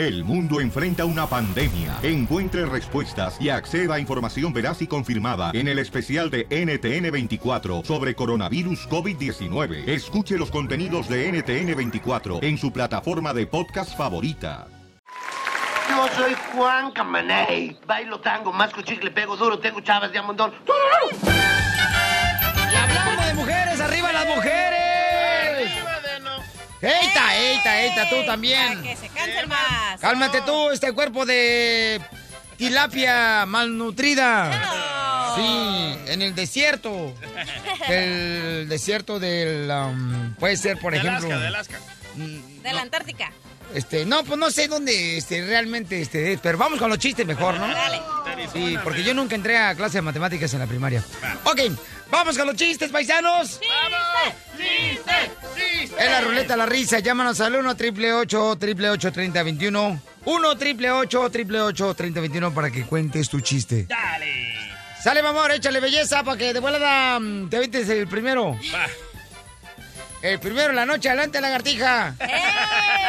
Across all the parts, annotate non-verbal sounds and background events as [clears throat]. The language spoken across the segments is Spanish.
El mundo enfrenta una pandemia. Encuentre respuestas y acceda a información veraz y confirmada en el especial de NTN24 sobre coronavirus COVID-19. Escuche los contenidos de NTN24 en su plataforma de podcast favorita. Yo soy Juan Camaney. Bailo tango, masco chicle, pego duro, tengo chavas de amondón. Y hablando de mujeres, arriba las mujeres. Eita, eita, eita, tú también. Que se cansen más. Cálmate tú, este cuerpo de tilapia malnutrida. Sí, en el desierto. El desierto del... um, puede ser, por De ejemplo... Alaska, de Alaska. De la Antártica. Este, no, pues no sé dónde este, realmente este, es, pero vamos con los chistes mejor, ¿no? Dale. Sí, porque yo nunca entré a clase de matemáticas en la primaria. Ok, vamos con los chistes, paisanos. Es la ruleta la risa. Llámanos al 1 triple 8 triple 8 3021. 1 triple 8 triple 8 3021 para que cuentes tu chiste. Dale. Sale, mamor, échale belleza para que de vuelta mm, te avientes el primero. Va. El primero en la noche, adelante, lagartija. ¡Ey! [laughs]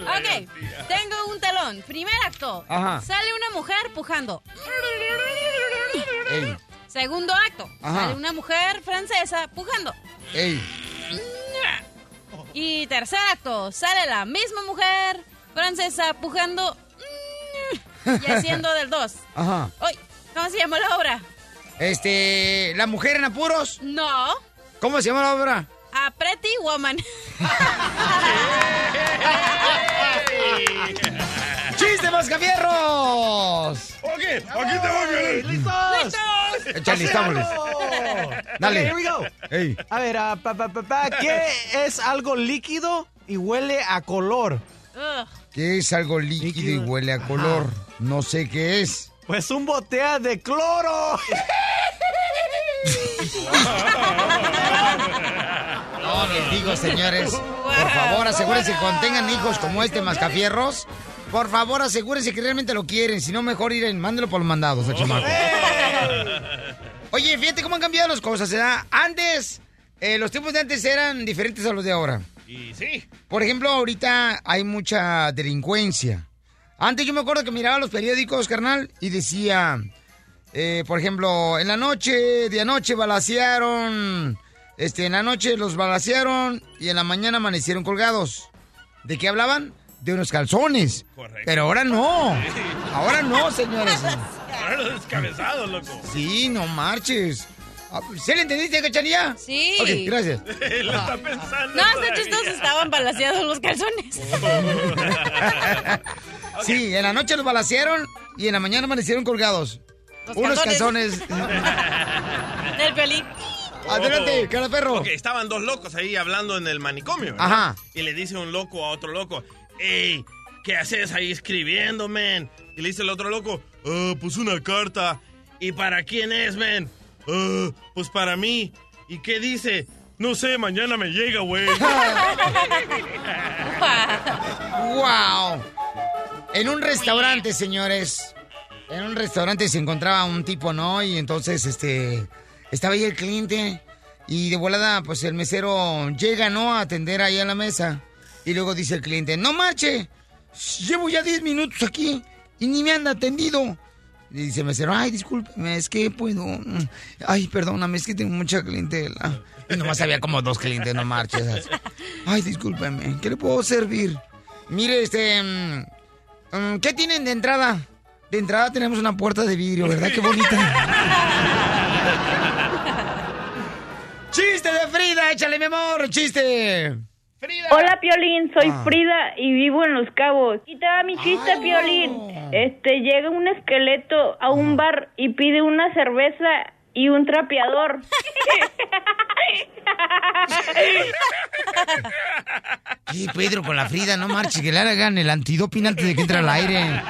Ok, tengo un telón. Primer acto. Ajá. Sale una mujer pujando. Ey, Segundo acto. Ajá. Sale una mujer francesa pujando. ey. Y tercer acto. Sale la misma mujer francesa pujando. Y haciendo del dos. Ajá. Uy, ¿Cómo se llama la obra? Este, la mujer en apuros. No. ¿Cómo se llama la obra? A Pretty Woman. [laughs] ¡Chiste, mascafierros! Ok, aquí te voy, Violín. ¡Listos! Échale, estamos. Dale. Ok, here we go. Ey. A ver, ah, pa, pa, pa, pa, ¿qué es algo líquido y huele a color? ¿Qué es algo líquido y huele a color? No sé qué es. Pues un botea de cloro. No, les digo, señores. Por favor, asegúrense que cuando tengan hijos como este mascafierros. Por favor, asegúrense que realmente lo quieren. Si no, mejor ir en, mándelo por los mandados al chamaco. Oye, fíjate cómo han cambiado las cosas, ¿verdad? Antes, eh, los tiempos de antes eran diferentes a los de ahora. Y sí. Por ejemplo, ahorita hay mucha delincuencia. Antes yo me acuerdo que miraba los periódicos, carnal, y decía, eh, por ejemplo, en la noche, de anoche balacearon, este, en la noche los balacearon y en la mañana amanecieron colgados. ¿De qué hablaban? De unos calzones. Correcto. Pero ahora no. Ahora no, señores. Ahora los descabezados, loco. Sí, no marches. Ah, ¿Sí le entendiste, cachanilla? Sí. Ok, gracias. [laughs] Lo está pensando. No, está todavía. chistoso, estaban balaseados los calzones. [laughs] Sí, en la noche los balacearon y en la mañana amanecieron colgados. Los Unos calzones. calzones. [laughs] Del pelín. Adelante, cara perro. Ok, estaban dos locos ahí hablando en el manicomio. ¿verdad? Ajá. Y le dice un loco a otro loco, ¡Ey! ¿Qué haces ahí escribiendo, men? Y le dice el otro loco, "Ah, pues una carta. ¿Y para quién es, men? "Ah, pues para mí. ¿Y qué dice? No sé, mañana me llega, güey. [laughs] ¡Wow! En un restaurante, señores. En un restaurante se encontraba un tipo, ¿no? Y entonces, este. Estaba ahí el cliente. Y de volada, pues el mesero llega, ¿no? A atender ahí a la mesa. Y luego dice el cliente: ¡No marche! Llevo ya 10 minutos aquí y ni me han atendido. Y dice el mesero: Ay, discúlpeme, es que puedo. Ay, perdóname, es que tengo mucha clientela. Y nomás había como dos clientes, no marches. Ay, discúlpeme, ¿qué le puedo servir? Mire, este. Mm, ¿Qué tienen de entrada? De entrada tenemos una puerta de vidrio, ¿verdad? Qué bonita. [laughs] ¡Chiste de Frida! ¡Échale, mi amor! ¡Chiste! Hola Piolín, soy Ah. Frida y vivo en Los Cabos. Y te va mi chiste, Ah. Piolín. Este, llega un esqueleto a un bar y pide una cerveza y un trapeador. ¿Qué, Pedro, con la Frida? No marches, que le hagan el antidoping antes de que entre al aire.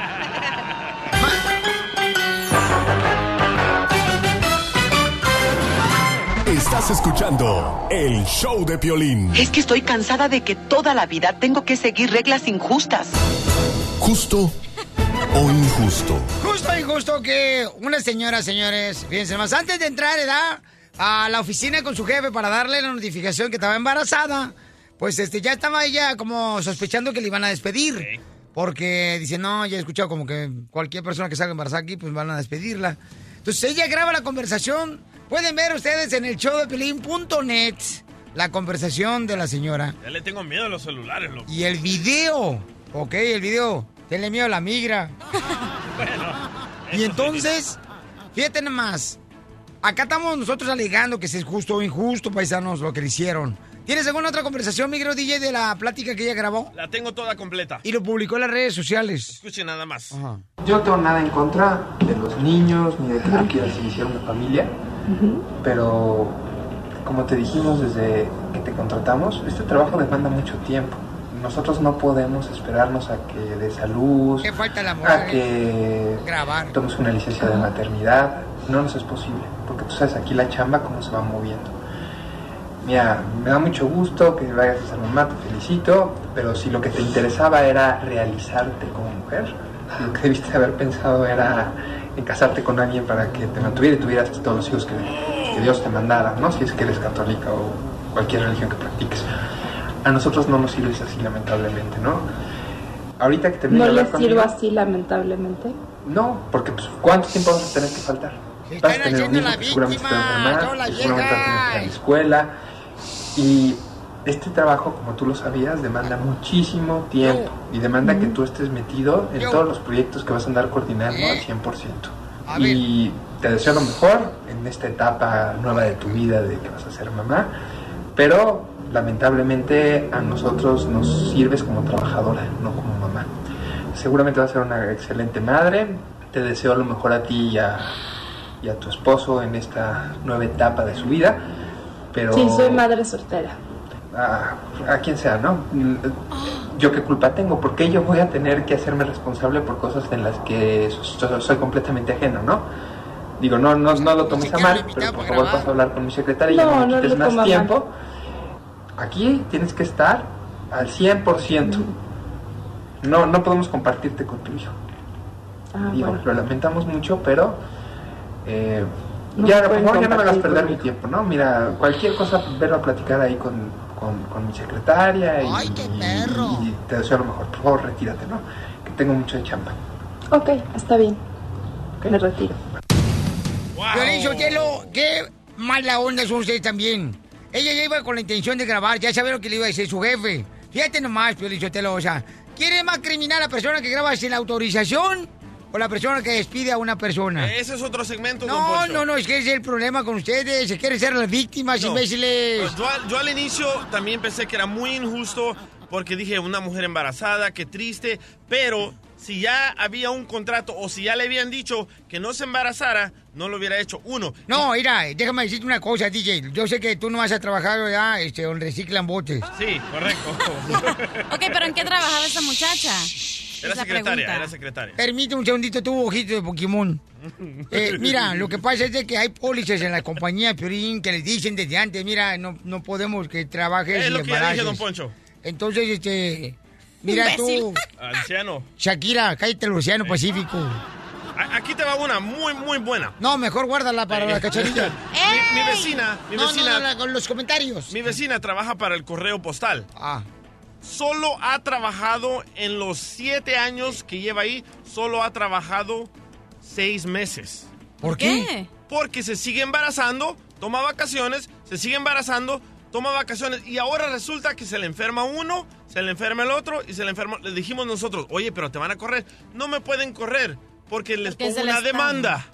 Estás escuchando el show de Piolín. Es que estoy cansada de que toda la vida tengo que seguir reglas injustas. Justo o injusto. Justo y justo que una señora, señores, fíjense más, antes de entrar, ¿verdad? A la oficina con su jefe para darle la notificación que estaba embarazada, pues este ya estaba ella como sospechando que le iban a despedir. porque dice, no, ya he escuchado como que cualquier persona que salga embarazada aquí, pues van a despedirla. Entonces ella graba la conversación. Pueden ver ustedes en el show de Pelín.net la conversación de la señora. Ya le tengo miedo a los celulares, loco. Y el video, ok, el video. Tenle miedo a la migra. Y entonces, fíjate nomás. Acá estamos nosotros alegando que si es justo o injusto, paisanos, lo que le hicieron. ¿Tienes alguna otra conversación, migro DJ, de la plática que ella grabó? La tengo toda completa. Y lo publicó en las redes sociales. Escuche nada más. Yo no tengo nada en contra de los niños ni de que tú quieras iniciar una familia, pero como te dijimos desde que te contratamos, este trabajo demanda mucho tiempo. Nosotros no podemos esperarnos a que de salud, ¿Qué falta la a que Grabar. tomes una licencia de maternidad. No nos es posible, porque tú sabes aquí la chamba cómo se va moviendo. Mira, me da mucho gusto que vayas a ser mamá, te felicito, pero si lo que te interesaba era realizarte como mujer, [laughs] lo que debiste haber pensado era en casarte con alguien para que te mantuviera y tuvieras todos los hijos que, que Dios te mandara, ¿no? Si es que eres católica o cualquier religión que practiques. A nosotros no nos sirves así, lamentablemente, ¿no? Ahorita que termine ¿No les conmigo- sirvo así, lamentablemente? no, porque pues, ¿cuánto tiempo vas a tener que faltar? Vas a tener un hijo que seguramente se va a enfermar, seguramente va a tener que ir a la escuela. Y este trabajo, como tú lo sabías, demanda muchísimo tiempo y demanda que tú estés metido en Yo. todos los proyectos que vas a andar coordinando ¿Eh? al 100%. A ver. Y te deseo lo mejor en esta etapa nueva de tu vida de que vas a ser mamá, pero lamentablemente a nosotros nos sirves como trabajadora, no como mamá. Seguramente vas a ser una excelente madre, te deseo lo mejor a ti y a, y a tu esposo en esta nueva etapa de su vida, pero Sí, soy madre soltera. a, a quien sea, ¿no? Yo qué culpa tengo, porque yo voy a tener que hacerme responsable por cosas en las que so- soy completamente ajeno, ¿no? Digo, no, no, no lo tomes a mal, pero por favor pasa a hablar con mi secretaria y ya No, no me no quites lo más tiempo. Aquí tienes que estar al 100%. No, no podemos compartirte con tu hijo. Ah, Digo, bueno. lo lamentamos mucho, pero eh, No ya, por favor, ya no me hagas perder mi tiempo, ¿no? Mira, cualquier cosa, verlo a platicar ahí con, con, con mi secretaria y, Ay, qué perro. y te deseo lo mejor. Por favor, retírate, ¿no? Que tengo mucho de chamba. Ok, está bien. Me retiro. Piolín Sotelo, qué mala onda son ustedes también. Ella ya iba con la intención de grabar, ya sabía lo que le iba a decir su jefe. Fíjate nomás, Piolín Sotelo, o sea, ¿quiere más criminal la persona que graba sin autorización o la persona que despide a una persona? Ese es otro segmento, don No, Poncho. no, no, es que ese es el problema con ustedes. Se quieren ser las víctimas, No. imbéciles. Pues yo, al- yo al inicio también pensé que era muy injusto porque dije una mujer embarazada, qué triste, pero si ya había un contrato o si ya le habían dicho que no se embarazara, no lo hubiera hecho. Uno, No, mira, déjame decirte una cosa, DJ. Yo sé que tú no vas a trabajar ya, este, donde reciclan botes. sí, correcto. [laughs] Ok, pero ¿en qué trabajaba esa muchacha? Era Es secretaria, pregunta. era secretaria. Permíteme un segundito, tu ojito de Pokémon. [laughs] Eh, mira, lo que pasa es de que hay pólizas en la compañía Piorín que les dicen desde antes, mira, no, no podemos que trabajes Es lo que ya dije, don Poncho. Entonces, este, mira tú, Anciano. Shakira, cállate el Océano Pacífico. A- Aquí te va una muy, muy buena. No, mejor guárdala para la cacharilla. [laughs] Mi, mi vecina, mi No, no, vecina. no, la- con los comentarios. Mi vecina trabaja para el correo postal. Ah. Solo ha trabajado en los siete años que lleva ahí, solo ha trabajado seis meses. ¿Por qué? Porque se sigue embarazando, toma vacaciones, se sigue embarazando, toma vacaciones y ahora resulta que se le enferma uno, se le enferma el otro y se le enferma. Le dijimos nosotros, oye, pero te van a correr. No me pueden correr porque les Porque pongo una demanda.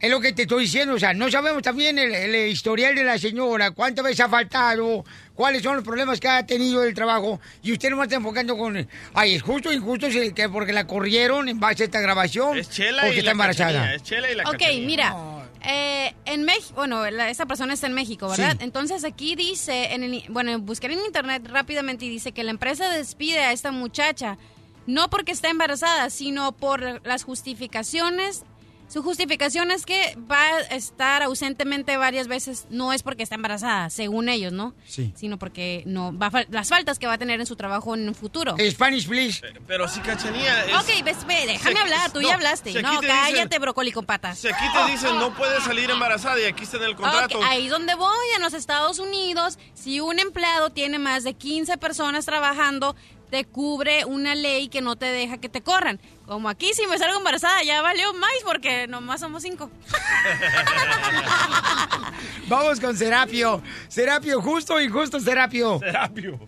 Es lo que te estoy diciendo, o sea, no sabemos también el, el historial de la señora, cuántas veces ha faltado, cuáles son los problemas que ha tenido el trabajo, y usted no me está enfocando con, ay, es justo o injusto si- que porque la corrieron en base a esta grabación, Es Chela porque y está la embarazada. Cachanilla, es Chela y la Ok, Cachanilla. mira, eh, en México, bueno, la- esa persona está en México, ¿verdad? Sí. Entonces aquí dice, en el, bueno, busqué en internet rápidamente y dice que la empresa despide a esta muchacha no porque está embarazada, sino por las justificaciones. Su justificación es que va a estar ausentemente varias veces, no es porque está embarazada, según ellos, ¿no? Sí. Sino porque no va a fal- las faltas que va a tener en su trabajo en un futuro. Spanish, please. Pero si Cachanilla es... Ok, ves, ve, déjame hablar, tú no, ya hablaste. No, te dicen- cállate, brócoli con patas. Si aquí te dicen no puedes salir embarazada y aquí está en el contrato. Ok, ahí es donde voy, en los Estados Unidos, si un empleado tiene más de 15 personas trabajando, te cubre una ley que no te deja que te corran. Como aquí, si me salgo embarazada, ya valió más porque nomás somos cinco. [laughs] Vamos con Serapio. Serapio, justo o injusto, Serapio. Serapio.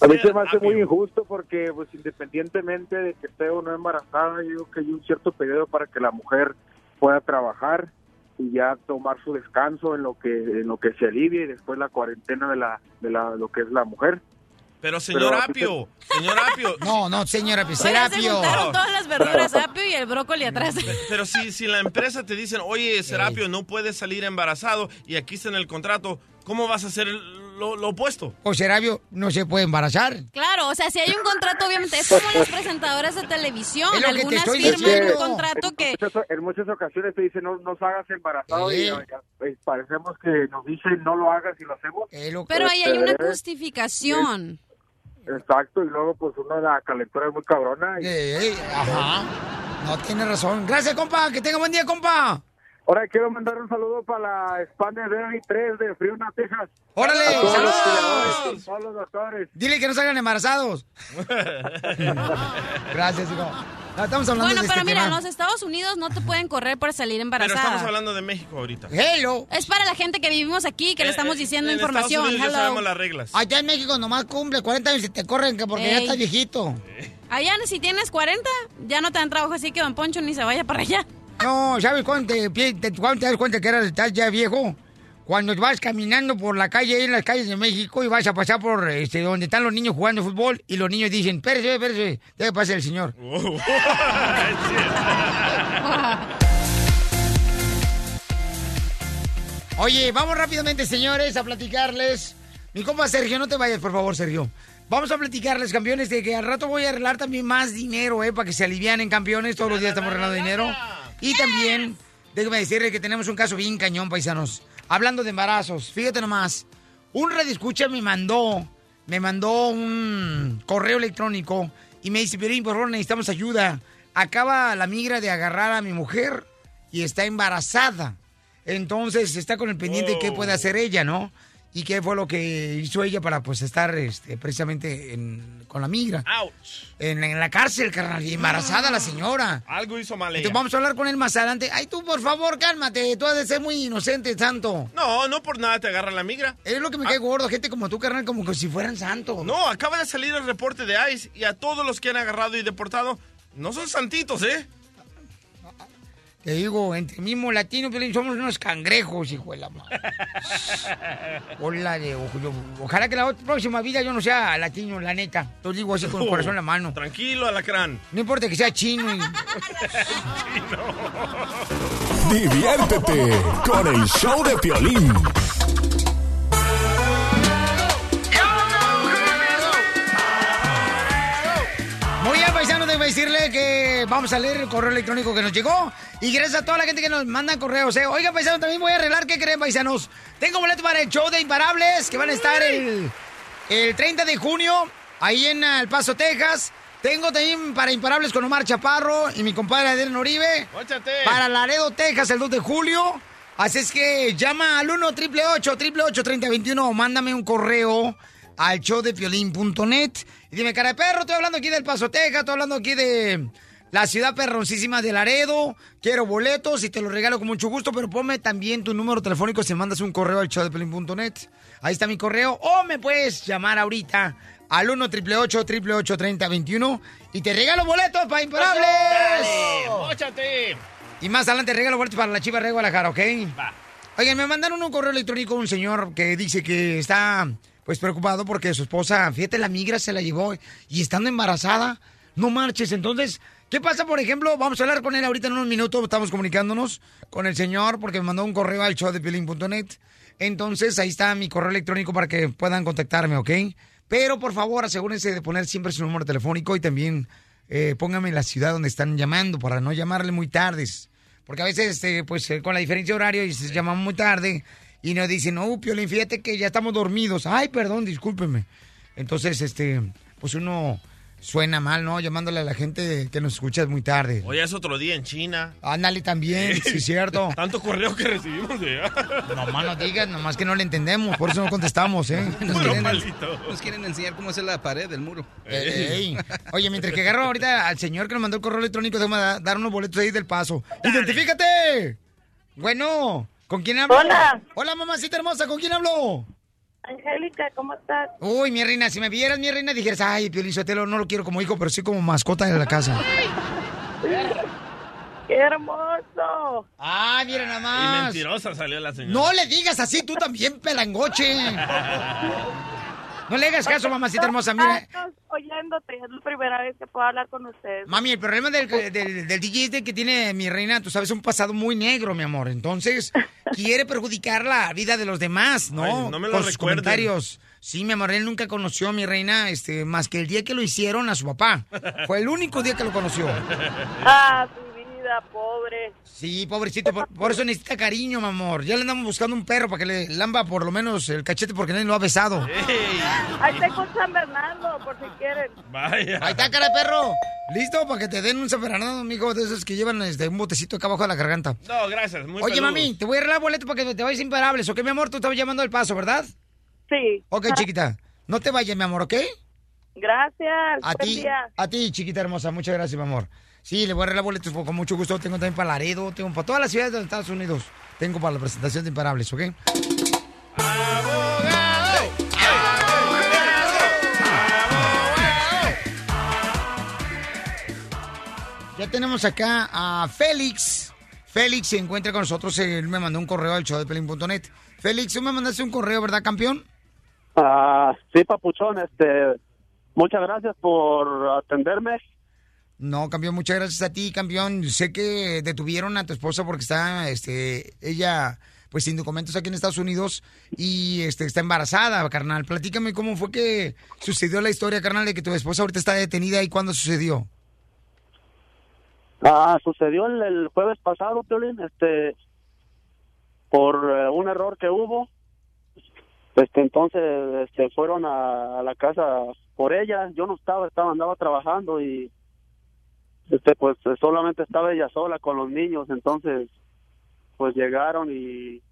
A mí se me hace muy injusto porque, pues, independientemente de que esté o no embarazada, yo digo que hay un cierto periodo para que la mujer pueda trabajar y ya tomar su descanso en lo que en lo que se alivie y después la cuarentena de la de la lo que es la mujer. Pero señor Pero- Apio, señor Apio. [laughs] No, no, señor Apio, Oye, se Serapio. juntaron todas las verduras, apio y el brócoli atrás. Pero si, si la empresa te dicen, oye, Serapio, no puedes salir embarazado y aquí está en el contrato, ¿cómo vas a hacer lo, lo opuesto? O Serapio no se puede embarazar. Claro, o sea, si hay un contrato, obviamente, es como las presentadoras de televisión. Es lo que te Algunas estoy firman diciendo. un contrato que... En muchas, en muchas ocasiones te dicen no, no se hagas embarazado y ya, pues, parecemos que nos dicen no lo hagas y lo hacemos. Pero ahí hay una justificación. Exacto, y luego pues una la calentura es muy cabrona. Y... Ajá. No tiene razón. Gracias, compa. Que tenga buen día, compa. Ahora quiero mandar un saludo para la Spanish Dairy 3 de Friuna, Texas. ¡Órale! A todos los ¡Saludos! cuidadores, todos los doctores. Dile que no salgan embarazados. [laughs] Gracias, hijo. No, estamos hablando Bueno, de pero este mira, en los Estados Unidos no te pueden correr por salir Pero embarazada. estamos hablando de México ahorita. Hello. Es para la gente que vivimos aquí, que le estamos diciendo Eh, en Estados información. Unidos ya sabemos las reglas. Allá en México nomás cumple 40 años y te corren que porque ya estás viejito. Allá, si tienes 40, ya no te dan trabajo, así que Don Poncho ni se vaya para allá. No, ¿sabes cuándo te, te- cuándo te das cuenta que eras, estás ya viejo? Cuando vas caminando por la calle, ahí en las calles de México, y vas a pasar por este, donde están los niños jugando fútbol, y los niños dicen, espérese, espérese, debe pasar el señor. [laughs] [laughs] Oye, vamos rápidamente, señores, a platicarles. Mi compa Sergio, no te vayas, por favor, Sergio. Vamos a platicarles, campeones, de que al rato voy a arreglar también más dinero, ¿eh? Para que se alivianen, campeones. Todos los días estamos arreglando dinero. Y también, déjame decirle que tenemos un caso bien cañón, paisanos. Hablando de embarazos, fíjate nomás. Un redescucha me mandó, me mandó un correo electrónico y me dice, Piolín, por favor, necesitamos ayuda. Acaba la migra de agarrar a mi mujer y está embarazada. Entonces está con el pendiente de qué puede hacer ella, ¿no? Y qué fue lo que hizo ella para pues estar este, precisamente en- con la migra. Ouch. En, en la cárcel, carnal, y embarazada la señora. Algo hizo mal ella. Entonces vamos a hablar con él más adelante. Ay, tú, por favor, cálmate. Tú has de ser muy inocente, santo. No, no por nada te agarra la migra. Es lo que me cae gordo, gente como tú, carnal, como que si fueran santos. No, acaba de salir el reporte de ICE y a todos los que han agarrado y deportado, no son santitos, ¿eh? Te digo, entre mismos latinos, Piolín, somos unos cangrejos, hijo de la madre. [laughs] Hola de ojo, yo- Ojalá que la otra- próxima vida yo no sea latino, la neta. Te lo digo así con el corazón en la mano. Tranquilo, alacrán. No importa que sea chino. y- [laughs] Diviértete con el show de Piolín. Decirle que vamos a leer el correo electrónico que nos llegó. Y gracias a toda la gente que nos manda correos. ¿eh? Oiga, paisano, también voy a arreglar. ¿Qué creen, paisanos? Tengo boleto para el show de Imparables, que van a estar el, el 30 de junio, ahí en El Paso, Texas. Tengo también para Imparables con Omar Chaparro y mi compadre Adrián Oribe. Óchate. Para Laredo, Texas, el 2 de julio. Así es que llama al 1 888 3021 o mándame un correo al showdepiolín.net. Y dime, cara de perro, estoy hablando aquí del Paso, Texas, estoy hablando aquí de la ciudad perroncísima de Laredo. Quiero boletos y te los regalo con mucho gusto, pero ponme también tu número telefónico si mandas un correo al showdepiolín.net. Ahí está mi correo. O me puedes llamar ahorita al 1 888 3021 y te regalo boletos para Imparables. ¡Dale! ¡Móchate! Y más adelante regalo boletos para la Chiva de Guadalajara, ¿ok? Oigan, me mandaron un correo electrónico un señor que dice que está pues preocupado porque su esposa, fíjate, la migra se la llevó y estando embarazada, no marches. Entonces, ¿qué pasa, por ejemplo? Vamos a hablar con él ahorita en unos minutos, estamos comunicándonos con el señor porque me mandó un correo al show de piolín.net. Entonces, ahí está mi correo electrónico para que puedan contactarme, ¿ok? Pero, por favor, asegúrense de poner siempre su número telefónico y también eh, póngame la ciudad donde están llamando para no llamarle muy tardes. Porque a veces, este, pues, eh, con la diferencia de horario, y se llaman muy tarde y nos dicen, no, Piolín, fíjate que ya estamos dormidos. Ay, perdón, discúlpeme. Entonces, este, pues uno Suena mal, ¿no? Llamándole a la gente que nos escucha muy tarde. Hoy es otro día en China. Ándale también, sí, es cierto. [laughs] Tanto correo que recibimos [laughs] de allá. Nomás no digas, nomás que no le entendemos, por eso no contestamos, ¿eh? [laughs] Nos quieren, nos quieren enseñar cómo hacer la pared del muro. Ey. Oye, mientras que agarro ahorita al señor que nos mandó el correo electrónico, déjame da- dar unos boletos ahí del paso. ¡Identifícate! Bueno, ¿con quién hablo? Hola. Hola, mamacita hermosa, ¿con quién hablo? Angélica, ¿cómo estás? Uy, mi reina, si me vieras, mi reina, dijeras, ay, Piolín Sotelo, no lo quiero como hijo, pero sí como mascota de la casa. [laughs] ¡Qué hermoso! Ah, mira nada Y más. mentirosa salió la señora. No le digas así, tú también, pelangoche. [laughs] No le hagas caso, mamacita hermosa, mira. Oyéndote, es la primera vez que puedo hablar con ustedes. Mami, el problema del, del, del DJ es de que tiene mi reina, tú sabes, un pasado muy negro, mi amor. Entonces, quiere perjudicar la vida de los demás, ¿no? Ay, no me lo Con sus recuerden. comentarios. Sí, mi amor, él nunca conoció a mi reina, este, más que el día que lo hicieron a su papá. Fue el único día que lo conoció. Ah, mi vida, pobre. Sí, pobrecito, por, por eso necesita cariño, mi amor. Ya le andamos buscando un perro para que le lamba por lo menos el cachete porque nadie lo ha besado. Ahí tengo un San Bernardo, por si quieren. Vaya. Ahí está, cara de perro. ¿Listo? Para que te den un San Fernando, amigo, de esos que llevan este, un botecito acá abajo de la garganta. No, gracias. Muy Oye, peludo. mami, te voy a arreglar boleto para que te vayas imparables, ¿ok, mi amor? Tú estabas llamando al paso, ¿verdad? Sí. Ok, chiquita. No te vayas, mi amor, ¿ok? Gracias. A ti, a ti, chiquita hermosa. Muchas gracias, mi amor. Sí, le voy a arreglar boletos con mucho gusto. Tengo también para Laredo, tengo para todas las ciudades de los Estados Unidos. Tengo para la presentación de Imparables, ¿ok? Ya tenemos acá a Félix. Félix se encuentra con nosotros. Él me mandó un correo al show de pelín.net. Félix, tú me mandaste un correo, ¿verdad, campeón? Ah, sí, papuchón, este, muchas gracias por atenderme. No, campeón, muchas gracias a ti, campeón. Sé que detuvieron a tu esposa porque está, este, ella, pues sin documentos aquí en Estados Unidos y, este, está embarazada, carnal. Platícame cómo fue que sucedió la historia, carnal, de que tu esposa ahorita está detenida y cuándo sucedió. Ah, sucedió el, jueves pasado, Piolín, este, por eh, un error que hubo. Este, entonces, este, fueron a, a la casa por ella. Yo no estaba, estaba, andaba trabajando y, este, pues solamente estaba ella sola con los niños. Entonces, pues llegaron y,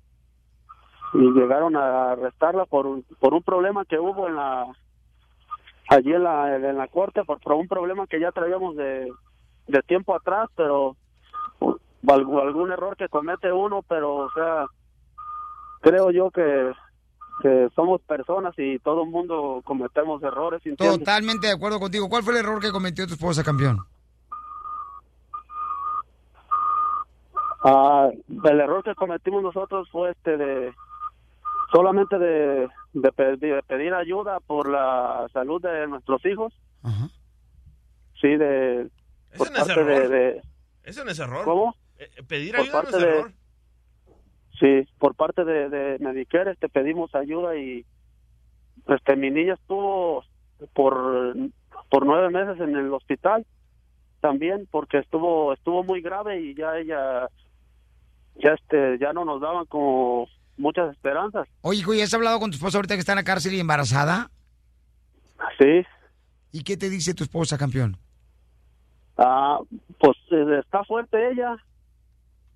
llegaron a arrestarla por un, por un problema que hubo en la, allí en la, en la corte, por, por un problema que ya traíamos de, de tiempo atrás, pero algún, algún error que comete uno, pero o sea, creo yo que, que somos personas y todo el mundo cometemos errores. Totalmente de acuerdo contigo. ¿Cuál fue el error que cometió tu esposa, campeón? Ah, el error que cometimos nosotros fue este de solamente de, de, pe- de pedir ayuda por la salud de nuestros hijos. Sí, de por Ese no es parte de, error. de- Eso no es error. ¿Cómo? Eh, pedir Por ayuda no es parte de- error. Sí, por parte de, de Medicare este, pedimos ayuda y este mi niña estuvo por, por nueve meses en el hospital también porque estuvo estuvo muy grave y ya ella ya este ya no nos daban como muchas esperanzas. Oye, hijo, ¿y has hablado con tu esposa ahorita que está en la cárcel y embarazada? Sí, ¿Y qué te dice tu esposa, campeón? ah, pues eh, está fuerte ella,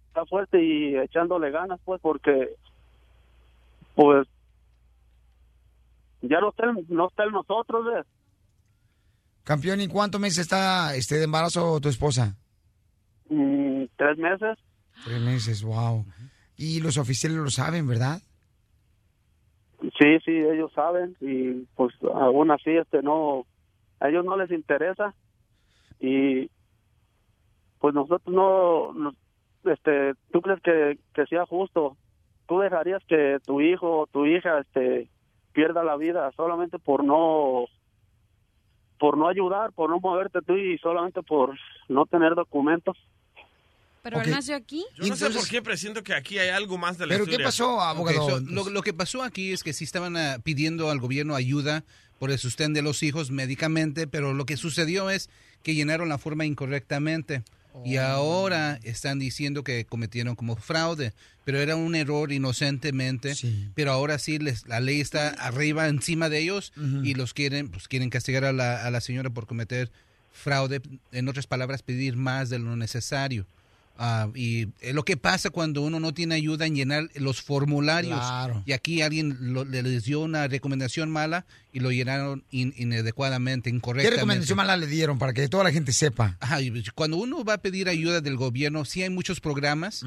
está fuerte y echándole ganas pues porque pues ya no está en- no está en nosotros ¿ves? Campeón, ¿y cuántos meses está este, de embarazo tu esposa? Mm, tres meses. Tres meses, wow. Y los oficiales lo saben, ¿verdad? Sí, sí, ellos saben y pues aún así este no, a ellos no les interesa y pues nosotros no, este, ¿tú crees que, que sea justo? ¿Tú dejarías que tu hijo o tu hija este pierda la vida solamente por no por no ayudar, por no moverte tú y solamente por no tener documentos? Pero él nació aquí. Yo no sé por qué, pero siento que aquí hay algo más de la ¿Pero qué historia. pasó, Ok, so, lo, lo que pasó aquí es que sí estaban ah, pidiendo al gobierno ayuda por el sustento de los hijos médicamente, pero lo que sucedió es que llenaron la forma incorrectamente. Y ahora están diciendo que cometieron como fraude, pero era un error inocentemente. Pero ahora sí, les, la ley está arriba, encima de ellos y los quieren, pues quieren castigar a la, a la señora por cometer fraude. En otras palabras, pedir más de lo necesario. Ah, y es lo que pasa cuando uno no tiene ayuda en llenar los formularios. Claro. Y aquí alguien lo- le les dio una recomendación mala y lo llenaron in- inadecuadamente, ¿Qué incorrectamente. recomendación mala le dieron para que toda la gente sepa? Ajá, pues, cuando uno va a pedir ayuda del gobierno, sí hay muchos programas,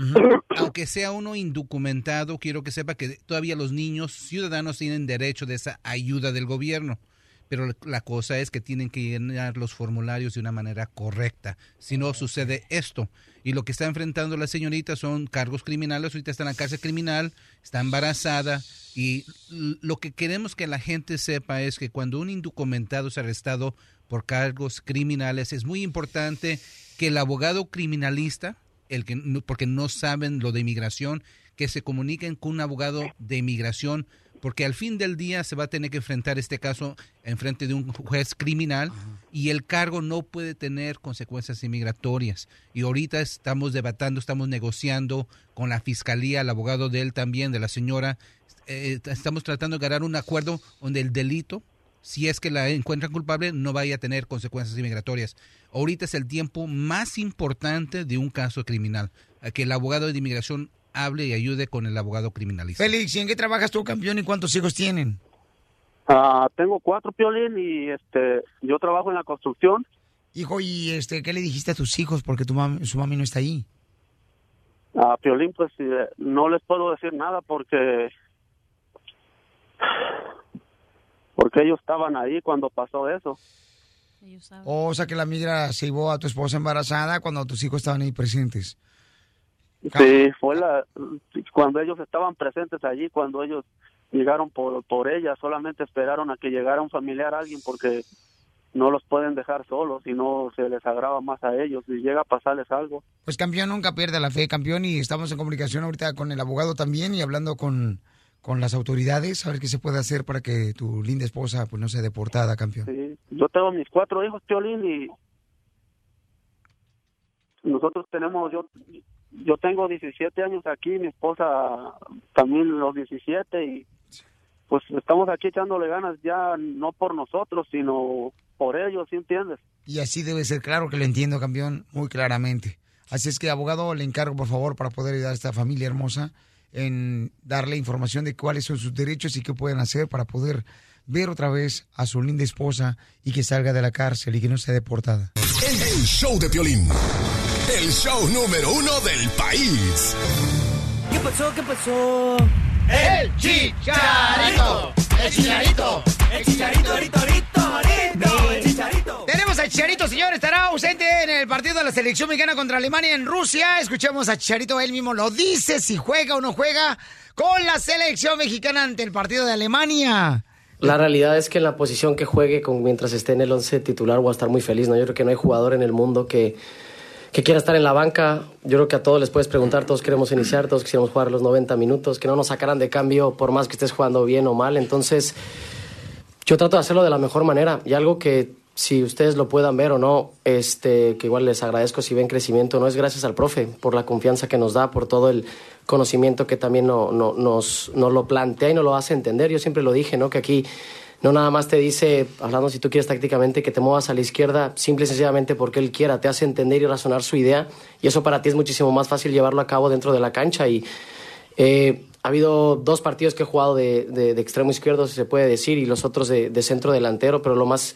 aunque sea uno indocumentado, quiero que sepa que todavía los niños ciudadanos tienen derecho de esa ayuda del gobierno. Pero la- cosa es que tienen que llenar los formularios de una manera correcta. Si no, sucede esto. Y lo que está enfrentando la señorita son cargos criminales. Ahorita está en la cárcel criminal, está embarazada. Y lo que queremos que la gente sepa es que cuando un indocumentado es arrestado por cargos criminales, es muy importante que el abogado criminalista, el que porque no saben lo de inmigración, que se comuniquen con un abogado de inmigración, porque al fin del día se va a tener que enfrentar este caso en frente de un juez criminal y el cargo no puede tener consecuencias inmigratorias. Y ahorita estamos debatando, estamos negociando con la fiscalía, el abogado de él también, de la señora, eh, estamos tratando de ganar un acuerdo donde el delito si es que la encuentran culpable, no vaya a tener consecuencias inmigratorias. Ahorita es el tiempo más importante de un caso criminal, que el abogado de inmigración hable y ayude con el abogado criminalista. Félix, ¿y en qué trabajas tú, campeón, y cuántos hijos tienen? Ah, tengo cuatro piolín y este, yo trabajo en la construcción. Hijo, ¿y este, qué le dijiste a tus hijos? Porque tu mami, su mami no está ahí. A Piolín, pues eh, no les puedo decir nada porque porque ellos estaban ahí cuando pasó eso. O sea que la migra se llevó a tu esposa embarazada cuando tus hijos estaban ahí presentes. Sí, fue la cuando ellos estaban presentes allí, cuando ellos llegaron por por ella, solamente esperaron a que llegara un familiar, alguien, porque no los pueden dejar solos, si no se les agrava más a ellos, y llega a pasarles algo. Pues campeón nunca pierde la fe, campeón, y estamos en comunicación ahorita con el abogado también y hablando con, con las autoridades a ver qué se puede hacer para que tu linda esposa pues no sea deportada, campeón. Sí, yo tengo mis cuatro hijos, Piolín, y nosotros tenemos, yo yo tengo 17 años aquí, mi esposa también los 17, y pues estamos aquí echándole ganas ya no por nosotros, sino por ellos, ¿sí entiendes? Y así debe ser, claro que lo entiendo, campeón, muy claramente. Así es que, abogado, le encargo, por favor, para poder ayudar a esta familia hermosa en darle información de cuáles son sus derechos y qué pueden hacer para poder ver otra vez a su linda esposa y que salga de la cárcel y que no sea deportada. El, el show de Piolín. El show número uno del país. ¿Qué pasó? ¿Qué pasó? ¡El Chicharito! ¡El Chicharito! ¡El Chicharito, rito, rito, rito! ¡El Chicharito! Tenemos a Chicharito, señor, estará ausente en el partido de la selección mexicana contra Alemania en Rusia. Escuchemos a Chicharito, él mismo lo dice, si juega o no juega con la selección mexicana ante el partido de Alemania. La realidad es que en la posición que juegue, con, mientras esté en el 11 titular, voy a estar muy feliz. ¿no? Yo creo que no hay jugador en el mundo que, que quiera estar en la banca. Yo creo que a todos les puedes preguntar, todos queremos iniciar, todos quisiéramos jugar los 90 minutos, que no nos sacaran de cambio por más que estés jugando bien o mal. Entonces, yo trato de hacerlo de la mejor manera. Y algo que si ustedes lo puedan ver o no, este, que igual les agradezco si ven crecimiento, no es gracias al profe por la confianza que nos da, por todo el conocimiento que también no, no- nos, nos lo plantea y nos lo hace entender. Yo siempre lo dije, ¿no? Que aquí no nada más te dice, hablando si tú quieres tácticamente, que te muevas a la izquierda, simple y sencillamente porque él quiera, te hace entender y razonar su idea, y eso para ti es muchísimo más fácil llevarlo a cabo dentro de la cancha. Y eh, ha habido dos partidos que he jugado de, de- de extremo izquierdo, si se puede decir, y los otros de, de centro delantero, pero lo más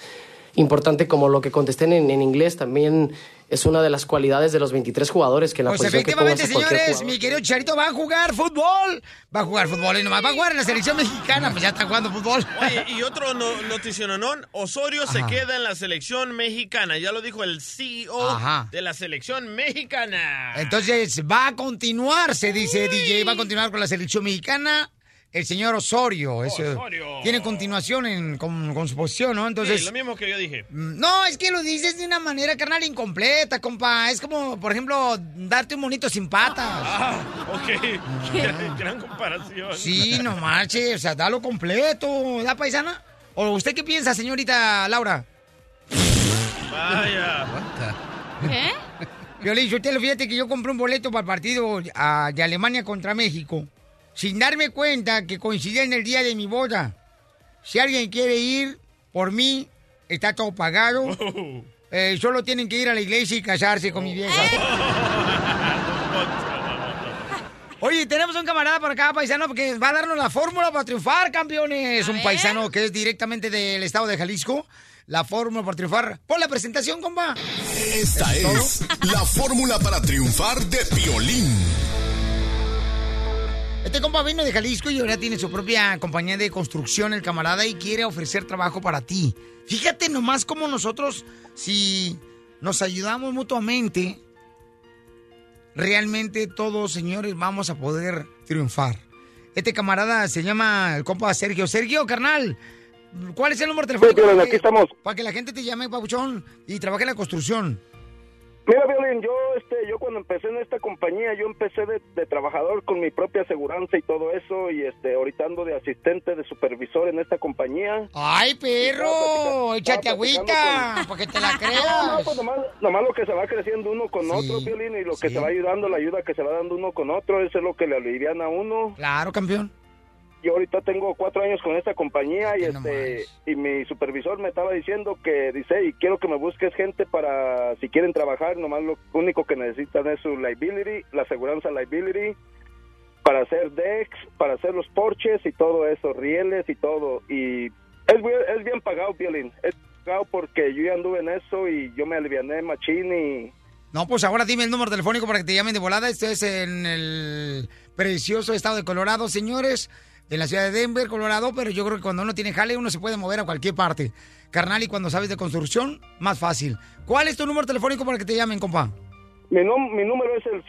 importante, como lo que contesté en, en inglés, también es una de las cualidades de los 23 jugadores que en la Pues posición efectivamente, señores, mi querido Chicharito va a jugar fútbol. Va a jugar fútbol y nomás va a jugar en la selección mexicana, pues ya está jugando fútbol. Oye, y otro no, noticiononón, Osorio se queda en la selección mexicana. Ya lo dijo el CEO Ajá. de la selección mexicana. Entonces va a continuar, se dice DJ, va a continuar con la selección mexicana. El señor Osorio, ese- Osorio. tiene continuación en- con, con su posición, ¿no? Entonces, Sí, lo mismo que yo dije. no, es que lo dices de una manera, carnal, incompleta, compa. Es como, por ejemplo, darte un monito sin patas. Ah, ok. [laughs] Gran, gran comparación. Sí, no marche, o sea, dalo completo, ¿da paisana? ¿O usted qué piensa, señorita Laura? Vaya. ¿Qué? Violín, usted fíjate que yo compré un boleto para el partido ah, de Alemania contra México, sin darme cuenta que coincidía en el día de mi boda. Si alguien quiere ir por mí, está todo pagado. Eh, solo tienen que ir a la iglesia y casarse con mi vieja. [laughs] Oye, tenemos un camarada por acá, paisano, que va a darnos la fórmula para triunfar, campeones. un paisano que es directamente del estado de Jalisco. La fórmula para triunfar. Pon la presentación, compa. Esta es la fórmula para triunfar de Piolín. Este compa vino de Jalisco y ahora tiene su propia compañía de construcción, el camarada, y quiere ofrecer trabajo para ti. Fíjate nomás cómo nosotros, si nos ayudamos mutuamente, realmente todos, señores, vamos a poder triunfar. Este camarada se llama el compa Sergio. Sergio, carnal, ¿cuál es el número telefónico? Piolín, para aquí que- estamos. Para que la gente te llame, papuchón, y trabaje en la construcción. Mira, Violín, yo, este, yo cuando empecé en esta compañía, yo empecé de, de trabajador con mi propia aseguranza y todo eso, y este, ahorita ando de asistente, de supervisor en esta compañía. ¡Ay, perro! ¡Échate agüita! con- ¡Para que te la [laughs] No, creas! no, pues nomás, nomás lo que se va creciendo uno con otro, Violín, y lo que se va ayudando, la ayuda que se va dando uno con otro, eso es lo que le alivian a uno. Claro, campeón. Yo ahorita tengo cuatro años con esta compañía y este y mi supervisor me estaba diciendo que dice y quiero que me busques gente para si quieren trabajar nomás lo único que necesitan es su liability la aseguranza liability para hacer decks para hacer los porches y todo eso rieles y todo y es bien, es bien pagado violín es pagado porque yo ya anduve en eso y yo me aliviané machín y No, pues ahora dime el número telefónico para que te llamen de volada. Esto es en el precioso estado de Colorado, señores. En la ciudad de Denver, Colorado, pero yo creo que cuando uno tiene jale, uno se puede mover a cualquier parte. Carnal, y cuando sabes de construcción, más fácil. ¿Cuál es tu número telefónico para que te llamen, compa? mi, número es el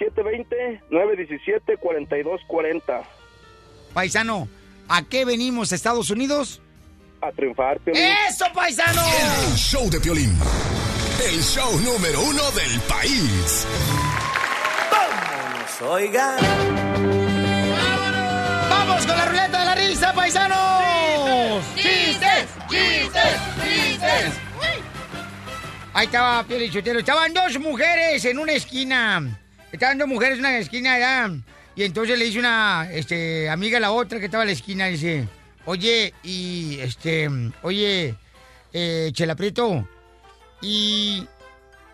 720-917-4240 Paisano, ¿a qué venimos, Estados Unidos? a triunfar Piolín. ¡Eso, paisano! El show de Piolín. El show número uno del país. Vámonos, oigan. ¡Vamos con la ruleta de la risa, paisanos! ¡Chistes! ¡Chistes! ¡Chistes! Ahí estaba Pielichotero. Estaban dos mujeres en una esquina. Estaban dos mujeres en una esquina allá. Y entonces le dice una este, amiga a la otra que estaba en la esquina. Dice, oye, y este, oye, eh, Chela Prieto, ¿y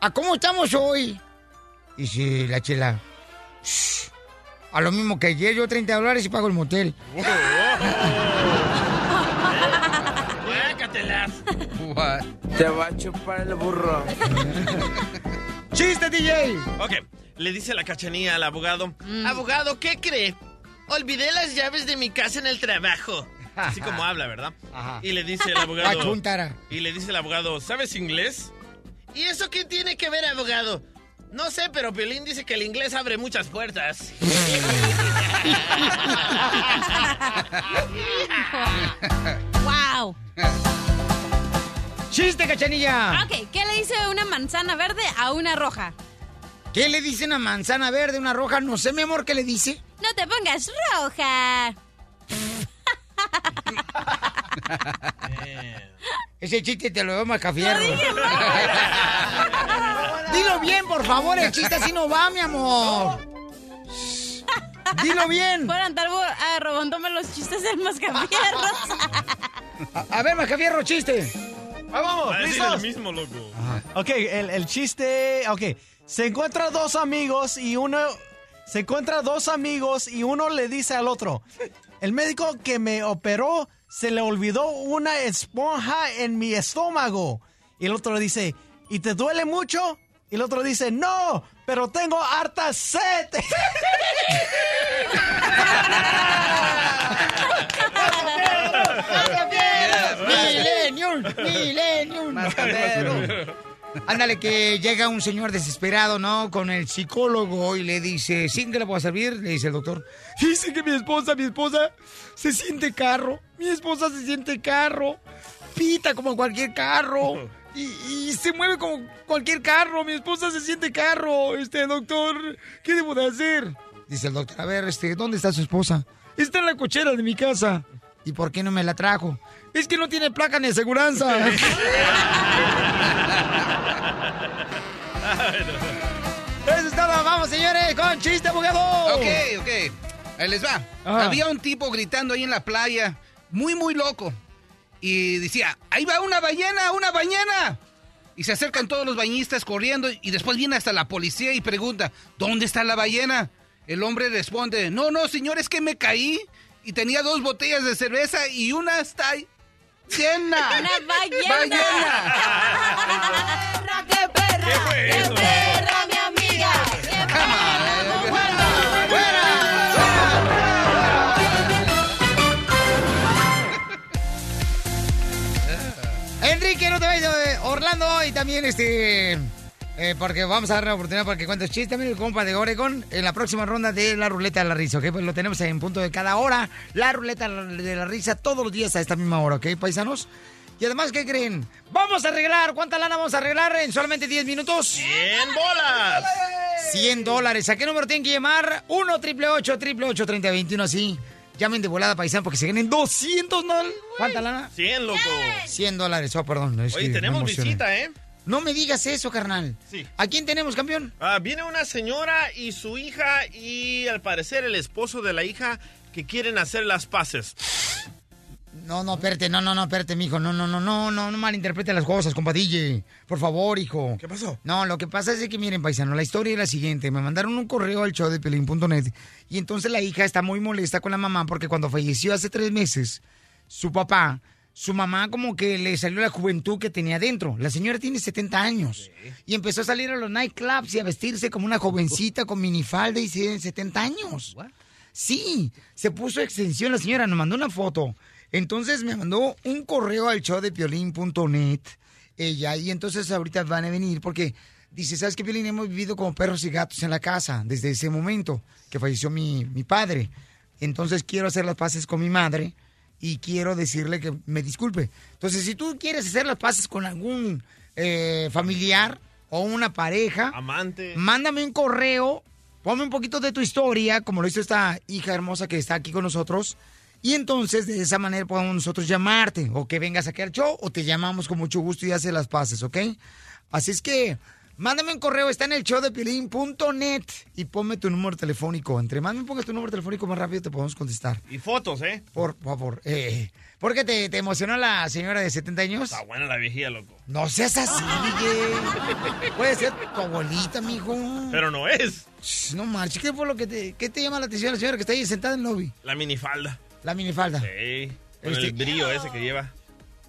a cómo estamos hoy? Dice la Chela, "Shh, a lo mismo que ayer, yo 30 dólares y pago el motel. Guácatelas. Te va a chupar el burro. [laughs] ¡Chiste, DJ! Ok, le dice la cachanilla al abogado. Abogado, ¿qué cree? Olvidé las llaves de mi casa en el trabajo. Así como [laughs] habla, ¿verdad? Y le dice el abogado. [laughs] Y le dice el abogado, ¿sabes inglés? ¿Y eso qué tiene que ver, abogado? No sé, pero Piolín dice que el inglés abre muchas puertas. [laughs] ¡Wow! ¡Chiste, cachanilla! Ok, ¿qué le dice una manzana verde a una roja? ¿Qué le dice una manzana verde, una roja? No sé, mi amor, ¿qué le dice? No te pongas roja. [laughs] [laughs] Ese chiste te lo doy Macafierro. [laughs] Dilo bien, por favor, el chiste así no va, mi amor. [laughs] Dilo bien. Por andar ah, robándome los chistes del mascafierros. A, a ver, Macafierro, chiste. vamos, ¿listos? el mismo, loco. Ok, el, el chiste. Ok. Se encuentra dos amigos y uno. Se encuentra dos amigos y uno le dice al otro: El médico que me operó se le olvidó una esponja en mi estómago. Y el otro le dice: ¿Y te duele mucho? Y el otro dice: No, pero tengo harta sed. [laughs] Millennium, Millennium. Ándale, que llega un señor desesperado, ¿no? Con el psicólogo y le dice, ¿sí que le puedo servir? Le dice el doctor. Dice que mi esposa, mi esposa se siente carro. Mi esposa se siente carro. Pita como cualquier carro. Y, se mueve como cualquier carro. Mi esposa se siente carro. Este, doctor, ¿qué debo de hacer? Dice el doctor, a ver, este, ¿dónde está su esposa? Está en la cochera de mi casa. ¿Y por qué no me la trajo? Es que no tiene placa ni aseguranza. [laughs] [laughs] nos vamos, señores, con chiste, abogado. Ok, ok. Ahí les va. Ajá. Había un tipo gritando ahí en la playa, muy, muy loco. Y decía, ahí va una ballena, una ballena. Y se acercan todos los bañistas corriendo y después viene hasta la policía y pregunta, ¿dónde está la ballena? El hombre responde, no, no, señor, es que me caí y tenía dos botellas de cerveza y una está ahí llena. Una ballena. Ballena. ¡Qué perra! ¡Qué perra, mi amiga! ¡Qué Enrique, no te vayas de Orlando y también este. Eh, porque vamos a dar la oportunidad para que cuentes chiste también el compa de Oregon en la próxima ronda de la ruleta de la risa, ¿ok? Pues lo tenemos en punto de cada hora. La ruleta de la risa todos los días a esta misma hora, ¿ok, paisanos? Y además, ¿qué creen? Vamos a arreglar. ¿Cuánta lana vamos a arreglar en solamente 10 minutos? 100 bolas. 100 dólares. ¿A qué número tienen que llamar? 1 triple 8 triple 8 30 21 así. Llamen de volada paisano porque se ganen 200 ¿no? ¿Cuánta lana? 100, loco. 100 dólares. Oh, perdón. es Oye, tenemos visita, ¿eh? No me digas eso, carnal. Sí. ¿A quién tenemos, campeón? Ah, viene una señora y su hija y al parecer el esposo de la hija que quieren hacer las paces. No, no, espérate, no, no, no, espérate, mijo. No, no, no, no, no, no malinterprete las cosas, compadille. Por favor, hijo. ¿Qué pasó? No, lo que pasa es que, miren, paisano, la historia es la siguiente. Me mandaron un correo al show de pelín.net y entonces la hija está muy molesta con la mamá porque cuando falleció hace tres meses, su papá, su mamá como que le salió la juventud que tenía dentro. La señora tiene 70 años y empezó a salir a los nightclubs y a vestirse como una jovencita con minifalda y tiene 70 años. Sí, se puso extensión la señora, nos mandó una foto. Entonces me mandó un correo al show de piolín.net ella y entonces ahorita van a venir porque dice, ¿sabes qué, Piolín? Hemos vivido como perros y gatos en la casa desde ese momento que falleció mi, mi padre. Entonces quiero hacer las paces con mi madre y quiero decirle que me disculpe. Entonces, si tú quieres hacer las paces con algún eh, familiar o una pareja, Amante. mándame un correo, ponme un poquito de tu historia, como lo hizo esta hija hermosa que está aquí con nosotros. Y entonces de esa manera podemos nosotros llamarte o que vengas aquí al show o te llamamos con mucho gusto y haces las paces, ¿ok? Así es que mándame un correo, está en el show de Piolín.net y ponme tu número telefónico. Entre más me pongas tu número telefónico, más rápido te podemos contestar. Y fotos, ¿eh? Por favor. Eh, ¿Por qué te, te emocionó la señora de 70 años? Está buena la viejía, loco. No seas así, DJ. Puede ser tu abuelita, mijo. Pero no es. Shh, No marches, ¿qué fue lo que te, qué te llama la atención la señora que está ahí sentada en el lobby? La minifalda. La minifalda. Sí. Con Este- el brillo ese que lleva.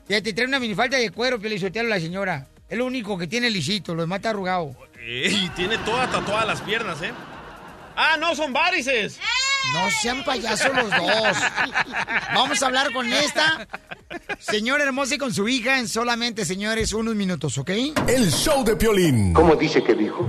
Ya te trae una minifalda de cuero, Pielizotealo, la señora. Es lo único que tiene lisito, lo demás está arrugado. Y tiene toda tatuada las piernas, ¿eh? Ah, no, son varices. No sean payasos los dos. Vamos a hablar con esta señora hermosa y con su hija en solamente, señores, unos minutos, ¿ok? El show de Piolín. ¿Cómo dice que dijo?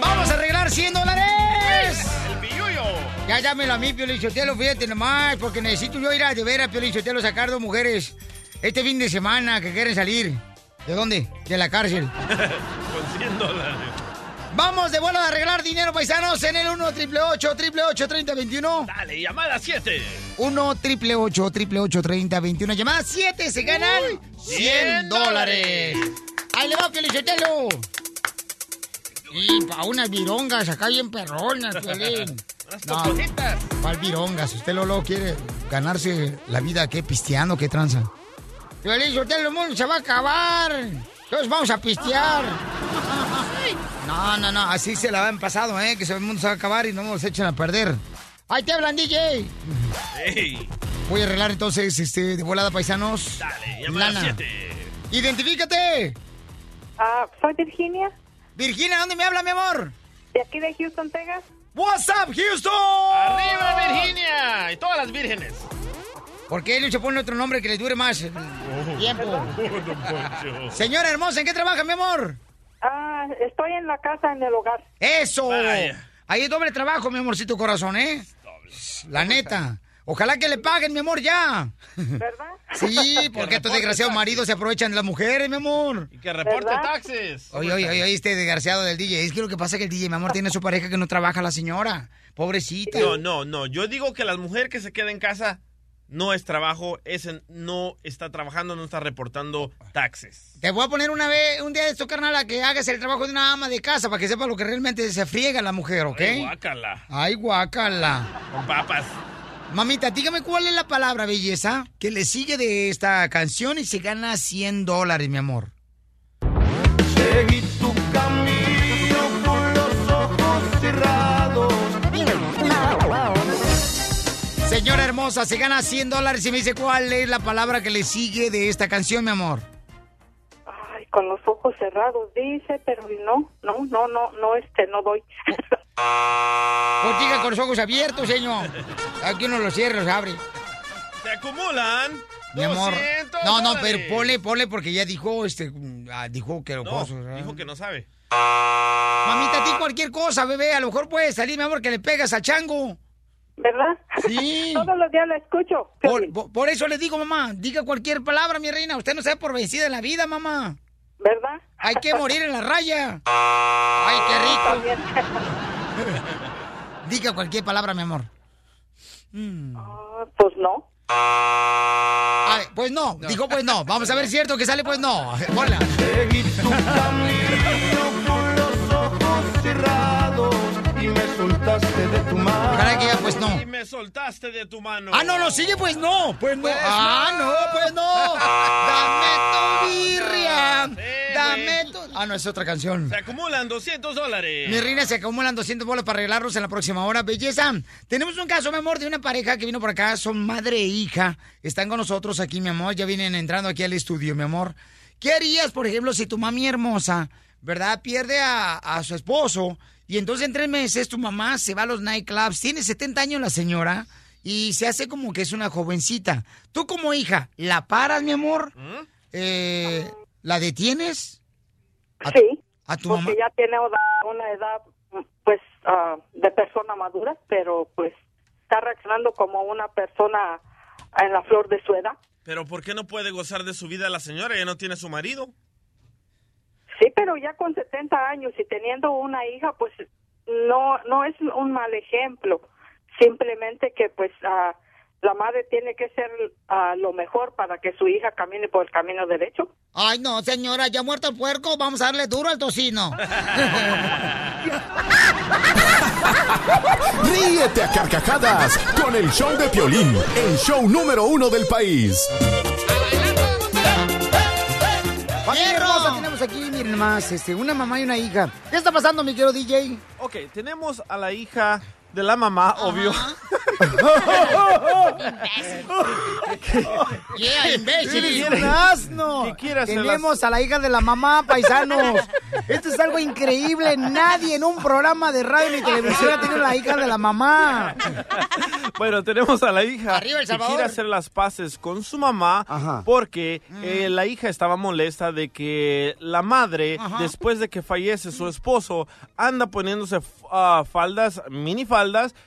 ¡Vamos a arreglar 100 dólares! El pilluyo. Ya llámelo a mí, Piolichotelo, fíjate nomás, porque necesito yo ir a de ver a Piolichotelo sacar dos mujeres este fin de semana que quieren salir. ¿De dónde? De la cárcel. [laughs] Con 100 dólares. Vamos de vuelo a arreglar dinero, paisanos, en el 1 888 888 3021 Dale, llamada 7. 1 888 888 3021 Llamada 7, se ganan 100 dólares. Ahí le va, Piolichotelo. Y para unas virongas acá bien perronas, Piolín. Unas No. ¿Cuál virongas? Usted Lolo quiere ganarse la vida, ¿qué? Pisteando, ¿qué tranza? Piolín, usted el mundo se va a acabar. Entonces vamos a pistear. No, no, no, así se la han pasado, ¿eh? Que el mundo se va a acabar y no nos echan a perder. ¡Ahí te hablan, DJ! Ey, Voy a arreglar entonces, este, de volada, paisanos. dale, Lana. 7. ¡Identifícate! Ah, soy Virginia, Virginia, ¿dónde me habla, mi amor? de aquí de Houston, Texas. What's up, Houston? ¡Arriba, Virginia! Y todas las vírgenes. ¿Por qué él se pone otro nombre que le dure más el tiempo? [laughs] Señora hermosa, ¿en qué trabaja, mi amor? Ah, estoy en la casa, en el hogar. ¡Eso! Vaya. Ahí es doble trabajo, mi amorcito corazón, ¿eh? La neta. Ojalá que le paguen, mi amor, ya. ¿Verdad? Sí, porque estos desgraciados maridos se aprovechan de las mujeres, mi amor. Y que reporte ¿Verdad? taxes. Oye, oye, oye, este desgraciado del DJ. Es que lo que pasa es que el DJ, mi amor, tiene a su pareja que no trabaja la señora. Pobrecita. No, no, no. Yo digo que la mujer que se queda en casa no es trabajo, ese no está trabajando, no está reportando taxes. Te voy a poner una vez, un día de esto, carnal, a que hagas el trabajo de una ama de casa para que sepa lo que realmente se friega la mujer, ¿ok? Ay, guácala. Ay, guácala. Con papas. Mamita, dígame cuál es la palabra, belleza, que le sigue de esta canción y se gana 100 dólares, mi amor. Seguí tu Señora hermosa, se gana 100 dólares y me dice cuál es la palabra que le sigue de esta canción, mi amor. Ay, con los ojos cerrados, dice, pero no, no, no, no, no, este, no doy. [laughs] Pues diga con los ojos abiertos, señor. Aquí uno los cierra, los abre. Se acumulan. Mi amor. 200 No, no, dólares. pero ponle, ponle porque ya dijo, este, ah, dijo que lo No, dijo que no sabe. Mamita, a ti cualquier cosa, bebé, a lo mejor puede salir, mi amor, que le pegas al chango. ¿Verdad? Sí. [laughs] Todos los días la escucho. Por, eso le digo, mamá, diga cualquier palabra, mi reina. Usted no se da por vencida en la vida, mamá. ¿Verdad? Hay que morir en la raya. [laughs] Ay, qué rico. [laughs] Diga cualquier palabra, mi amor. Mm. pues no. Ay, pues no, dijo pues no. Vamos a ver cierto que sale pues no. Hola. De tu mano. Que ya pues no. Y me soltaste de tu mano. Ah, no, no, sigue pues no. Pues no. ah, no, pues no. Dame tu birria. Dame tu... Ah, no, es otra canción. Se acumulan 200 dólares. Mi reina, se acumulan 200 bolas para arreglarlos en la próxima hora. Belleza. Tenemos un caso, mi amor, de una pareja que vino por acá. Son madre e hija. Están con nosotros aquí, mi amor. Ya vienen entrando aquí al estudio, mi amor. ¿Qué harías, por ejemplo, si tu mami hermosa, ¿verdad? Pierde a, a su esposo y entonces en tres meses tu mamá se va a los nightclubs. Tiene 70 años la señora y se hace como que es una jovencita. Tú como hija, ¿la paras, mi amor? ¿Mm? Eh, ¿La detienes? Sí. ¿A tu porque mamá? ya tiene una- una edad, pues, ah, de persona madura, pero pues está reaccionando como una persona en la flor de su edad. Pero ¿por qué no puede gozar de su vida la señora? Ya no tiene su marido. Sí, pero ya con 70 años y teniendo una hija, pues no no es un mal ejemplo. Simplemente que pues ah, la madre tiene que ser ah, lo mejor para que su hija camine por el camino derecho. Ay, no, señora, ya muerto el puerco, vamos a darle duro al tocino. [laughs] Ríete a carcajadas con el show de Piolín, el show número uno del país. Familia hermosa, tenemos aquí, este, una mamá y una hija. ¿Qué está pasando, mi querido DJ? Ok, tenemos a la hija de la mamá, obvio. [laughs] Yeah, imbécil. ¿Qué asno. ¿Qué quiere hacer Tenemos a la hija de la mamá, paisanos. Esto es algo increíble. Nadie en un programa de radio ni televisión ha tenido la hija de la mamá. Bueno, tenemos a la hija Arriba El que quiere hacer las paces con su mamá porque eh, la hija estaba molesta de que la madre, después de que fallece su esposo, anda poniéndose ah, faldas, mini faldas,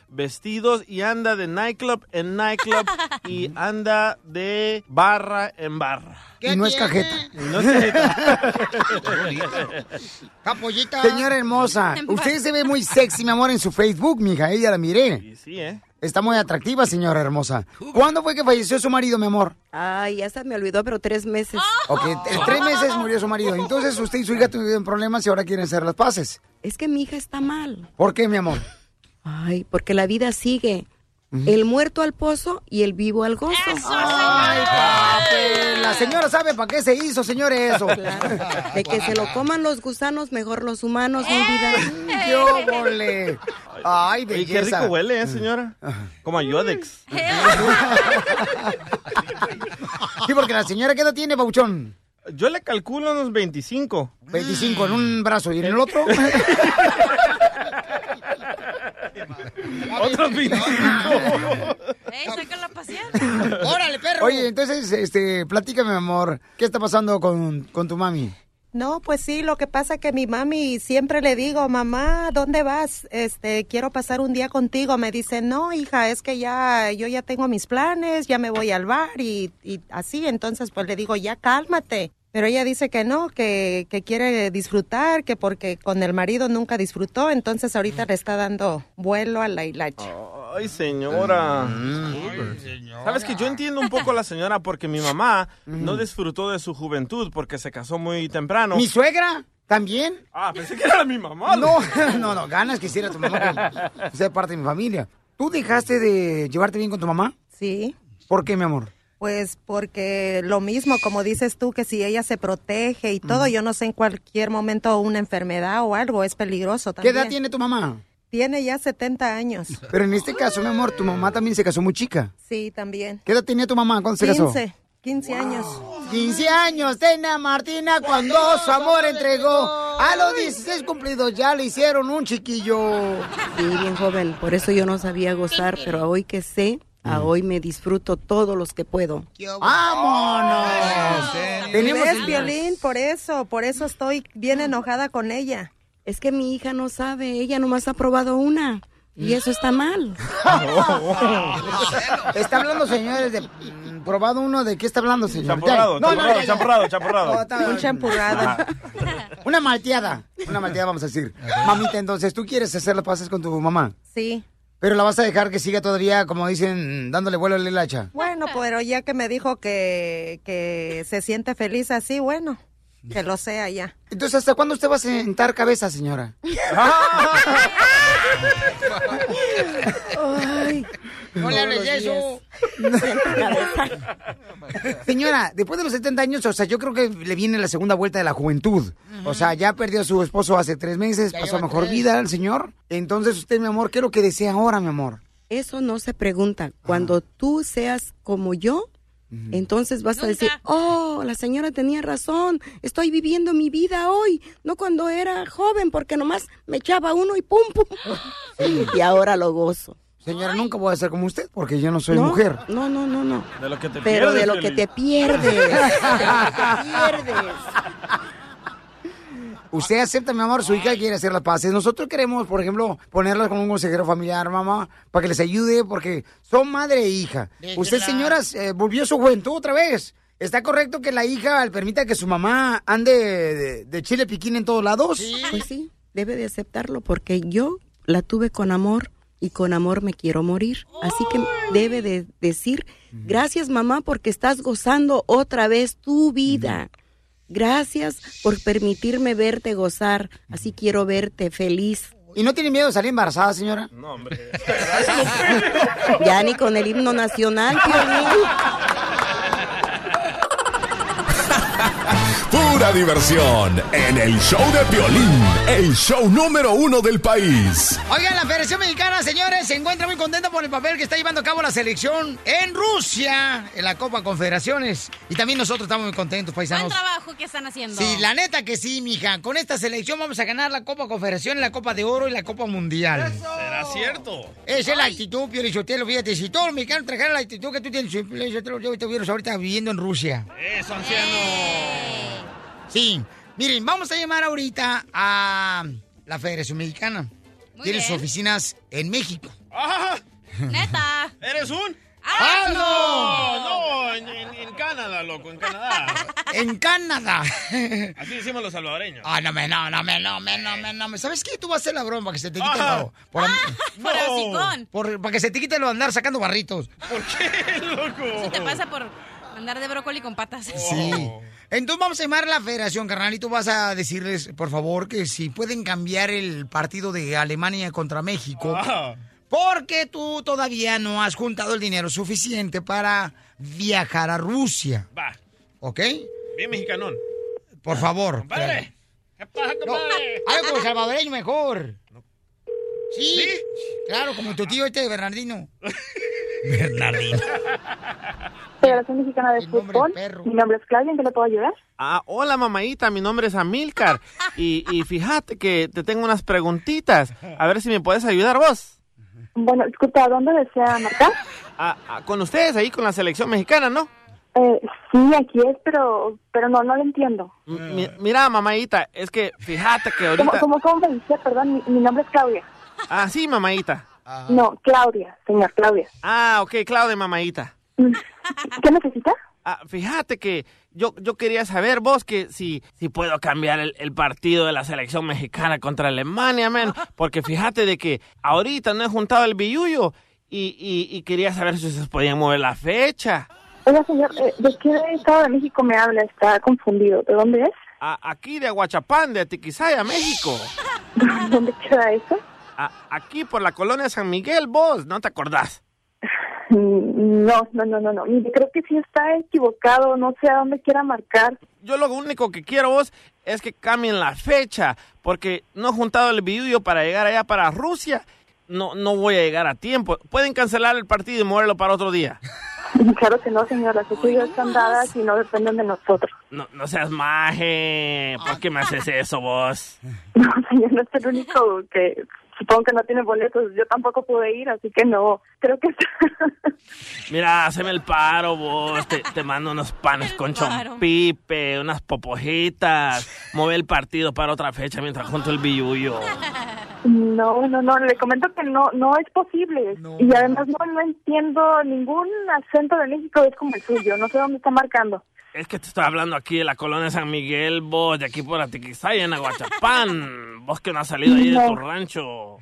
vestidos y anda de nightclub en nightclub [laughs] y anda de barra en barra. Y no es cajeta. Y no es cajeta. [laughs] Capollita. Señora hermosa, usted se ve muy sexy, mi amor, en su Facebook, mija. Ella la miré. Sí, ¿eh? Está muy atractiva, señora hermosa. ¿Cuándo fue que falleció su marido, mi amor? Ay, ya se me olvidó, pero tres meses. Ok, en tres meses murió su marido. Entonces usted y su hija tuvieron problemas y ahora quieren hacer las paces. Es que mi hija está mal. ¿Por qué, mi amor? Ay, porque la vida sigue. El muerto al pozo y el vivo al gozo. Ay, papi, la señora sabe para qué se hizo, señores, eso. De que se lo coman los gusanos, mejor los humanos, mi vida. ¡Qué óvole! Ay, Y qué belleza. rico huele, ¿eh, señora? Como a Yodex. [laughs] Sí, porque la señora, ¿qué edad tiene, Bauchón? Yo le calculo unos 25. 25 en un brazo y en el otro. [laughs] Otros 25. ¡Ey, sácala a pasear! ¡Órale, perro! Oye, entonces, este, platícame, mi amor, ¿qué está pasando con, con tu mami? No, pues sí, lo que pasa que mi mami siempre le digo, mamá, ¿dónde vas? Este, quiero pasar un día contigo. Me dice, no, hija, es que ya, yo ya tengo mis planes, ya me voy al bar y, y así. Entonces, pues le digo, ya cálmate. Pero ella dice que no, que, que quiere disfrutar, que porque con el marido nunca disfrutó, entonces ahorita le está dando vuelo a la hilacha. Ay, señora. Sabes que yo entiendo un poco a la señora porque mi mamá no disfrutó de su juventud porque se casó muy temprano. ¿Mi suegra? ¿También? Ah, pensé que era mi mamá. No, [laughs] no, no, ganas quisiera tu mamá que sea parte de mi familia. ¿Tú dejaste de llevarte bien con tu mamá? Sí. ¿Por qué, mi amor? Pues porque lo mismo, como dices tú, que si ella se protege y todo, yo no sé en cualquier momento una enfermedad o algo, es peligroso ¿Qué también. edad tiene tu mamá? Tiene ya 70 años. Pero en este caso, mi amor, tu mamá también se casó muy chica. Sí, también. ¿Qué edad tenía tu mamá cuando se casó? 15, 15 años. 15 años tenía Martina cuando su amor entregó. A los 16 cumplidos ya le hicieron un chiquillo. Sí, bien joven, por eso yo no sabía gozar, pero hoy que sé, a hoy me disfruto todos los que puedo. ¡Vámonos! Tenemos Tenemos ¿Ves, el- Violín? Por eso, por eso estoy bien enojada con ella. Es que mi hija no sabe, ella nomás ha probado una. Y eso está mal. [laughs] Está hablando, señores, de mm, probado uno de qué está hablando, señor. Champurrado. No, no, champurrado, champurrado, Un champurrado. Una malteada. Una malteada, vamos a decir. Mamita, entonces, ¿tú quieres hacer las paces con tu mamá? Sí. Pero la vas a dejar que siga todavía, como dicen, dándole vuelo a la hilacha. Bueno, pero ya que me dijo que, que se siente feliz así, bueno, que lo sea ya. Entonces, ¿hasta cuándo usted va a sentar cabeza, señora? [laughs] Ay, No le hables eso. [laughs] Señora, después de los 70 años, o sea, yo creo que le viene la segunda vuelta de la juventud. O sea, ya perdió a su esposo hace tres meses, Ya pasó mejor tres. vida al señor. Entonces, usted, mi amor, ¿qué es lo que desea ahora, mi amor? Eso no se pregunta. Cuando tú seas como yo, entonces vas a decir, oh, la señora tenía razón, estoy viviendo mi vida hoy, no cuando era joven, porque nomás me echaba uno y pum, pum. Y ahora lo gozo. Señora, nunca voy a ser como usted porque yo no soy No, mujer. No, no, no, no. De lo que te Pero pierdes, de lo que te pierdes. de lo que te pierdes. Usted acepta, mi amor, su hija quiere hacer las paces. Nosotros queremos, por ejemplo, ponerlas como un consejero familiar, mamá, para que les ayude, porque son madre e hija. Usted, señoras, eh, volvió su juventud otra vez. ¿Está correcto que la hija permita que su mamá ande de, de chile piquín en todos lados? Pues sí, debe de aceptarlo porque yo la tuve con amor y con amor me quiero morir. Así que debe de decir, gracias mamá porque estás gozando otra vez tu vida. Gracias por permitirme verte gozar. Así quiero verte feliz. ¿Y no tiene miedo de salir embarazada, señora? No, hombre. [laughs] [laughs] Ya ni con el himno nacional, Piolín. Pura diversión en el show de Piolín, el show número uno del país. Oigan, la Federación Mexicana, señores, se encuentra muy contenta por el papel que está llevando a cabo la selección en Rusia, en la Copa Confederaciones. Y también nosotros estamos muy contentos, Buen paisanos. trabajo que están haciendo. Sí, la neta que sí, mija. Con esta selección vamos a ganar la Copa Confederación, la Copa de Oro y la Copa Mundial. ¿Será cierto? Esa es la actitud, Pio Lizotelo. Fíjate, si todos los mexicanos trajeran la actitud que tú tienes, yo estuviera ahorita viviendo en Rusia. Eso, anciano. Sí. Miren, vamos a llamar ahorita a la Federación Mexicana. Tiene sus oficinas en México. ¡Ah! Neta. [laughs] ¿Eres un? ¡Ah, no! No, en, en- en Canadá, loco, en Canadá. [laughs] En Canadá. [laughs] Así decimos los salvadoreños. Ah, no me, no, no me, no me, no me, no me. ¿Sabes qué? Tú vas a hacer la broma para que se te quite lo... Por, Por hocicón. por- para que se te quite lo de andar sacando barritos. ¿Por qué, loco? Eso te pasa por andar de brócoli con patas. Sí. Entonces vamos a llamar a la federación, carnal, y tú vas a decirles, por favor, que si pueden cambiar el partido de Alemania contra México. Porque tú todavía no has juntado el dinero suficiente para viajar a Rusia. Va, ¿Ok? bien mexicanón. Por favor. Compadre. ¿Qué pasa, No, compadre? algo como salvadoreño mejor. ¿Sí? Claro, como tu tío este, Bernardino. [laughs] Bernardino. [laughs] Federación Mexicana de Fútbol. Mi nombre es Claudia, ¿en qué le puedo ayudar? Ah, hola mamadita, mi nombre es Amilcar y, y fíjate que te tengo unas preguntitas, a ver si me puedes ayudar vos. Bueno, disculpa, ¿a dónde desea marcar? [laughs] Ah, ah, con ustedes ahí con la selección mexicana, ¿no? Eh, sí, aquí es, pero pero no, no lo entiendo. Mi- mira mamadita, es que fíjate que ¿Cómo, ahorita... cómo, cómo me dice? Perdón, mi, mi nombre es Claudia. Ah, sí, mamadita. No, Claudia, señor Claudia. Ah, ok, Claudia, mamadita. ¿Qué necesita? Ah, fíjate que yo, yo quería saber vos que si, si puedo cambiar el, el partido de la selección mexicana contra Alemania, man. Porque fíjate de que ahorita no he juntado el billuyo y, y, y quería saber si se podían mover la fecha. Oiga, señor, eh, ¿de qué estado de México me habla? Está confundido. ¿De dónde es? A- aquí de Aguachapán, de Tiquisaya, México. [laughs] ¿Dónde queda eso? A- aquí por la colonia San Miguel, vos, ¿no te acordás? Mm, No, no, no, no, no. Creo que sí está equivocado. No sé a dónde quiera marcar. Yo lo único que quiero vos es que cambien la fecha, porque no he juntado el billuyo para llegar allá para Rusia. No, no voy a llegar a tiempo. Pueden cancelar el partido y moverlo para otro día. [laughs] Claro que no, señor. Las ya están dadas y no dependen de nosotros. No, no seas maje. ¿Por qué me haces eso vos? [laughs] No, señor, no es el único que supongo que no tiene boletos. Yo tampoco pude ir, así que no. Creo que [laughs] Mira, haceme el paro vos. Te, te mando unos panes con chompipe, unas popojitas. Mueve el partido para otra fecha mientras junto el billuyo. No, no, no, le comento que no no es posible. Y además no, no entiendo ningún acento de México, es como el suyo, no sé dónde está marcando. Es que te estoy hablando aquí de la colonia San Miguel, vos, de aquí por Atiquizaya, en Aguachapán. Vos que no has salido ahí de No. tu rancho.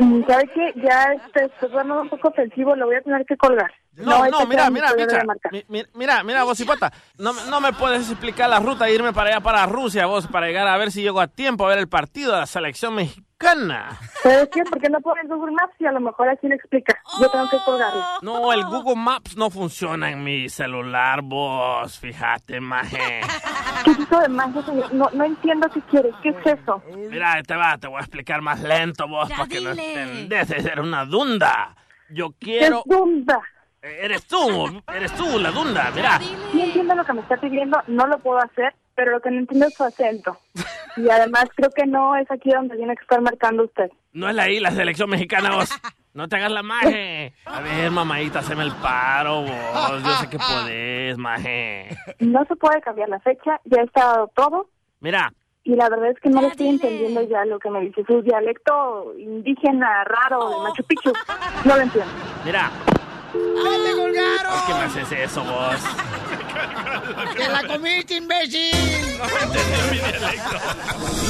Mm, ¿Sabe qué? Ya este, es un poco ofensivo, lo voy a tener que colgar. No, no, fecha mira, mira, de. Mi- mi- Mira, mira, vos, hipota. No, me- no me puedes explicar la ruta e irme para allá, para Rusia, vos, para llegar a ver si llego a tiempo a ver el partido de la selección mexicana. ¿Sabes qué? ¿Por qué no pones Google Maps y a lo mejor así le explica? Yo tengo que colgarlo. No, el Google Maps no funciona en mi celular, vos. Fíjate, maje. ¿Qué es eso de magia, señor? No, no entiendo qué quiere. ¿Qué es eso? Mira, te va, te voy a explicar más lento, vos, Ya porque no dile. entendés. Eres una dunda. Yo quiero... ¿Qué es dunda? Eres tú, eres tú, la dunda, mira. Sí entiendo lo que me está pidiendo, no lo puedo hacer, pero lo que no entiendo es su acento. Y además creo que no es aquí donde tiene que estar marcando usted. No es la I, la selección mexicana, vos. No te hagas la maje. A ver, mamadita, haceme el paro, vos. Yo sé que podés, maje. No se puede cambiar la fecha, ya está dado todo. Mira, Y la verdad es que no le estoy entendiendo ya lo que me dice. Su dialecto indígena raro de Machu Picchu. No lo entiendo. mira. ¡Te colgaron! ¿Por qué me haces eso, vos? [laughs] ¡Te la comiste, imbécil!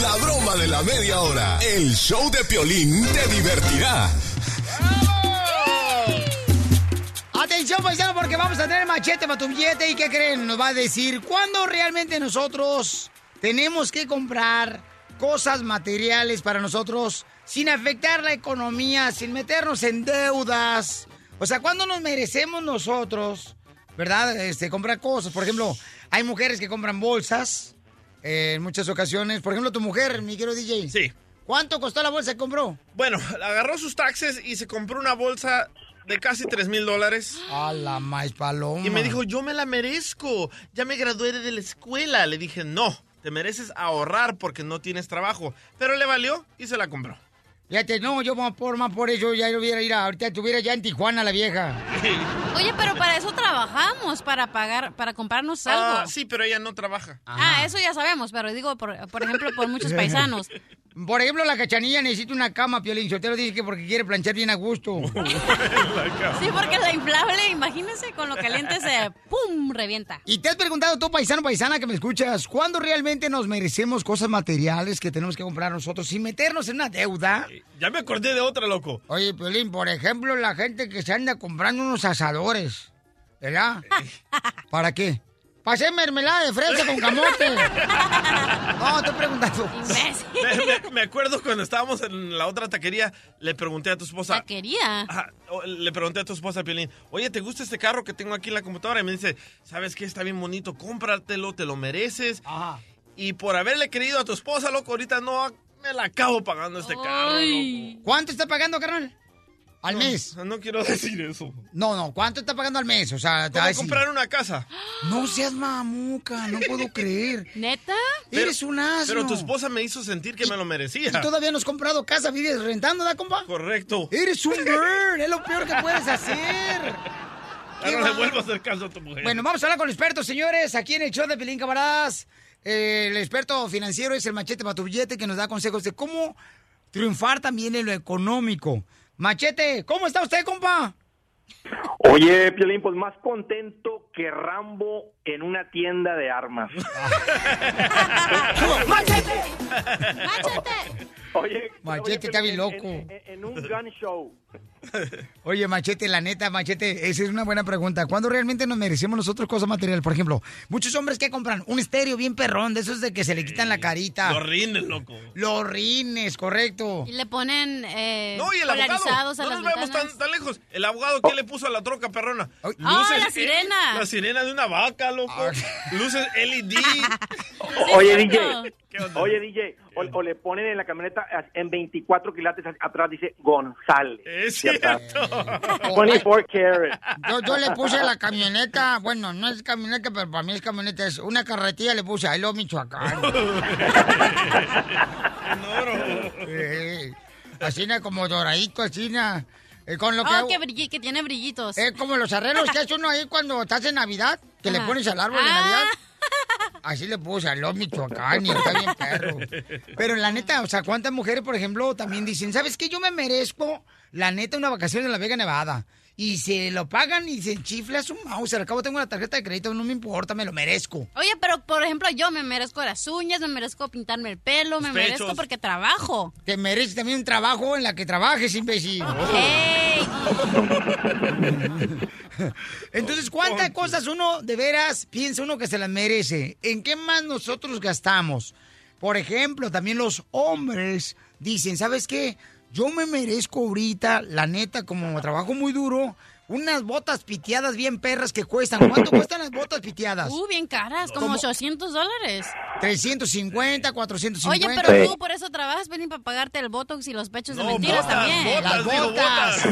La broma de la media hora. El show de Piolín te divertirá. Atención, paisano, porque vamos a tener machete para tu billete. ¿Y qué creen? Nos va a decir cuándo realmente nosotros tenemos que comprar cosas materiales para nosotros sin afectar la economía, sin meternos en deudas. O sea, ¿cuándo nos merecemos nosotros, verdad? Este, comprar cosas. Por ejemplo, hay mujeres que compran bolsas eh, en muchas ocasiones. Por ejemplo, tu mujer, mi querido DJ. Sí. ¿Cuánto costó la bolsa que compró? Bueno, agarró sus taxes y se compró una bolsa de casi 3 mil dólares. A la más paloma. Y me dijo, yo me la merezco. Ya me gradué de la escuela. Le dije, no, te mereces ahorrar porque no tienes trabajo. Pero le valió y se la compró. Fíjate, no, yo más por, más por eso ya lo hubiera ir a, ahorita estuviera ya en Tijuana la vieja. [laughs] Oye, pero para eso trabajamos, para pagar, para comprarnos algo. Ah, sí, pero ella no trabaja. Ah, eso ya sabemos, pero digo, por, por ejemplo, por muchos [laughs] paisanos. Por ejemplo, la cachanilla necesita una cama, Piolín. Sotelo dice que porque quiere planchar bien a gusto. [laughs] Sí, porque la inflable, imagínense, con lo caliente se ¡pum! revienta. Y te has preguntado tú, paisano, paisana, que me escuchas, ¿cuándo realmente nos merecemos cosas materiales que tenemos que comprar nosotros sin meternos en una deuda? Ya me acordé de otra, loco. Oye, Piolín, por ejemplo, la gente que se anda comprando unos asadores, ¿verdad? [laughs] ¿Para qué? Hacer mermelada de fresa con camote. [laughs] No, estoy preguntando. Me, me- me acuerdo cuando estábamos en la otra taquería, le pregunté a tu esposa. ¿Taquería? Ajá, le pregunté a tu esposa, Piolín, oye, ¿te gusta este carro que tengo aquí en la computadora? Y me dice, ¿sabes qué? Está bien bonito, cómpratelo, te lo mereces. Y por haberle querido a tu esposa, loco, ahorita no me la acabo pagando este carro. loco. ¿Cuánto está pagando, carnal? Al No, mes. No quiero [laughs] decir eso. No, no, ¿cuánto está pagando al mes? O sea, te ¿Cómo comprar una casa? No seas mamuca, no puedo [laughs] creer. ¿Neta? Eres un asno. Pero tu esposa me hizo sentir que me lo merecía. Y todavía no has comprado casa, vives rentando, ¿da, compa? Correcto. Eres un bird, es lo peor que puedes hacer. [laughs] Ya no le vuelvo a hacer caso a tu mujer. Bueno, vamos a hablar con el experto, señores, aquí en el show de Pelín Camaradas. Eh, el experto financiero es el machete para tu billete que nos da consejos de cómo triunfar también en lo económico. Machete, ¿cómo está usted, compa? Oye, Piolín, pues más contento que Rambo en una tienda de armas. [laughs] ¡Machete! Oye, Machete está bien en- loco. En, en un gun show. [laughs] Oye, Machete, la neta, Machete, esa es una buena pregunta. ¿Cuándo realmente nos merecemos nosotros cosas materiales? Por ejemplo, muchos hombres que compran un estéreo bien perrón, de esos de que se le quitan la carita. Los rines, loco. Los rines, correcto. Y le ponen eh, No, y el abogado. a No las nos vemos tan, tan lejos. El abogado, ¿qué le puso a la troca perrona? ¡Ah, la sirena! La sirena de una vaca, loco. Luces LED. [laughs] Oye, DJ. Oye, DJ. O, o le ponen en la camioneta en 24 quilates atrás dice González. Es cierto. 24 carat. Yo, yo le puse a la camioneta, bueno, no es camioneta, pero para mí es camioneta, es una carretilla le puse, ahí lo Michoacán. [laughs] Eh, así como doradito, así na, eh, con lo que... Oh, que, brilli- que tiene brillitos. Es como los arreglos que hace uno ahí cuando estás en Navidad, que le Ajá. pones al árbol de Ah. Navidad. Así le puse a los Michoacán y está bien perro. Pero la neta, o sea, ¿cuántas mujeres, por ejemplo, también dicen, ¿sabes qué? Yo me merezco, la neta, una vacación en la Vega Nevada. Y se lo pagan y se chifla su mouse. Al cabo tengo una tarjeta de crédito, no me importa, me lo merezco. Oye, pero por ejemplo, yo me merezco las uñas, me merezco pintarme el pelo, me merezco porque trabajo. Te mereces también un trabajo en la que trabajes, imbécil. ¡Ey! [laughs] Entonces, ¿cuántas cosas uno de veras piensa uno que se las merece? ¿En qué más nosotros gastamos? Por ejemplo, también los hombres dicen, ¿sabes qué? Yo me merezco ahorita, la neta, como trabajo muy duro, unas botas piteadas bien perras que cuestan. ¿Cuánto [laughs] cuestan las botas piteadas? Uh, bien caras, como ¿Cómo? 800 dólares. 350, 450. Oye, pero tú por eso trabajas, ven para pagarte el botox y los pechos de mentiras botas, también. botas, Las digo, botas,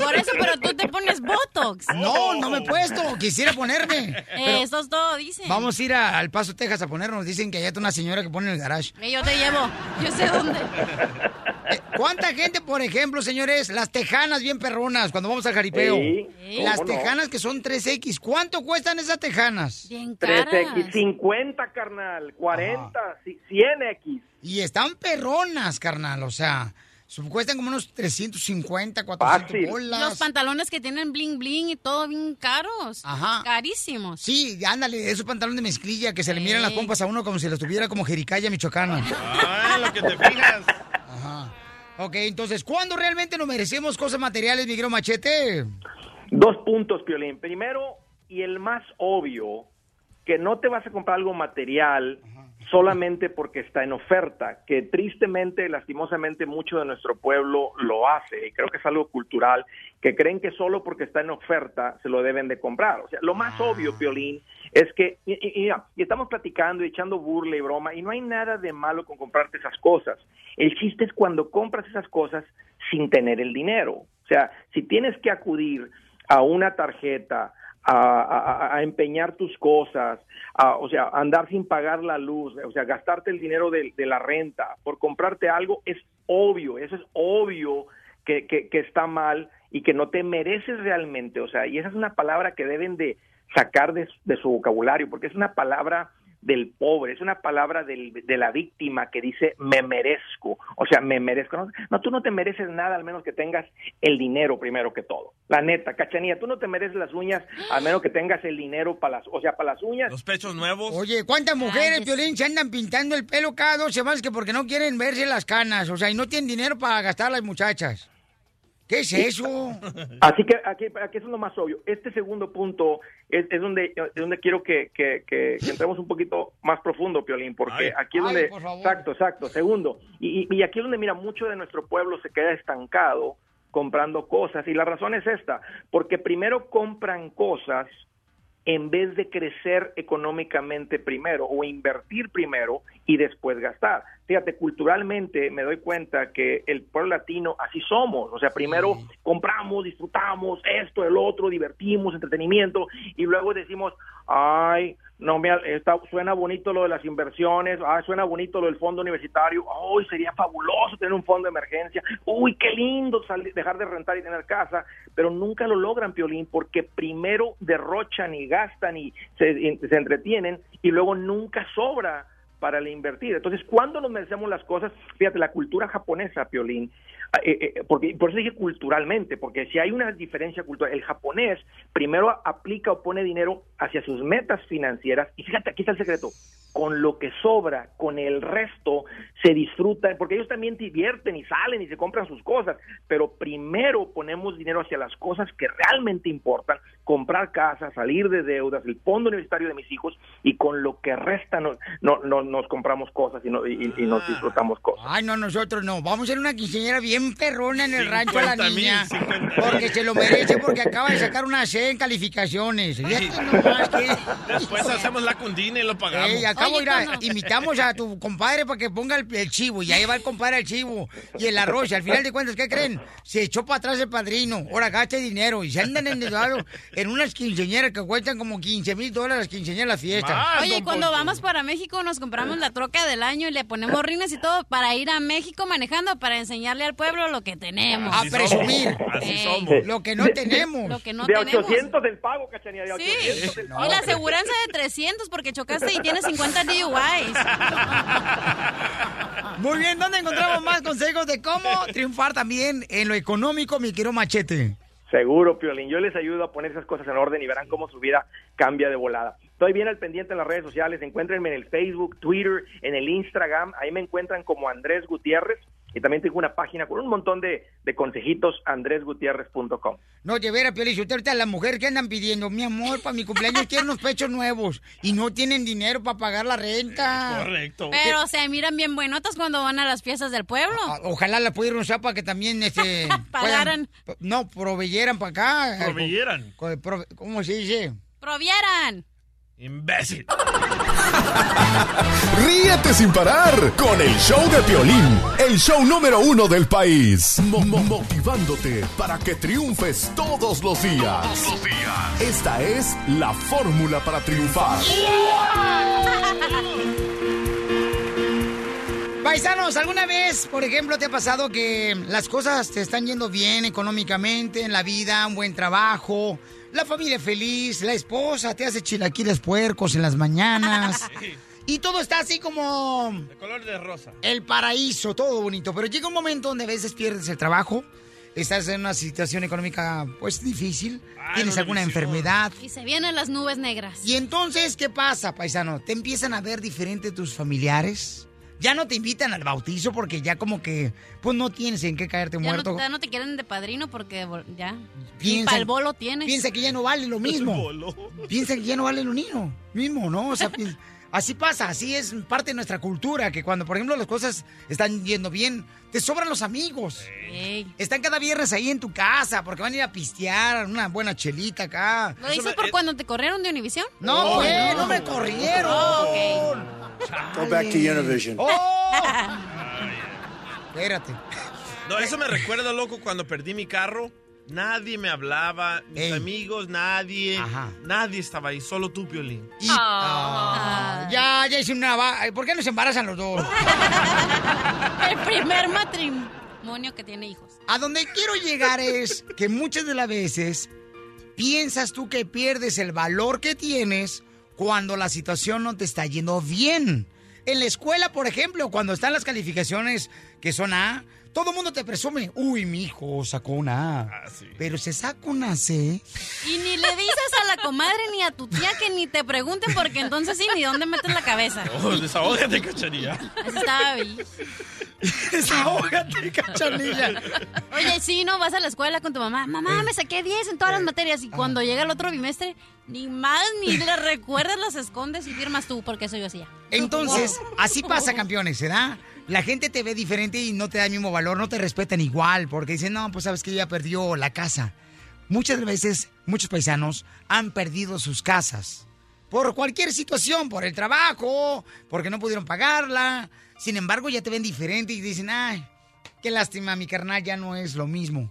Por eso, pero tú te pones botox. No, no me he puesto, quisiera ponerme. Pero Eso es todo, dicen. Vamos a ir a- al Paso, Texas a ponernos. Dicen que allá está una señora que pone en el garage. Eh, Yo te llevo, yo sé dónde. [laughs] ¿Cuánta gente, por ejemplo, señores, las tejanas bien perronas cuando vamos al jaripeo? Sí, Las ¿cómo no? tejanas que son 3X, ¿cuánto cuestan esas tejanas? Bien 3X, 50, carnal, 40, ci- 100X. Y están perronas, carnal, o sea, cuestan como unos 350, 400 bolas. Los pantalones que tienen bling bling y todo bien caros. Ajá. Carísimos. Sí, ándale, esos pantalones de mezclilla que se le miran las pompas a uno como si los tuviera como jericaya michoacana. Ah, lo que te fijas. Ok, entonces, ¿cuándo realmente nos merecemos cosas materiales, mi Machete? Dos puntos, Piolín. Primero, y el más obvio, que no te vas a comprar algo material solamente porque está en oferta, que tristemente, lastimosamente, mucho de nuestro pueblo lo hace, y creo que es algo cultural, que creen que solo porque está en oferta se lo deben de comprar. O sea, lo más obvio, Piolín, es que, y, y- y estamos platicando echando burla y broma, y no hay nada de malo con comprarte esas cosas. El chiste es cuando compras esas cosas sin tener el dinero. O sea, si tienes que acudir a una tarjeta, a empeñar tus cosas, a, o sea, andar sin pagar la luz, o sea, gastarte el dinero de, de la renta por comprarte algo, es obvio, eso es obvio que, que, que está mal y que no te mereces realmente, o sea, y esa es una palabra que deben de sacar de, de su vocabulario, porque es una palabra del pobre, es una palabra del- de la víctima que dice me merezco, o sea, me merezco. No, no, tú no te mereces nada al menos que tengas el dinero primero que todo. La neta, cachanía, tú no te mereces las uñas al menos que tengas el dinero para las, o sea, para las uñas. Los pechos nuevos. Oye, ¿cuántas mujeres, Piolín, se andan pintando el pelo cada dos semanas que porque no quieren verse las canas? O sea, y no tienen dinero para gastar las muchachas. ¿Qué es eso? Así que aquí, aquí eso es lo más obvio. Este segundo punto es, es donde, es donde quiero que, que- que- que entremos un poquito más profundo, Piolín, porque Ay. aquí es Ay, donde... por favor. Exacto, exacto. Segundo, y, y- y aquí es donde, mira, mucho de nuestro pueblo se queda estancado comprando cosas. Y la razón es esta, porque primero compran cosas en vez de crecer económicamente primero o invertir primero y después gastar. Fíjate, culturalmente me doy cuenta que el pueblo latino así somos, o sea, primero compramos, disfrutamos esto, el otro, divertimos, entretenimiento y luego decimos, ay, no me está, suena bonito lo de las inversiones, ay, suena bonito lo del fondo universitario, ay, sería fabuloso tener un fondo de emergencia, uy, qué lindo salir- dejar de rentar y tener casa, pero nunca lo logran, Piolín, porque primero derrochan y gastan y se, se entretienen y luego nunca sobra para invertir. Entonces, ¿cuándo nos merecemos las cosas? Fíjate, la cultura japonesa, Piolín, eh, eh, porque, por eso dije culturalmente, porque si hay una diferencia cultural, el japonés primero aplica o pone dinero hacia sus metas financieras, y fíjate, aquí está el secreto, con lo que sobra, con el resto, se disfrutan, porque ellos también divierten y salen y se compran sus cosas, pero primero ponemos dinero hacia las cosas que realmente importan, comprar casa, salir de deudas, el fondo universitario de mis hijos, y con lo que resta no, no, no- nos compramos cosas y, no- y- y nos disfrutamos cosas. Ay, no, nosotros no. Vamos a ser una quinceañera bien perrona en el rancho a la 50,000, niña. 50,000. Porque se lo merece, porque acaba de sacar una C en calificaciones. Nomás Después hacemos la cundina y lo pagamos. Ey, acabo a- invitamos a tu compadre para que ponga el, el chivo. Y ahí va el compadre al chivo. Y el arroz. Y al final de cuentas, ¿qué creen? Se echó para atrás el padrino. Ahora gaste dinero. Y se andan endeudados en unas quinceañeras que cuestan como 15 mil dólares quinceañeras la fiesta. Oye, cuando vamos para México nos compramos la troca del año y le ponemos rines y todo para ir a México manejando para enseñarle al pueblo lo que tenemos. A presumir. Así Ey. somos. Lo que no tenemos. Lo que no de tenemos. 800 del pago, cachanilla, de 800 Sí, del y la aseguranza de 300 porque chocaste y tienes 50 DUIs. [laughs] Muy bien, ¿dónde encontramos más consejos de cómo triunfar también en lo económico, mi querido Machete? Seguro, Piolín. Yo les ayudo a poner esas cosas en orden y verán cómo su vida cambia de volada. Estoy bien al pendiente en las redes sociales. Encuéntrenme en el Facebook, Twitter, en el Instagram. Ahí me encuentran como Andrés Gutiérrez. Y también tengo una página con un montón de, de consejitos, andresgutierrez.com. No, de veras, Piolín, si usted ahorita las mujeres que andan pidiendo, mi amor, para mi cumpleaños quiero unos pechos nuevos y no tienen dinero para pagar la renta. Correcto. Pero se miran bien buenotas cuando van a las fiestas del pueblo. Ojalá la pudieran usar para que también este, [laughs] Pagaran. puedan- no, proveyeran para acá. Proveyeran. Co- ¿Cómo se dice? Provieran. Imbécil. Ríete sin parar con el show de Piolín, el show número uno del país. Mo- mo- motivándote para que triunfes todos los días. Esta es la fórmula para triunfar. Paisanos, ¿alguna vez, por ejemplo, te ha pasado que las cosas te están yendo bien económicamente en la vida, un buen trabajo, la familia feliz, la esposa te hace chilaquiles puercos en las mañanas [laughs] y todo está así como De color de rosa. el paraíso, todo bonito, pero llega un momento donde a veces pierdes el trabajo, estás en una situación económica pues difícil, tienes alguna enfermedad. Y se vienen las nubes negras. Y entonces, ¿qué pasa, paisano? ¿Te empiezan a ver diferente tus familiares? Ya no te invitan al bautizo porque ya como que, pues no tienes en qué caerte Ya muerto. no, ya no te quieren de padrino porque ya. Piensa- Para el bolo tienes. Piensa que ya no vale lo [laughs] mismo. Piensa que ya no vale lo mismo, mismo ¿no? O sea, [laughs] pi- así pasa, así es parte de nuestra cultura, que cuando, por ejemplo, las cosas están yendo bien, te sobran los amigos. Están cada viernes ahí en tu casa porque van a ir a pistear, una buena chelita acá. ¿Lo dices por cuando te corrieron de Univisión? No, pues, no me corrieron. Oh, ok. Go back to Univision. ¡Oh! Espérate. No, eso me recuerda, loco, cuando perdí mi carro. Nadie me hablaba, mis amigos, nadie. Nadie estaba ahí, solo tú, Piolín. Ah, ya, ya hice una... va- ¿Por qué no se embarazan los dos? [laughs] El primer matrimonio que tiene hijos. A donde quiero llegar es que muchas de las veces piensas tú que pierdes el valor que tienes cuando la situación no te está yendo bien. En la escuela, por ejemplo, cuando están las calificaciones que son A, todo el mundo te presume, uy, mi hijo sacó una A. Pero se saca una C. Y ni le dices a la comadre ni a tu tía que ni te pregunten porque entonces sí, ni dónde metes la cabeza. Oh, desahógate, cachanilla. Bien. Desahógate, cachanilla. Oye, sí, no, vas a la escuela con tu mamá. Mamá, me saqué 10 en todas las materias. Y cuando llega el otro bimestre, ni más ni le recuerdas, las escondes y firmas tú, porque eso yo hacía. Entonces, así pasa, campeones, ¿verdad? La gente te ve diferente y no te da el mismo valor, no te respetan igual, porque dicen, no, pues sabes que ya perdió la casa. Muchas veces, muchos paisanos han perdido sus casas por cualquier situación, por el trabajo, porque no pudieron pagarla. Sin embargo, ya te ven diferente y dicen, ay, qué lástima, mi carnal ya no es lo mismo.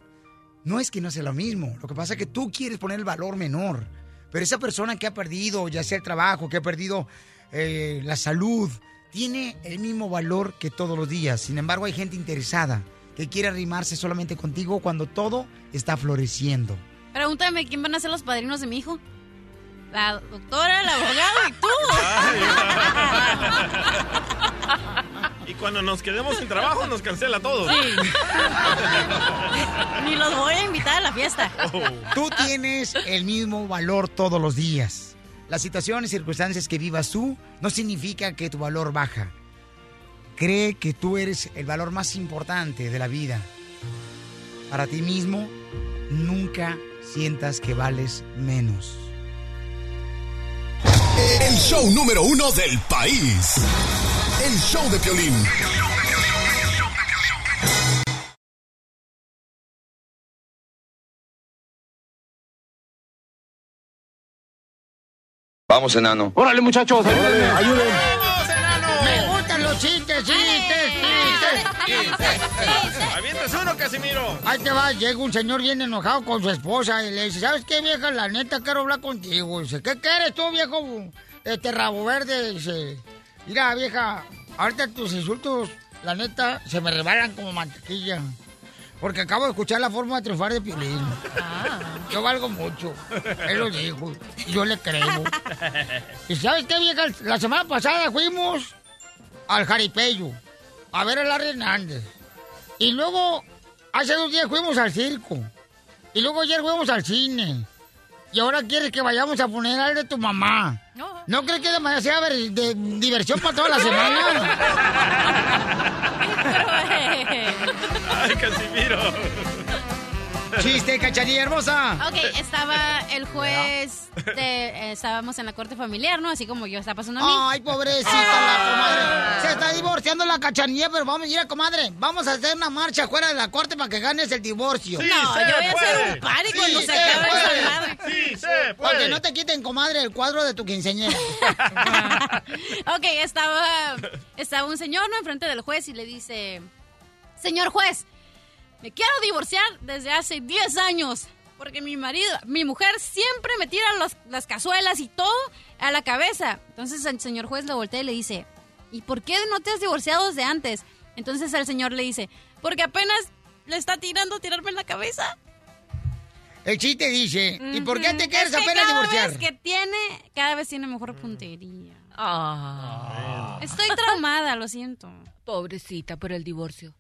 No es que no sea lo mismo, lo que pasa es que tú quieres poner el valor menor. Pero esa persona que ha perdido, ya sea el trabajo, que ha perdido eh, la salud, tiene el mismo valor que todos los días. Sin embargo, hay gente interesada que quiere arrimarse solamente contigo cuando todo está floreciendo. Pregúntame quién van a ser los padrinos de mi hijo. La doctora, el abogado y tú. [laughs] Y cuando nos quedemos sin trabajo, nos cancela todo. Ni los voy a invitar a la fiesta. Tú tienes el mismo valor todos los días. Las situaciones y circunstancias que vivas tú no significa que tu valor baja. Cree que tú eres el valor más importante de la vida. Para ti mismo, nunca sientas que vales menos. El show número uno del país. El show de Piolín. Vamos, enano. Órale, muchachos, ayúdenme, ayúdenme. Me gustan los chistes, chistes, chistes. ¡Avientas uno, Casimiro! Ahí te va, llega un señor bien enojado con su esposa y le dice, ¿sabes qué, vieja? La neta quiero hablar contigo. Dice, ¿qué quieres tú, viejo? Este rabo verde. Dice, mira, vieja, ahorita tus insultos, la neta, se me rebalan como mantequilla. Porque acabo de escuchar la forma de triunfar de Piolín. Yo valgo mucho. Él lo dijo. Yo le creo. ¿Y sabes qué, vieja? La semana pasada fuimos al Jaripeyo a ver a Larry Hernández. Y luego, hace dos días fuimos al circo. Y luego ayer fuimos al cine. Y ahora quieres que vayamos a funeral de tu mamá. ¿No crees que ver- de diversión para toda la semana? [laughs] ¡Ay, Casimiro! Chiste, cachanilla hermosa. Ok, estaba el juez, de, eh, estábamos en la corte familiar, ¿no? Así como yo estaba pasando a mí. Ay, pobrecita la comadre. Se está divorciando la cachanilla, pero vamos, mira, comadre, vamos a hacer una marcha fuera de la corte para que ganes el divorcio. Sí, No, se yo voy a hacer puede. un party cuando se acabe esa madre. Sí, se Para puede. que no te quiten, comadre, el cuadro de tu quinceañera. [laughs] Ok, estaba, estaba un señor, ¿no? Enfrente del juez y le dice, señor juez, me quiero divorciar desde hace 10 años. Porque mi marido, mi mujer siempre me tira los- las cazuelas y todo a la cabeza. Entonces el señor juez le voltea y le dice, ¿y por qué no te has divorciado desde antes? Entonces el señor le dice, porque apenas le está tirando a tirarme en la cabeza. El chiste dice, ¿y por qué te quieres Es que apenas cada divorciar? vez que tiene, cada vez tiene mejor puntería. Estoy traumada, lo siento. Pobrecita por el divorcio.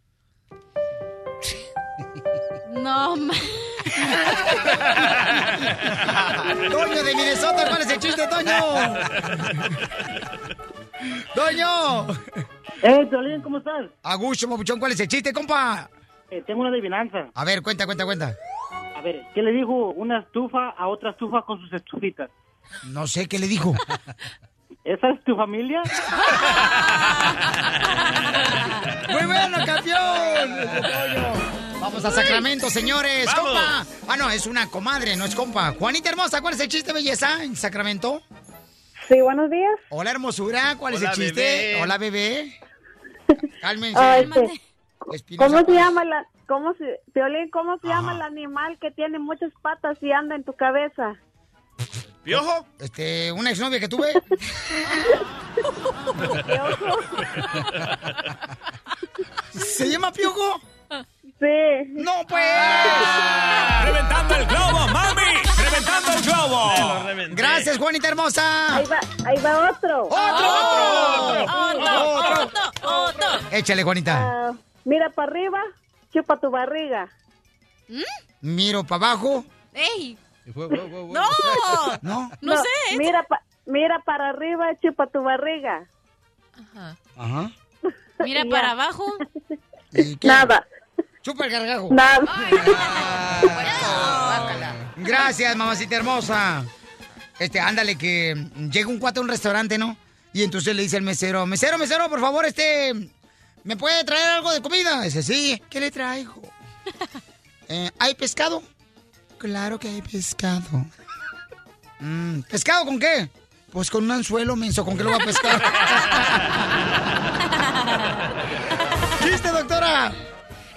No, ma- [laughs] Toño de Minnesota, ¿cuál es el chiste, Toño? Toño. Eh, Piolín, ¿cómo estás? Agucho, papuchón, ¿cuál es el chiste, compa? Eh, tengo una adivinanza. A ver, cuenta, cuenta, cuenta. A ver, ¿qué le dijo una estufa a otra estufa con sus estufitas? No sé qué le dijo. [laughs] ¿Esa es tu familia? [laughs] Muy bueno, campeón. Vamos a Sacramento, señores. Vamos. Compa. Ah, no, es una comadre, no es compa. Juanita hermosa, ¿cuál es el chiste, belleza, en Sacramento? Sí, buenos días. Hola, hermosura, ¿cuál Hola, es el chiste? bebé. Hola, bebé. Cálmense. Ah, este, Espinosa, ¿Cómo se pues. llama la, cómo se, Piolín, cómo se llama el animal que tiene muchas patas y anda en tu cabeza? ¿Piojo? Este, una exnovia que tuve. ¿Se llama Piojo? Sí. ¡No, pues! ¡Reventando el globo, mami! ¡Reventando el globo! Gracias, Juanita hermosa. Ahí va, ahí va otro. ¡Otro! ¡Otro! ¡Otro! ¡Otro! Échale, Juanita. Ah, mira para arriba, chupa tu barriga. Miro para abajo. ¡Ey! ¡No! No, ¿No? sé. Mira, pa- mira para arriba, chupa tu barriga. Ajá. Mira [laughs] para ya. abajo. Nada. Chupa el gargajo. Nada. Gracias, mamacita hermosa. Este, ándale, que llega un cuate a un restaurante, ¿no? Y entonces le dice al mesero, mesero, mesero, por favor, este, ¿me puede traer algo de comida? Dice, sí, ¿qué le traigo? [laughs] "Eh, ¿Hay pescado? Claro que hay pescado. [laughs] "Mm, ¿Pescado con qué? Pues con un anzuelo, menso, ¿con qué lo va a pescar? [laughs] [laughs] ¡Chiste, doctora!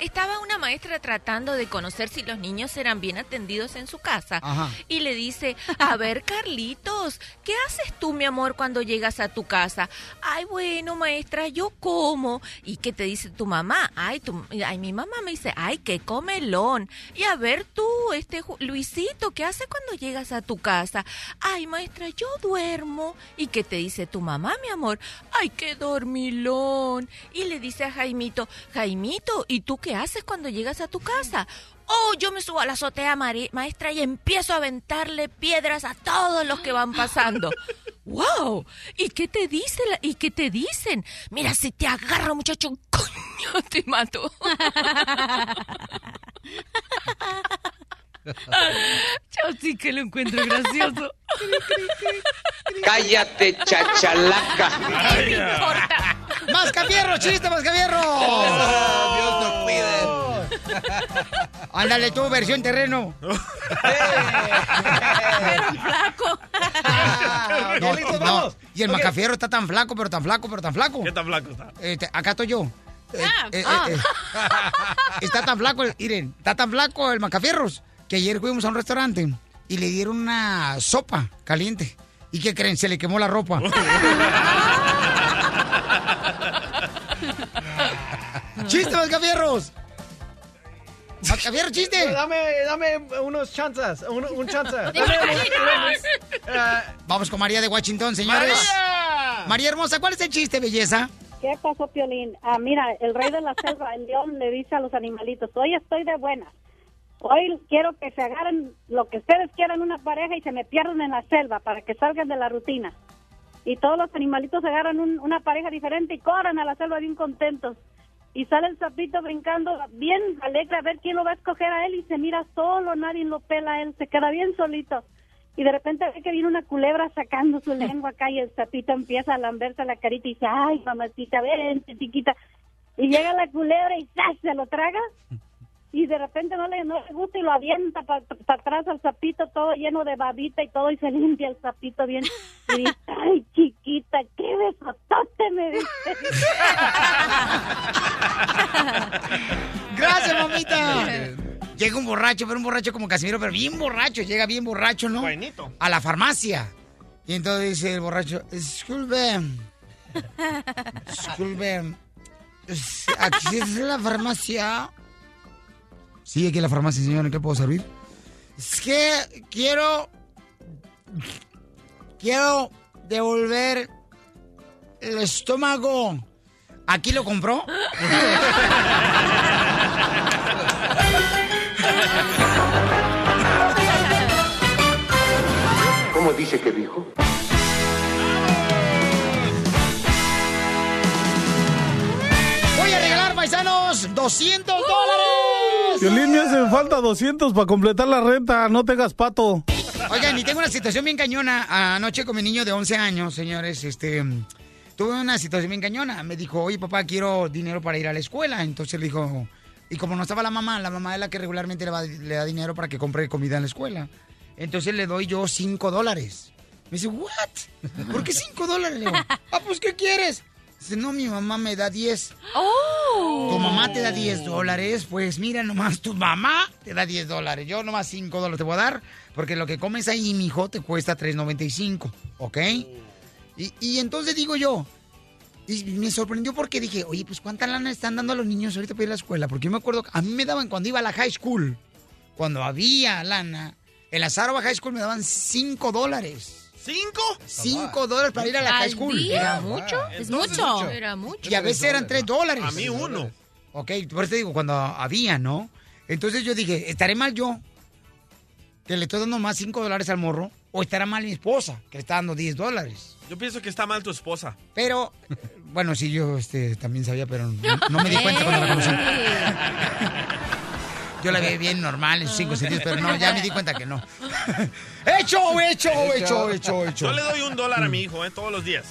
Estaba una maestra tratando de conocer si los niños eran bien atendidos en su casa. Ajá. Y le dice, a ver, Carlitos, ¿qué haces tú, mi amor, cuando llegas a tu casa? Ay, bueno, maestra, yo como. ¿Y qué te dice tu mamá? Ay, tu, ay mi mamá me dice, ay, qué comelón. Y a ver tú, este Luisito, ¿qué haces cuando llegas a tu casa? Ay, maestra, yo duermo. ¿Y qué te dice tu mamá, mi amor? Ay, qué dormilón. Y le dice a Jaimito, Jaimito, ¿y tú qué haces cuando llegas a tu casa? Oh, yo me subo a la azotea, maestra, y empiezo a aventarle piedras a todos los que van pasando. [laughs] ¡Wow! ¿Y qué te dice la- ¿Y qué te dicen? Mira, si te agarro, muchacho, [laughs] coño, te mato. [laughs] [laughs] Yo sí que lo encuentro gracioso. Cállate, chachalaca. ¿Qué me importa? ¡Mascafierro, chiste, mascafierro! Dios nos cuide. Ándale tú, versión terreno. Pero flaco. No, listos, no. vamos. Y el Ok. macafierro está tan flaco, pero tan flaco, pero tan flaco. ¿Qué tan flaco está? Este, acá estoy yo. Eh, Ah, eh, eh, ah. eh. Está tan flaco, el- miren, está tan flaco el macafierros que ayer fuimos a un restaurante y le dieron una sopa caliente. ¿Y qué creen? Se le quemó la ropa. [laughs] [laughs] ¡Chiste, macafierros! ¡Macafierro, chiste! Dame, dame unos chances, un, un Carlitos. [laughs] Eh, Vamos con María de Washington, señores. ¡María! María hermosa, ¿cuál es el chiste, belleza? ¿Qué pasó, Piolín? Ah, mira, el rey de la selva, el león, le dice a los animalitos, hoy estoy de buenas. Hoy quiero que se agarren lo que ustedes quieran una pareja y se me pierdan en la selva para que salgan de la rutina. Y todos los animalitos agarran un- una pareja diferente y corren a la selva bien contentos. Y sale el sapito brincando bien alegre a ver quién lo va a escoger a él y se mira solo, nadie lo pela a él, se queda bien solito. Y de repente ve que viene una culebra sacando su [laughs] lengua acá y el sapito empieza a lamberse la carita y dice, ay, mamacita, vente, chiquita. Y llega la culebra y ¡zas! se lo traga. Y de repente no le, no le gusta y lo avienta para atrás al sapito todo lleno de babita y todo y se limpia el sapito bien. Y dice, [laughs] ay, chiquita, qué besotote me diste. [laughs] Gracias, mamita. Llega un borracho, pero un borracho como Casimiro, pero bien borracho, llega bien borracho, ¿no? Buenito. A la farmacia. Y entonces dice el borracho, disculpe, disculpe, ¿aquí es la farmacia? Sí, aquí es la farmacia, señor, ¿en qué puedo servir? Es que quiero, quiero devolver el estómago. ¿Aquí lo compró? ¿Cómo dice que dijo? Paisanos, 200 dólares. Violín, me hacen falta 200 para completar la renta. No tengas pato. Oigan, y tengo una situación bien cañona. Anoche con mi niño de 11 años, señores, este... Tuve una situación bien cañona. Me dijo, oye, papá, quiero dinero para ir a la escuela. Entonces le dijo... Y como no estaba la mamá, la mamá es la que regularmente le, va- le da dinero para que compre comida en la escuela. Entonces le doy yo 5 dólares. Me dice, ¿what? ¿Por qué 5 dólares? Le digo, ah, pues, ¿qué quieres? Dice, no, mi mamá me da 10. ¡Oh! Tu mamá te da 10 dólares, pues mira nomás, tu mamá te da 10 dólares. Yo nomás 5 dólares te voy a dar, porque lo que comes ahí, mijo, te cuesta 3.95, ¿ok? Y, y entonces digo yo, y me sorprendió porque dije, oye, pues ¿cuánta lana están dando a los niños ahorita para ir a la escuela? Porque yo me acuerdo, a mí me daban cuando iba a la high school, cuando había lana, en la Sarova High School me daban 5 dólares. ¿Cinco? 5 dólares para ir a la high ¿Al school. día? Era ¿Mucho? Es mucho. mucho. Era mucho. Y a veces eran 3 dólares. A mí uno. Ok, por eso te digo, cuando había, ¿no? Entonces yo dije, ¿estaré mal yo? Que le estoy dando más 5 dólares al morro. ¿O estará mal mi esposa? Que le está dando 10 dólares. Yo pienso que está mal tu esposa. Pero, bueno, sí, yo este, también sabía, pero no, no me di [laughs] cuenta cuando la conocí. Yo la vi bien normal en sus cinco sentidos, pero no, ya me di cuenta que no. [laughs] ¡Hecho, hecho, hecho, hecho, hecho! Yo le doy un dólar a mi hijo, ¿eh? Todos los días.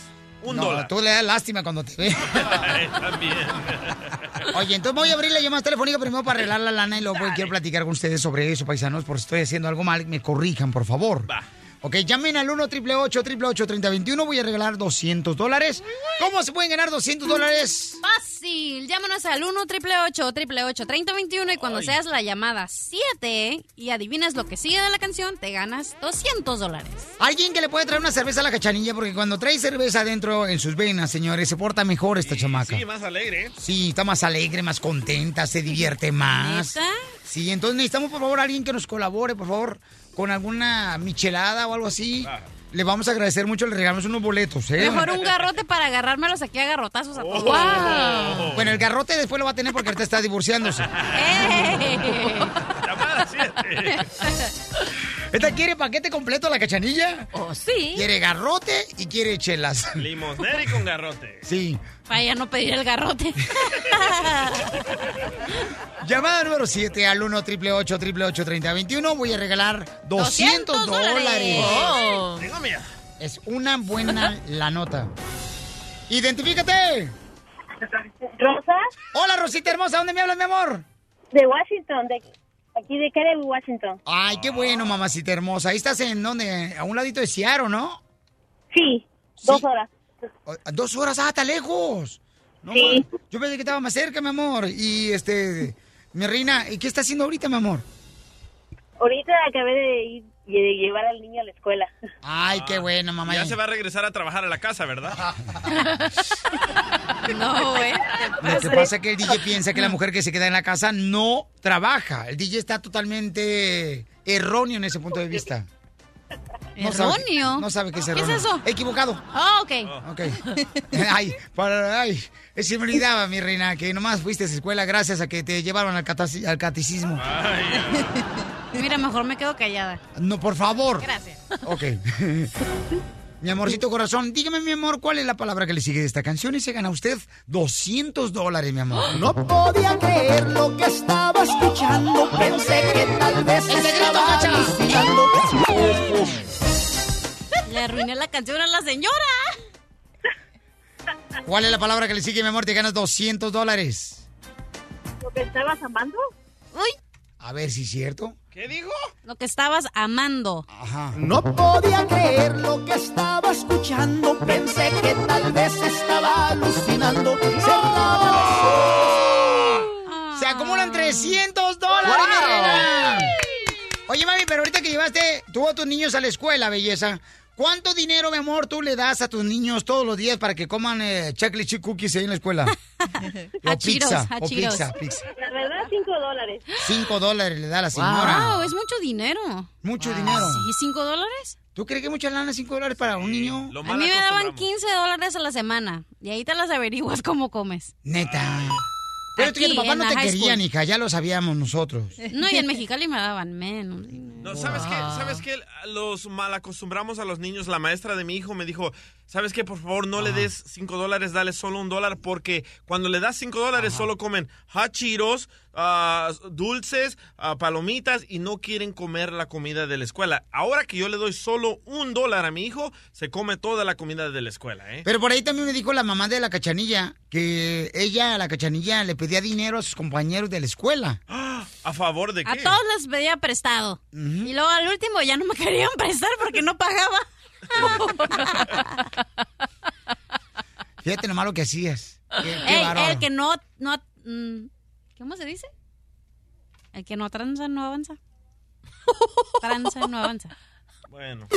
Un no, dólar. tú le das lástima cuando te ve. También. [laughs] Oye, entonces voy a abrir la llamada telefónica primero para arreglar la lana y luego quiero platicar con ustedes sobre eso, paisanos, por si estoy haciendo algo mal, me corrijan, por favor. Ok, llamen al 1 888 3021 Voy a regalar 200 dólares. ¿Cómo se pueden ganar 200 dólares? Fácil. Llámanos al 1 888 3021 y cuando seas la llamada 7 y adivinas lo que sigue de la canción, te ganas 200 dólares. Alguien que le puede traer una cerveza a la cachanilla, porque cuando trae cerveza adentro en sus venas, señores, se porta mejor esta chamaca. Sí, más alegre. ¿eh? Sí, está más alegre, más contenta, se divierte [laughs] más. ¿Neta? Sí, entonces necesitamos, por favor, alguien que nos colabore, por favor, con alguna michelada o algo así. Le vamos a agradecer mucho, le regalamos unos boletos, ¿eh? Mejor un garrote para agarrármelos aquí a garrotazos a todos. ¡Wow! Bueno, el garrote después lo va a tener porque ahorita está divorciándose. [laughs] Llamada [laughs] 7. ¿Esta quiere paquete completo la cachanilla? Oh, sí. Quiere garrote y quiere chelas. Limosnero y con garrote. Sí. Para ya no pedir el garrote. [laughs] Llamada número 7 al 1 888 3021 Voy a regalar 200, 200 dólares. dólares. Oh. Tengo miedo. Es una buena la nota. ¡Identifícate! Rosa, Hola, Rosita hermosa. ¿Dónde me hablas, mi amor? de Washington, de aquí de Kennedy, Washington. Ay, qué bueno, mamacita hermosa. Ahí estás en donde? A un ladito de Seattle, ¿no? Sí, dos horas. Dos horas, ah, está lejos. No, Sí. Yo pensé que estaba más cerca, mi amor. Y este, mi reina, ¿y qué está haciendo ahorita, mi amor? Ahorita acabé de ir y de llevar al niño a la escuela. Ay, qué bueno, mamá. Ya se va a regresar a trabajar a la casa, ¿verdad? [laughs] No, güey. Lo que pasa es que el DJ piensa que la mujer que se queda en la casa no trabaja. El DJ está totalmente erróneo en ese punto de vista. No sabe que- ¿Erróneo? no sabe qué es ¿Qué es erróneo. eso? Equivocado. Ah, ok. Ok. [laughs] [laughs] Ay, para, ay, se me olvidaba, mi reina, que nomás fuiste a esa escuela gracias a que te llevaron al, al catecismo. [laughs] Mira, mejor me quedo callada. No, por favor. Gracias. Ok. Mi amorcito corazón, dígame, mi amor, ¿cuál es la palabra que le sigue de esta canción? Y se gana usted 200 dólares, mi amor. No podía creer lo que estaba escuchando. Pensé que tal vez ¡El secreto, estaba alucinando. Le arruiné la canción a la señora. ¿Cuál es la palabra que le sigue, mi amor? Te ganas 200 dólares. ¿Lo que estabas amando? Uy, A ver si es cierto. ¿Qué dijo? lo que estabas amando. Ajá. No podía creer lo que estaba escuchando. Pensé que tal vez estaba alucinando. Se acumulan 300 dólares, reina. Oye, mami, pero ahorita que llevaste tú a tus niños a la escuela, belleza, ¿cuánto dinero, mi amor, tú le das a tus niños todos los días para que coman eh, chocolate chip cookies ahí en la escuela? [laughs] o pizza, o pizza, pizza. La verdad, cinco dólares. Cinco dólares le da a la señora. Wow, es mucho dinero. Mucho dinero. ¿Sí, cinco dólares? ¿Tú crees que mucha lana cinco dólares para un niño? Lo A mí me daban acostumbramos. 15 dólares a la semana. Y ahí te las averiguas cómo comes. Neta. Pero tú tu papá no te querían, school. hija, ya lo sabíamos nosotros. No, y en Mexicali me daban menos. No, ¿sabes qué? ¿Sabes qué? Los mal acostumbramos a los niños. La maestra de mi hijo me dijo, ¿sabes qué? Por favor, no le des cinco dólares, dale solo un dólar, porque cuando le das cinco dólares solo comen hot Cheetos, ah, dulces, ah, palomitas y no quieren comer la comida de la escuela. Ahora que yo le doy solo un dólar a mi hijo, se come toda la comida de la escuela, ¿eh? Pero por ahí también me dijo la mamá de la cachanilla que ella, la cachanilla, le pedía dinero a sus compañeros de la escuela. [gasps] ¿A favor de A qué? todos les pedía prestado. Y luego al último ya no me querían prestar porque no pagaba. [laughs] Fíjate nomás lo que hacías. Qué, qué Ey, bárbaro. el que no, no, mm, ¿cómo se dice? El que no tranza no avanza. Tranza no avanza. Bueno.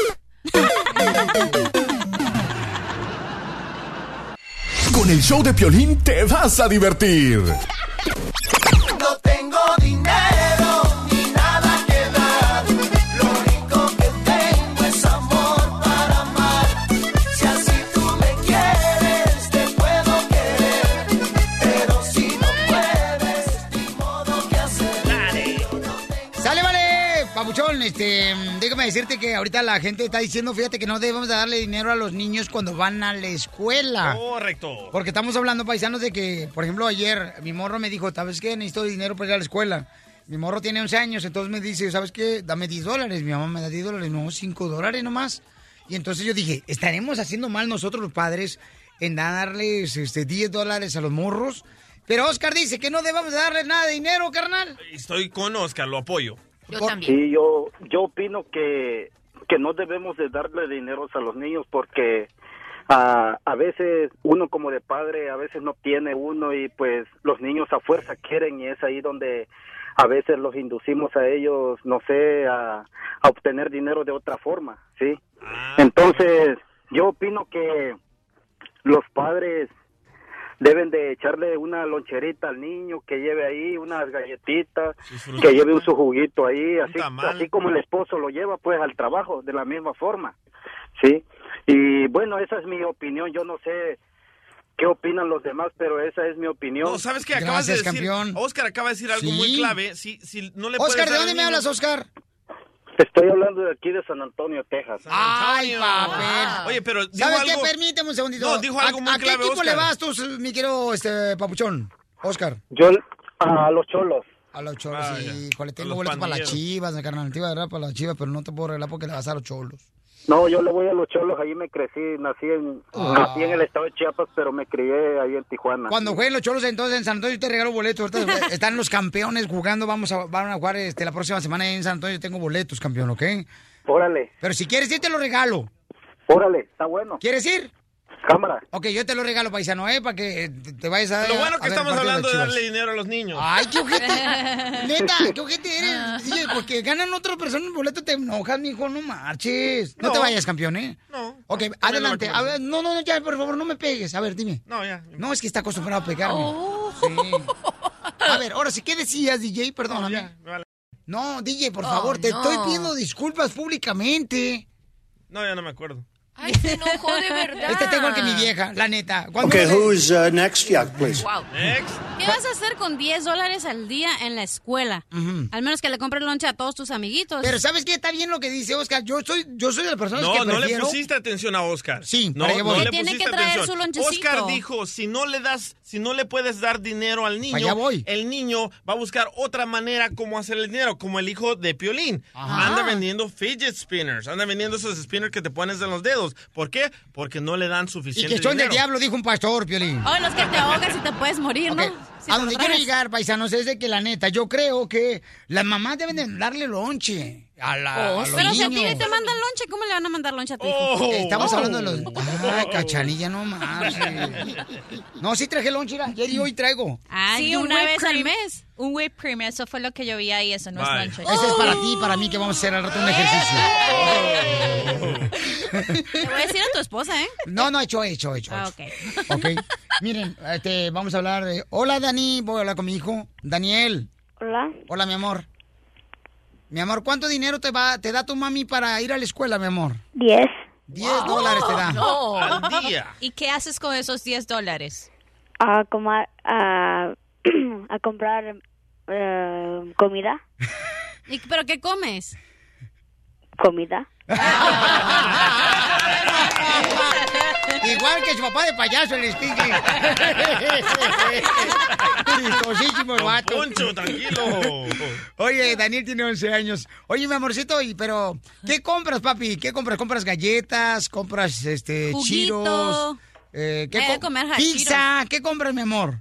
Con el show de Piolín te vas a divertir. No tengo dinero vale, papuchón, este, déjame decirte que ahorita la gente está diciendo, fíjate que no debemos de darle dinero a los niños cuando van a la escuela. Correcto. Porque estamos hablando, paisanos, de que, por ejemplo, ayer mi morro me dijo, ¿sabes qué? Necesito dinero para ir a la escuela. Mi morro tiene 11 años, entonces me dice, ¿sabes qué? Dame 10 dólares. Mi mamá me da 10 dólares, no, 5 dólares nomás. Y entonces yo dije, ¿estaremos haciendo mal nosotros los padres en darles este, 10 dólares a los morros? Pero Oscar dice que no debemos de darles nada de dinero, carnal. Estoy con Oscar, lo apoyo. Sí, yo, yo opino que que no debemos de darle dinero a los niños porque ah, a veces uno como de padre a veces no tiene uno y pues los niños a fuerza quieren y es ahí donde a veces los inducimos a ellos, no sé, a, a obtener dinero de otra forma, ¿sí? Entonces, yo opino que los padres deben de echarle una loncherita al niño que lleve ahí unas galletitas, que lleve un su juguito ahí, así, así como el esposo lo lleva pues al trabajo de la misma forma, ¿sí? Y bueno, esa es mi opinión, yo no sé qué opinan los demás, pero esa es mi opinión. No, ¿sabes qué? Acabas de decir, Oscar acaba de decir algo Sí. muy clave. Si, si no le Oscar, ¿de dónde me hablas, Oscar? Estoy hablando de aquí de San Antonio, Texas. Ay, papel. Oye, pero dijo ¿Sabes algo- qué? Permíteme un segundito. No, dijo algo ¿A, muy a qué clave, equipo Oscar. le vas tú, mi querido este, papuchón? Oscar. Yo a los cholos. A los cholos, Ah, sí. Híjole, tengo boletos para las chivas, carnal. Te iba a dar para las chivas, pero no te puedo arreglar porque le vas a los cholos. No, yo le voy a los cholos, ahí me crecí, nací en, nací en el estado de Chiapas, pero me crié ahí en Tijuana. Cuando jueguen los cholos, entonces en San Antonio yo te regalo boletos. Ahorita [laughs] están los campeones jugando. Vamos a, van a jugar este, la próxima semana en San Antonio. Tengo boletos, campeón, ¿ok? Órale. Pero si quieres ir, te lo regalo. Órale, está bueno. ¿Quieres ir? Cámara. Ok, yo te lo regalo, paisano, ¿eh? Para que te, vayas a Lo bueno que estamos hablando de darle dinero a los niños. Ay, qué ojete. [laughs] Neta, qué ojete eres. DJ, porque ganan otras personas el boleto, te enojas, mijo, no marches. No, No. te vayas, campeón, ¿eh? No. Ok, adelante. A ver, no, no, no, ya, por favor, no me pegues. A ver, dime. No, ya. No, es que está acostumbrado a pegarme. Oh. Sí. A ver, ahora sí, ¿qué decías, DJ? Perdóname. No, DJ, por Oh, favor, te no. estoy pidiendo disculpas públicamente. No, ya no me acuerdo. Ay, se enojó de verdad. Este tengo el que mi vieja, la neta. Me- who's uh, next? Yeah, please. ¿Qué vas a hacer con 10 dólares al día en la escuela? Al menos que le compres lonche a todos tus amiguitos. Pero ¿sabes qué? Está bien lo que dice Oscar. Yo soy, yo soy de las personas No, que no le prefiero... pusiste atención a Oscar. Sí, no, le tiene pusiste que traer atención. su lonchecito. Oscar dijo, si no le das, si no le puedes dar dinero al niño, allá voy. el niño va a buscar otra manera como hacer el dinero, como el hijo de Piolín. Ajá. Anda vendiendo fidget spinners, anda vendiendo esos spinners que te pones en los dedos. ¿Por qué? Porque no le dan Y suficiente que son del dinero. diablo, dijo un pastor, Piolín. O los que te ahogas y te puedes morir, Ok, ¿no? Si a donde quiero llegar, paisanos, es de que la neta, yo creo que las mamás deben de darle lonche a, la, a los Pero si a ti niños. te mandan lonche, ¿cómo le van a mandar lonche a tu hijo? Oh, Estamos hablando de los... Ah, cachanilla, no más. No, sí traje lonche, ayer y hoy traigo. Ay, un una vez al mes. Un whipped cream, eso fue lo que yo vi ahí, eso no Vale. es lunch. Ese es para ti y para mí que vamos a hacer al rato un ejercicio. Te voy a decir a tu esposa, ¿eh? No, no, hecho, hecho, hecho. Ah, ok. Ok. Miren, este, vamos a hablar de... Hola, Dani. Voy a hablar con mi hijo. Daniel. Hola. Hola, mi amor. Mi amor, ¿cuánto dinero te va, te da tu mami para ir a la escuela, mi amor? Diez. 10 dólares te da. No. Al día. ¿Y qué haces con esos 10 dólares? A, comar, a, [clears throat] a comprar eh, comida. [laughs] ¿Y, ¿Pero qué comes? Comida. [laughs] Igual que su papá de payaso, el sticky. [laughs] Chistosísimo el vato. Poncho, tranquilo. Oye, Daniel tiene 11 años. Oye, mi amorcito, y pero ¿qué compras, papi? ¿Qué compras? ¿Compras galletas? ¿Compras este Juguito. chiros? Eh, Voy a co- comer Pizza. ¿Qué compras, mi amor?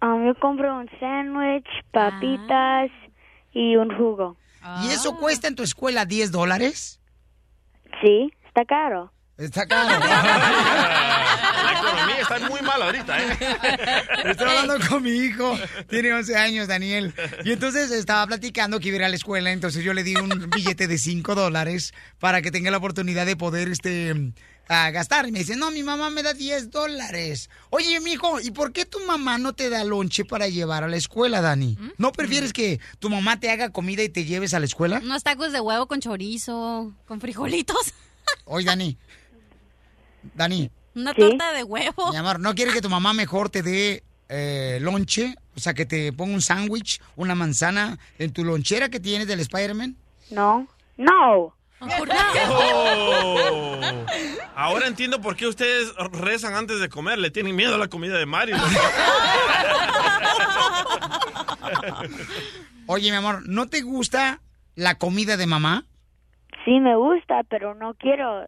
Um, yo compro un sándwich, papitas y un jugo. ¿Y eso Ah. cuesta en tu escuela 10 dólares? Sí, está caro. Está caro. [laughs] La economía está muy mal ahorita, ¿eh? Estoy hablando con mi hijo, tiene 11 años, Daniel. Y entonces estaba platicando que iba a ir a la escuela, entonces yo le di un billete de 5 dólares para que tenga la oportunidad de poder este, a gastar. Y me dice, no, mi mamá me da 10 dólares. Oye, mijo, ¿y por qué tu mamá no te da lonche para llevar a la escuela, Dani? ¿Mm? ¿No prefieres que tu mamá te haga comida y te lleves a la escuela? Unos tacos de huevo con chorizo, con frijolitos. [laughs] Oye, Dani. Dani. Una torta de huevo. Mi amor, ¿no quieres que tu mamá mejor te dé eh, lonche? O sea, que te ponga un sándwich, una manzana en tu lonchera que tienes del Spider-Man. No. No. Oh. Ahora entiendo por qué ustedes rezan antes de comer. Le tienen miedo a la comida de Mario. [laughs] Oye, mi amor, ¿no te gusta la comida de mamá? Sí me gusta, pero no quiero.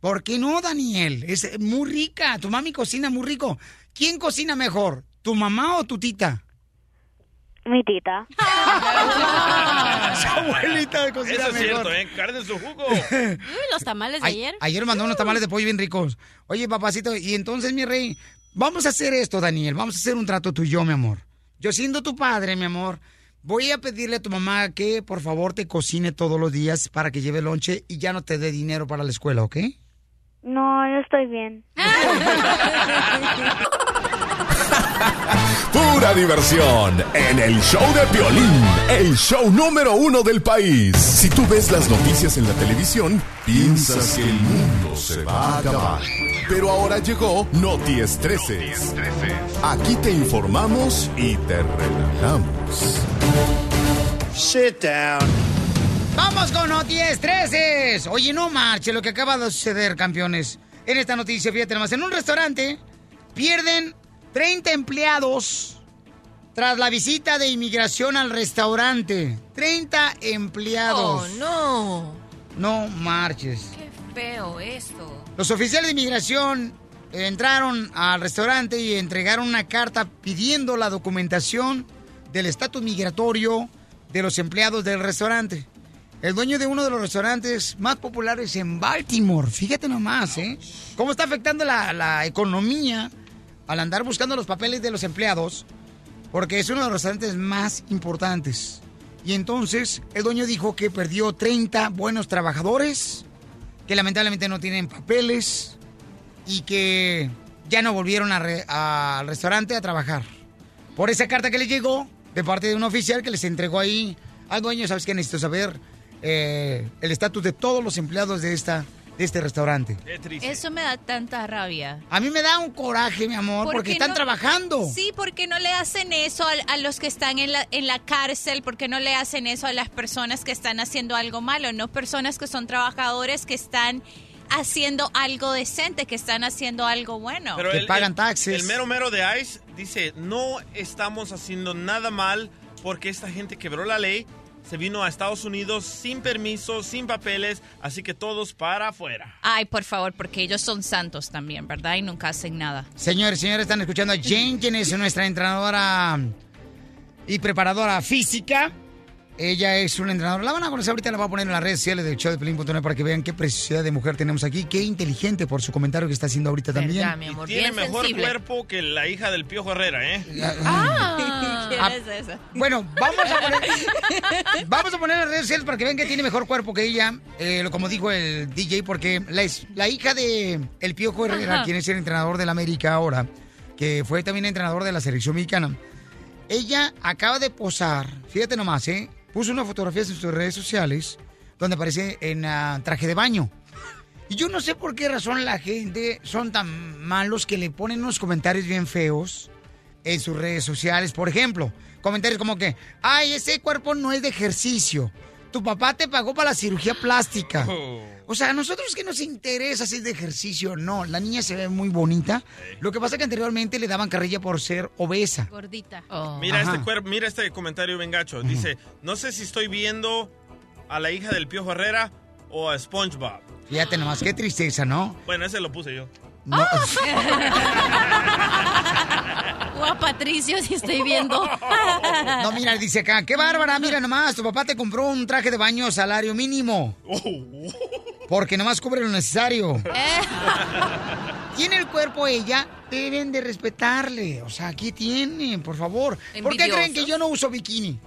¿Por qué no, Daniel? Es muy rica. Tu mami cocina muy rico. ¿Quién cocina mejor? ¿Tu mamá o tu tita? Mi tita. [laughs] Su abuelita cocina Eso es mejor. cierto, ¿eh? Carne en su jugo. [laughs] Uy, los tamales de Ay- ayer. Ayer mandó unos tamales de pollo bien ricos. Oye, papacito, y entonces, mi rey, vamos a hacer esto, Daniel. Vamos a hacer un trato tú y yo, mi amor. Yo siendo tu padre, mi amor, voy a pedirle a tu mamá que por favor te cocine todos los días para que lleve lonche y ya no te dé dinero para la escuela, ¿ok? No, yo estoy bien. [laughs] [laughs] Pura diversión en el show de Piolín, el show número uno del país. Si tú ves las noticias en la televisión, piensas que el mundo se va a acabar. Pero ahora llegó Noti Estreses. Aquí te informamos y te relajamos. Sit down. Vamos con noticias 13. Oye, no marche lo que acaba de suceder, campeones. En esta noticia, fíjate nomás, en un restaurante pierden 30 empleados tras la visita de inmigración al restaurante. 30 empleados. Oh, no. No marches. Qué feo esto. Los oficiales de inmigración entraron al restaurante y entregaron una carta pidiendo la documentación del estatus migratorio de los empleados del restaurante. El dueño de uno de los restaurantes más populares en Baltimore, fíjate nomás, ¿eh? Cómo está afectando la, la economía al andar buscando los papeles de los empleados, porque es uno de los restaurantes más importantes. Y entonces el dueño dijo que perdió 30 buenos trabajadores que lamentablemente no tienen papeles y que ya no volvieron al restaurante a trabajar. Por esa carta que les llegó de parte de un oficial que les entregó ahí al dueño, ¿sabes qué? Necesito saber eh, el estatus de todos los empleados de, esta, de este restaurante. Eso me da tanta rabia. A mí me da un coraje, mi amor, ¿Por porque qué están no- trabajando. Sí, porque no le hacen eso a, a los que están en la, en la cárcel, porque no le hacen eso a las personas que están haciendo algo malo, no personas que son trabajadores que están haciendo algo decente, que están haciendo algo bueno. Pero el, el- El mero mero de ICE dice, no estamos haciendo nada mal porque esta gente quebró la ley, se vino a Estados Unidos sin permiso, sin papeles, así que todos para afuera. Ay, por favor, porque ellos son santos también, ¿verdad? Y nunca hacen nada. Señores, señores, están escuchando a Jane, quien es nuestra entrenadora y preparadora física. Ella es una entrenadora. La van a conocer ahorita, la voy a poner en las redes sociales del show de Pelín.net para que vean qué preciosidad de mujer tenemos aquí. Qué inteligente por su comentario que está haciendo ahorita también. Y tiene mejor cuerpo que la hija del Piojo Herrera, ¿eh? Ah, Ah, [laughs] Bueno, vamos a poner, [laughs] vamos a poner en las redes sociales para que vean que tiene mejor cuerpo que ella, eh, lo- como dijo el DJ, porque la, es- la hija de el Piojo Herrera, Ajá. quien es el entrenador del América ahora, que fue también entrenador de la selección mexicana, ella acaba de posar, fíjate nomás, ¿eh? Puso una fotografía en sus redes sociales donde aparece en ah, traje de baño. Y yo no sé por qué razón la gente son tan malos que le ponen unos comentarios bien feos en sus redes sociales. Por ejemplo, comentarios como que, ay, ese cuerpo no es de ejercicio. Tu papá te pagó para la cirugía plástica. O sea, a nosotros que nos interesa si es de ejercicio o no. La niña se ve muy bonita. Lo que pasa es que anteriormente le daban carrilla por ser obesa. Gordita. Mira Ajá. este, cuer- mira este comentario bien gacho. Dice, no sé si estoy viendo a la hija del Piojo Herrera o a SpongeBob. Fíjate nomás, qué tristeza, ¿no? Bueno, ese lo puse yo. No. [laughs] O a Patricio, si estoy viendo. [laughs] No, mira, dice acá, qué bárbara, mira nomás, tu papá te compró un traje de baño salario mínimo. Porque nomás cubre lo necesario. Tiene el cuerpo ella, deben de respetarle. O sea, aquí tiene, por favor. ¿Por qué creen que yo no uso bikini?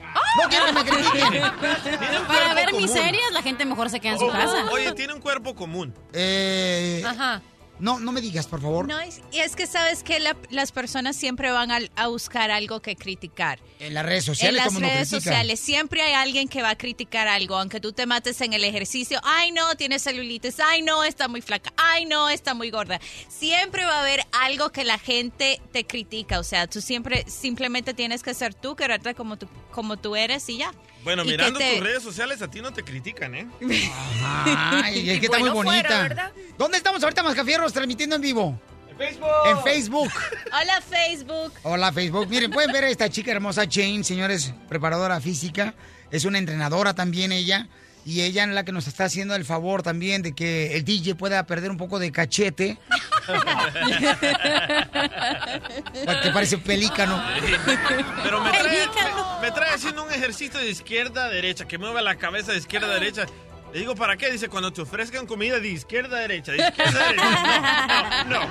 No quiero que me critiquen. [laughs] Para ver común. miserias, la gente mejor se queda en su casa. Oye, tiene un cuerpo común. Eh, Ajá. No, no me digas, por favor. No, es- y es que sabes que la- las personas siempre van al- a, buscar algo que criticar. En las redes sociales, en las ¿cómo no redes sociales siempre hay alguien que va a criticar algo, aunque tú te mates en el ejercicio. Ay, no, tiene celulitis. Ay, no, está muy flaca. Ay, no, está muy gorda. Siempre va a haber algo que la gente te critica. O sea, tú siempre simplemente tienes que ser tú, quererte como tú, como tú eres y ya. Bueno, mirando te- tus redes sociales, a ti no te critican, ¿eh? [laughs] Ay, es que está muy bonita. fuera, ¿verdad? ¿Dónde estamos ahorita, Mascafierros, transmitiendo en vivo? En Facebook. En Facebook. [laughs] Hola, Facebook. Hola, Facebook. Miren, pueden ver a esta chica hermosa, Jane, señores, preparadora física. Es una entrenadora también ella. Y ella es la que nos está haciendo el favor también de que el DJ pueda perder un poco de cachete. [laughs] que parece pelícano. Pero me trae, me, me trae haciendo un ejercicio de izquierda a derecha, que mueva la cabeza de izquierda a derecha. Le digo, ¿para qué? Dice, cuando te ofrezcan comida de izquierda a derecha, de izquierda a derecha. No, no,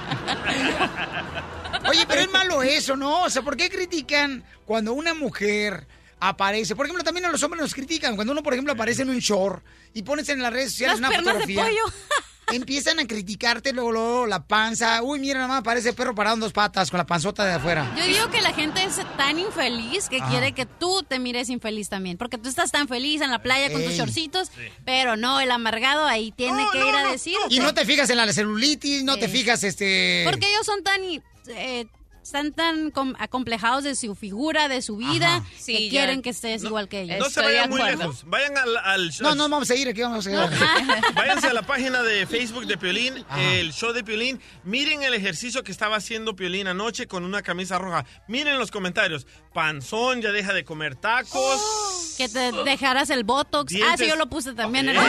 no. Oye, pero es malo eso, ¿no? O sea, ¿por qué critican cuando una mujer aparece? Por ejemplo, también a los hombres nos critican. Cuando uno, por ejemplo, aparece en un short y pones en las redes sociales Las una piernas de fotografía. pollo. [laughs] Empiezan a criticarte luego, luego la panza. Uy, mira, nada más parece perro parado en dos patas con la panzota de afuera. Yo digo que la gente es tan infeliz que Ajá. quiere que tú te mires infeliz también. Porque tú estás tan feliz en la playa con tus shortcitos, pero no, el amargado ahí tiene que ir a decir. Y no te fijas en la celulitis, no te fijas, este... Porque ellos son tan... eh, están tan com- acomplejados de su figura, de su vida, Ajá. que Sí, quieren que estés igual que ellos. No se vayan muy lejos. Vayan al, al No, no vamos a ir, aquí vamos a ir. [laughs] Váyanse a la página de Facebook de Piolín, el show de Piolín. Miren el ejercicio que estaba haciendo Piolín anoche con una camisa roja. Miren los comentarios. Panzón, ya deja de comer tacos. [gasps] Que te dejaras el botox. Ah, sí, yo lo puse también. en [laughs]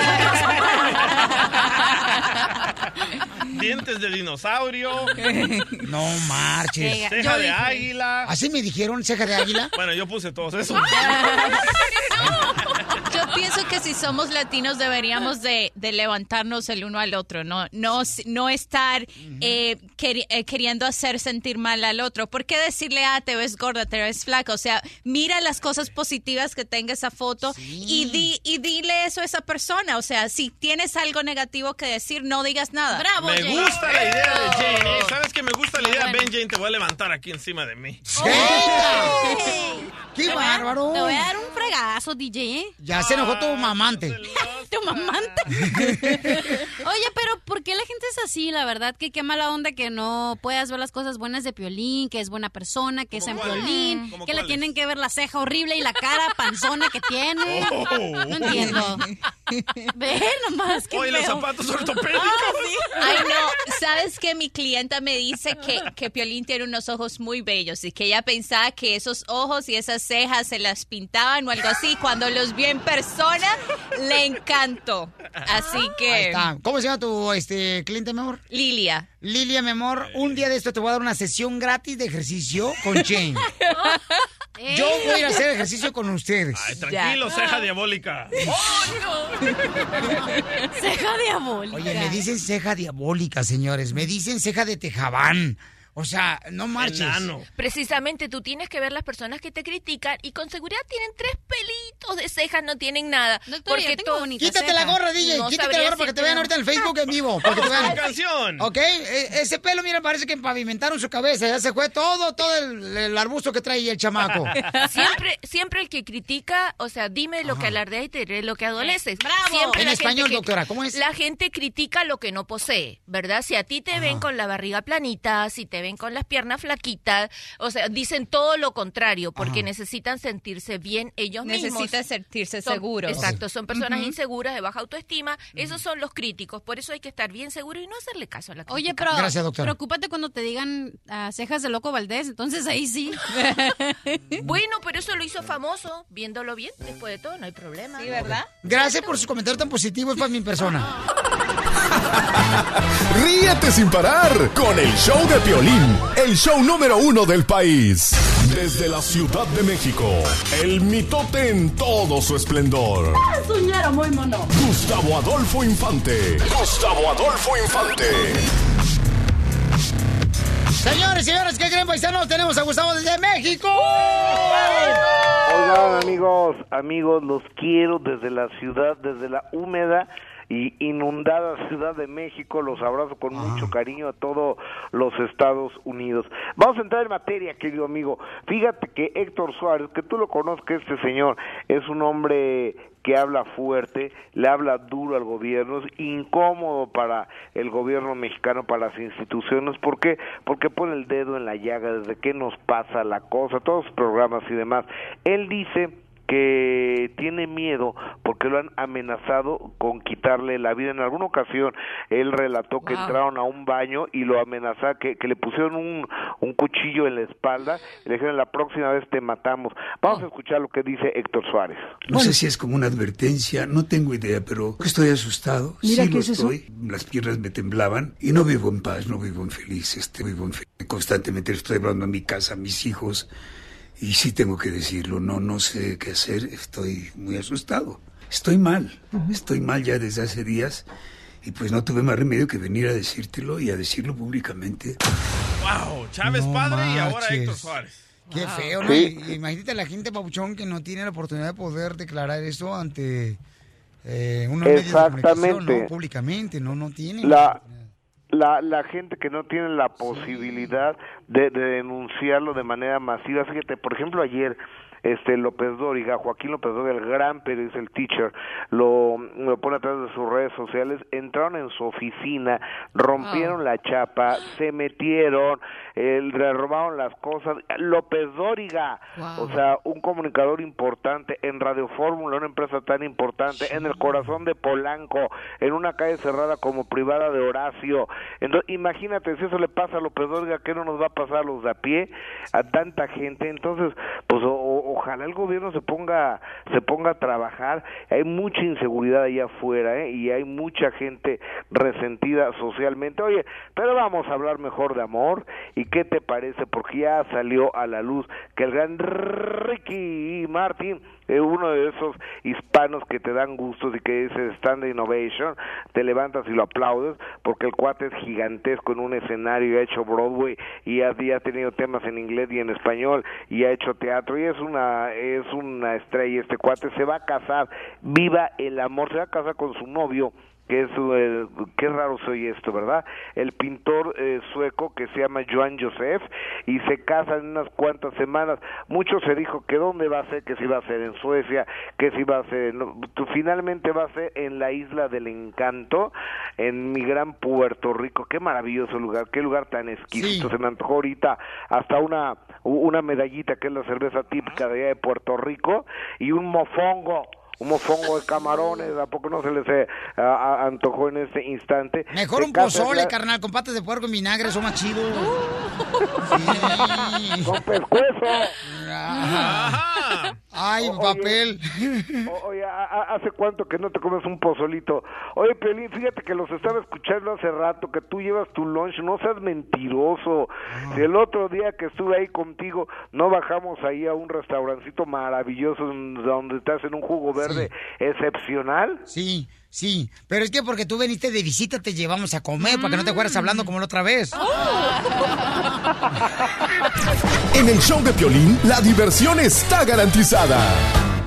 Dientes de dinosaurio. No marches. Ceja de águila. ¿Así me dijeron ceja de águila? [laughs] Bueno, yo puse todos esos. [laughs] Yo pienso que si somos latinos deberíamos de, de levantarnos el uno al otro, no, no, no estar eh, queri- eh, queriendo hacer sentir mal al otro. ¿Por qué decirle, ah, te ves gorda, te ves flaca? O sea, mira las cosas positivas que tenga esa foto y, di, y dile eso a esa persona. O sea, si tienes algo negativo que decir, no digas nada. Bravo, Me gusta la idea de Jane. ¿eh? ¿Sabes que me gusta la idea? Ven, Jane, te voy a levantar aquí encima de mí. [laughs] ¡Qué Te voy a- bárbaro! Te voy a dar un fregazo, DJ. ¿eh? Ya se enojó tu mamante. [laughs] tu mamante. [laughs] Oye, pero ¿por qué la gente es así? La verdad que qué mala onda que no puedas ver las cosas buenas de Piolín, que es buena persona, que es en? Piolín, ¿Cómo que le tienen que ver la ceja horrible y la cara panzona que tiene. Oh. No entiendo. [laughs] Ve nomás que Oye, los zapatos ortopédicos. Ay, no, ¿sabes que Mi clienta me dice que, que Piolín tiene unos ojos muy bellos y que ella pensaba que esos ojos y esas cejas se las pintaban o algo así. Cuando los vio en persona, le encantó. Así Ahí que... está. ¿Cómo se llama tu este, cliente, mi amor? Lilia. Lilia, mi amor, un día de esto te voy a dar una sesión gratis de ejercicio con Jane. [laughs] Yo voy a ir a hacer ejercicio con ustedes. Ay, tranquilo, ceja diabólica. [laughs] [laughs] Ceja diabólica. Oye, me dicen ceja diabólica, señores. Me dicen ceja de tejabán. O sea, no marches. Precisamente tú tienes que ver las personas que te critican y con seguridad tienen tres pelitos de cejas, no tienen nada. Doctora, yo tengo Quítate la gorra, DJ. No Quítate la gorra para que te vean ahorita en el Facebook en vivo. Para que te vean. canción. Ok, e- ese pelo, mira, parece que pavimentaron su cabeza. Ya se fue todo, todo el, el arbusto que trae el chamaco. [laughs] Siempre, siempre el que critica, o sea, dime lo que alardea y te diré lo que adoleces. Bravo. Siempre En español, que- doctora, ¿cómo es? La gente critica lo que no posee, ¿verdad? Si a ti te ven con la barriga planita, si te ven con las piernas flaquitas, o sea, dicen todo lo contrario, porque Ajá. necesitan sentirse bien ellos mismos. Necesitan sentirse Son- seguros. Exacto, son personas inseguras, de baja autoestima. Esos son los críticos, por eso hay que estar bien seguro y no hacerle caso a la crítica. Oye, pero preocúpate cuando te digan ah, cejas de loco Valdés, entonces ahí sí. [laughs] Bueno, pero eso lo hizo famoso, viéndolo bien, después de todo, no hay problema. Sí, ¿verdad? Gracias por sus comentarios tan positivos para mi persona. [laughs] Ríete sin parar con el show de Piolín, el show número uno del país. Desde la Ciudad de México, el mitote en todo su esplendor. Suñero muy mono. Gustavo Adolfo Infante. Gustavo Adolfo Infante. Señores, señores, ¿qué creen, paisanos? Tenemos a Gustavo desde México. Oigan, amigos, amigos, los quiero desde la ciudad, desde la húmeda y inundada Ciudad de México. Los abrazo con mucho cariño a todos los Estados Unidos. Vamos a entrar en materia, querido amigo. Fíjate que Héctor Suárez, que tú lo conozcas, este señor es un hombre que habla fuerte, le habla duro al gobierno, es incómodo para el gobierno mexicano, para las instituciones, ¿por qué? Porque pone el dedo en la llaga desde que nos pasa la cosa, todos los programas y demás. Él dice que tiene miedo porque lo han amenazado con quitarle la vida. En alguna ocasión él relató que Wow. entraron a un baño y lo amenazaron, que, que le pusieron un, un cuchillo en la espalda y le dijeron la próxima vez te matamos. Vamos a escuchar lo que dice Héctor Suárez. No sé si es como una advertencia, no tengo idea, pero estoy asustado. Mira, sí ¿qué lo es eso? estoy. Las piernas me temblaban y no vivo en paz, no vivo en feliz, este, vivo en fe- Constantemente estoy hablando a mi casa, a mis hijos, y sí tengo que decirlo, no, no sé qué hacer, estoy muy asustado. Estoy mal, estoy mal ya desde hace días y pues no tuve más remedio que venir a decírtelo y a decirlo públicamente. Wow, Chávez No padre y ahora. Héctor Suárez. Qué feo, ¿no? Sí. Imagínate a la gente, Papuchón, que no tiene la oportunidad de poder declarar eso ante eh, unos medios de comunicación, Exactamente. ¿no? Públicamente, no, no tiene. la la, la gente que no tiene la posibilidad de, de denunciarlo de manera masiva. Fíjate, por ejemplo, ayer este López Dóriga, Joaquín López Dóriga, el gran periodista, el teacher, lo, lo pone a través de sus redes sociales, entraron en su oficina, rompieron la chapa, se metieron, eh, le robaron las cosas. López Dóriga, Wow. o sea, un comunicador importante en Radio Fórmula, una empresa tan importante, en el corazón de Polanco, en una calle cerrada como privada de Horacio. Entonces, imagínate, si eso le pasa a López Dóriga, ¿qué no nos va a pasar a los de a pie, a tanta gente? Entonces, pues o- ojalá el gobierno se ponga, se ponga a trabajar. Hay mucha inseguridad allá afuera, ¿eh? Y hay mucha gente resentida socialmente. Oye, pero vamos a hablar mejor de amor. ¿Y qué te parece? Porque ya salió a la luz que el gran Ricky Martin eh, uno de esos hispanos que te dan gustos y que es Stand Innovation, te levantas y lo aplaudes porque el cuate es gigantesco en un escenario, ha hecho Broadway y ha, y ha tenido temas en inglés y en español y ha hecho teatro y es una es una estrella este cuate. Se va a casar, viva el amor, se va a casar con su novio que es eh, qué raro soy esto, ¿verdad? El pintor eh, sueco que se llama Joan Josef y se casa en unas cuantas semanas. Mucho se dijo que dónde va a ser, que si va a ser en Suecia, que si va a ser, no, finalmente va a ser en la isla del encanto, en mi gran Puerto Rico. Qué maravilloso lugar, qué lugar tan exquisito. Se me antojó ahorita hasta una una medallita que es la cerveza típica de allá de Puerto Rico y un mofongo un mofongo de camarones, ¿a poco no se les eh, a- a- antojó en este instante? Mejor un pozole, la- carnal, con patas de puerco y vinagre, son más chidos. [laughs] Con pescuezo. Ay, papel. Oye, ¿a- a- ¿hace cuánto que no te comes un pozolito? Oye, Pelín, fíjate que los estaba escuchando hace rato, que tú llevas tu lunch, no seas mentiroso. Ah. El otro día que estuve ahí contigo, no bajamos ahí a un restaurancito maravilloso donde estás en un jugo verde excepcional. Sí, sí. Pero es que porque tú veniste de visita te llevamos a comer para que no te fueras hablando como la otra vez. [laughs] En el show de Piolín, la diversión está garantizada.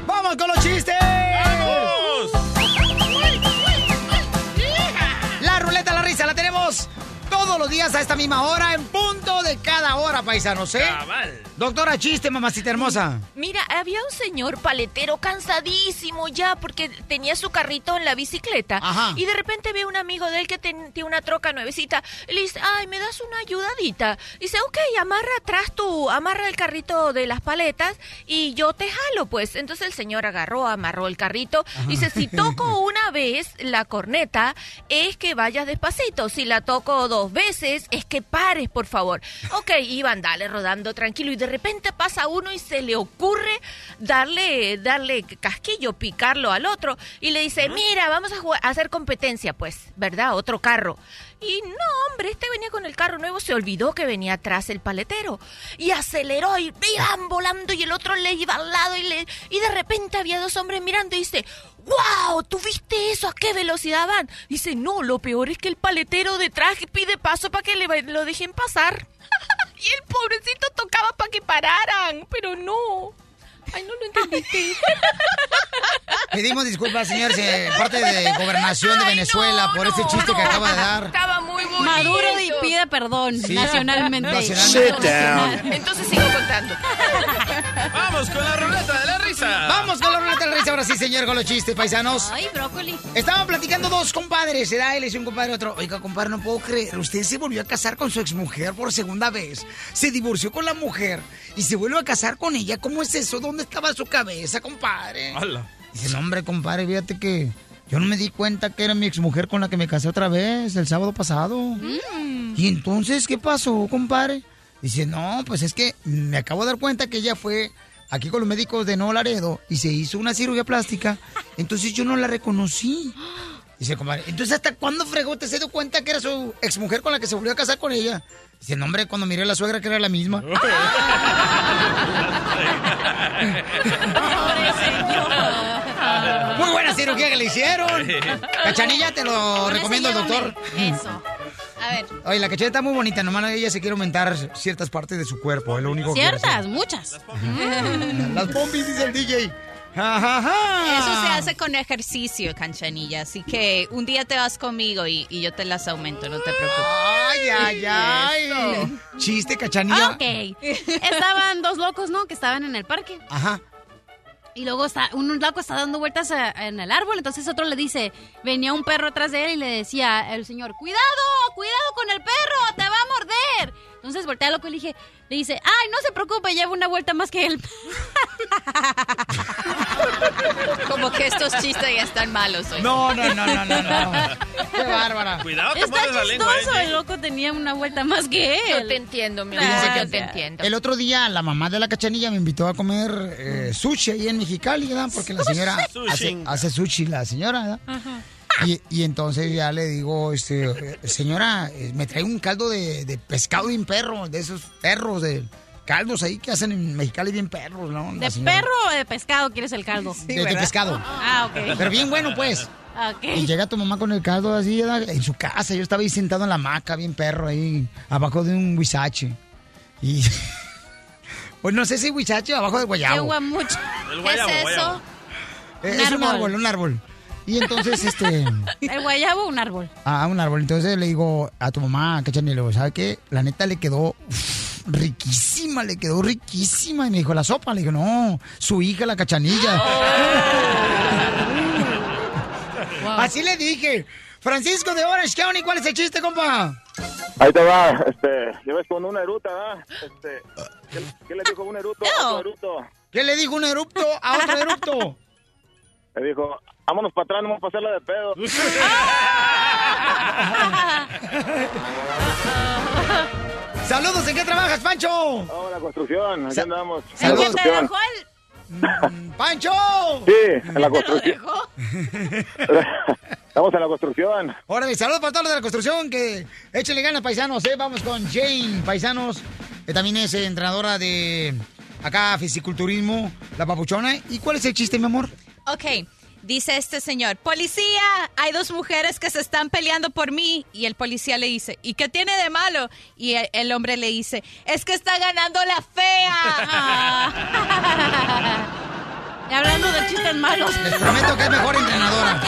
¡Vamos con los chistes! Todos los días a esta misma hora, en punto de cada hora, paisanos, ¿eh? Doctora Chiste, mamacita hermosa. Mira, había un señor paletero cansadísimo ya porque tenía su carrito en la bicicleta y de repente ve un amigo de él que ten- tiene una troca nuevecita y le dice, ay, ¿me das una ayudadita? Dice, ok, amarra atrás tu, amarra el carrito de las paletas y yo te jalo, pues. Entonces el señor agarró, amarró el carrito y dice, si [laughs] toco una vez la corneta es que vayas despacito, si la toco dos veces es que pares, por favor. Ok, iban, dale, rodando tranquilo y de repente pasa uno y se le ocurre darle, darle casquillo, picarlo al otro y le dice, mira, vamos a, jugar- a hacer competencia, pues, ¿verdad? Otro carro. Y no, hombre, este venía con el carro nuevo, se olvidó que venía atrás el paletero. Y aceleró y iban volando y el otro le iba al lado y, le, y de repente había dos hombres mirando y dice, ¡Wow! ¿Tú viste eso? ¿A qué velocidad van? Dice, no, lo peor es que el paletero detrás pide paso para que le, lo dejen pasar. [laughs] y el pobrecito tocaba para que pararan, pero no. Ay, no lo entendiste. [laughs] Pedimos disculpas, señores, en parte de Gobernación de Venezuela por este chiste que acaba de dar. Bonito. Maduro y pide perdón Sí. nacionalmente. Nacionalmente. Sit Entonces sigo contando. [laughs] Vamos con la ruleta de la risa. Vamos con la ruleta de la risa ahora sí, señor, con los chistes, paisanos. Ay, brócoli. Estaban platicando dos compadres, ¿verdad? Él es un compadre otro. Oiga, compadre, no puedo creer. Usted se volvió a casar con su exmujer por segunda vez. Se divorció con la mujer y se vuelve a casar con ella. ¿Cómo es eso? ¿Dónde estaba su cabeza, compadre? ¡Hala! Dice, no, hombre, compadre, fíjate que yo no me di cuenta que era mi exmujer con la que me casé otra vez el sábado pasado. Y entonces, ¿qué pasó, compadre? Dice, no, pues es que me acabo de dar cuenta que ella fue aquí con los médicos de Nuevo Laredo y se hizo una cirugía plástica. [laughs] Entonces yo no la reconocí. Dice, compadre, entonces ¿hasta cuándo fregó te se dio cuenta que era su exmujer con la que se volvió a casar con ella? Dice, no, hombre, cuando miré a la suegra que era la misma. [laughs] [laughs] Muy buena cirugía que le hicieron. Cachanilla, te lo Con recomiendo el doctor. Eso. A ver. Oye, la cachanilla está muy bonita, nomás ella se quiere aumentar ciertas partes de su cuerpo, es lo único Ciertas, muchas. Las pompis, dice el DJ. Ja, ja, ja. Eso se hace con ejercicio, canchanilla. Así que un día te vas conmigo y, y yo te las aumento, no te preocupes. Ay, ay, ay. Chiste, cachanilla. Ok. Estaban dos locos, ¿no? Que estaban en el parque. Ajá. Y luego está, un loco está dando vueltas en el árbol, entonces otro le dice, venía un perro atrás de él y le decía el señor, cuidado, cuidado con el perro, te va a morder. Entonces voltea al loco y le dije, le dice, ay, no se preocupe, lleva una vuelta más que él. [laughs] Como que estos chistes ya están malos hoy. No, no, no, no, no, no. Qué bárbara. Cuidado, te Está mueres la lengua, chistoso, ¿eh? el loco tenía una vuelta más que él. Yo te entiendo, mi amor, yo te entiendo. El otro día la mamá de la cachanilla me invitó a comer eh, sushi ahí en Mexicali, ¿verdad? Porque la señora hace, Sushi. hace sushi, la señora, ¿verdad? Y, y entonces ya le digo, este, señora, eh, me trae un caldo de, de pescado bien perro, de esos perros, de caldos ahí que hacen en Mexicali bien perros, ¿no? ¿De perro o de pescado quieres el caldo? De, de pescado. Ah, ok. Pero bien bueno, pues. Ok. Y llega tu mamá con el caldo así en su casa. Yo estaba ahí sentado en la hamaca, bien perro, ahí, abajo de un huizache. Y. [laughs] Pues no sé si huizache o abajo de Qué guayabo. guamucho. ¿Qué guayabo, es eso? Es un árbol, un árbol. Y entonces, este. [laughs] El guayabo, un árbol. a un árbol. Entonces le digo a tu mamá, cachanilla, le digo, ¿sabe qué? La neta le quedó uf, riquísima, le quedó riquísima. Y me dijo, ¿la sopa? Le digo, no, su hija, la cachanilla. [laughs] Así le dije. Francisco de Orange County, ¿cuál es el chiste, compa? Ahí te va, este, yo ves con una eruta, ¿verdad? Este, ¿qué, qué le dijo un eruto a otro eruto? ¿Qué le dijo un erupto a otro erupto? Le dijo, vámonos para atrás, no vamos a pasarla de pedo. [laughs] [laughs] Saludos, ¿en qué trabajas, Pancho? Vamos a la construcción, aquí andamos. en la Saludos. construcción. [laughs] ¡Pancho! Sí, en la construcción. Estamos en la construcción. Órale, saludos para todos los de la construcción, que échenle ganas, paisanos, ¿eh? Vamos con Jane, paisanos, que también es entrenadora de acá, fisiculturismo, la papuchona. ¿Y cuál es el chiste, mi amor? Ok, dice este señor, policía, hay dos mujeres que se están peleando por mí. Y el policía le dice, ¿y qué tiene de malo? Y el, el hombre le dice, es que está ganando la fea. [laughs] Y hablando de chistes malos. Les prometo que es mejor entrenadora. [laughs]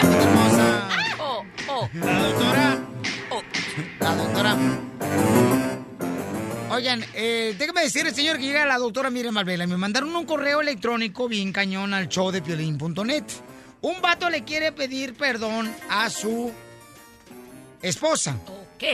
Eso estuvo muy bueno. Oh, oh. La doctora. La doctora. Oigan, eh, déjame decirle, señor, que llega la doctora Miriam Malvela y me mandaron un correo electrónico bien cañón al show de piolín.net. Un vato le quiere pedir perdón a su esposa. Ok.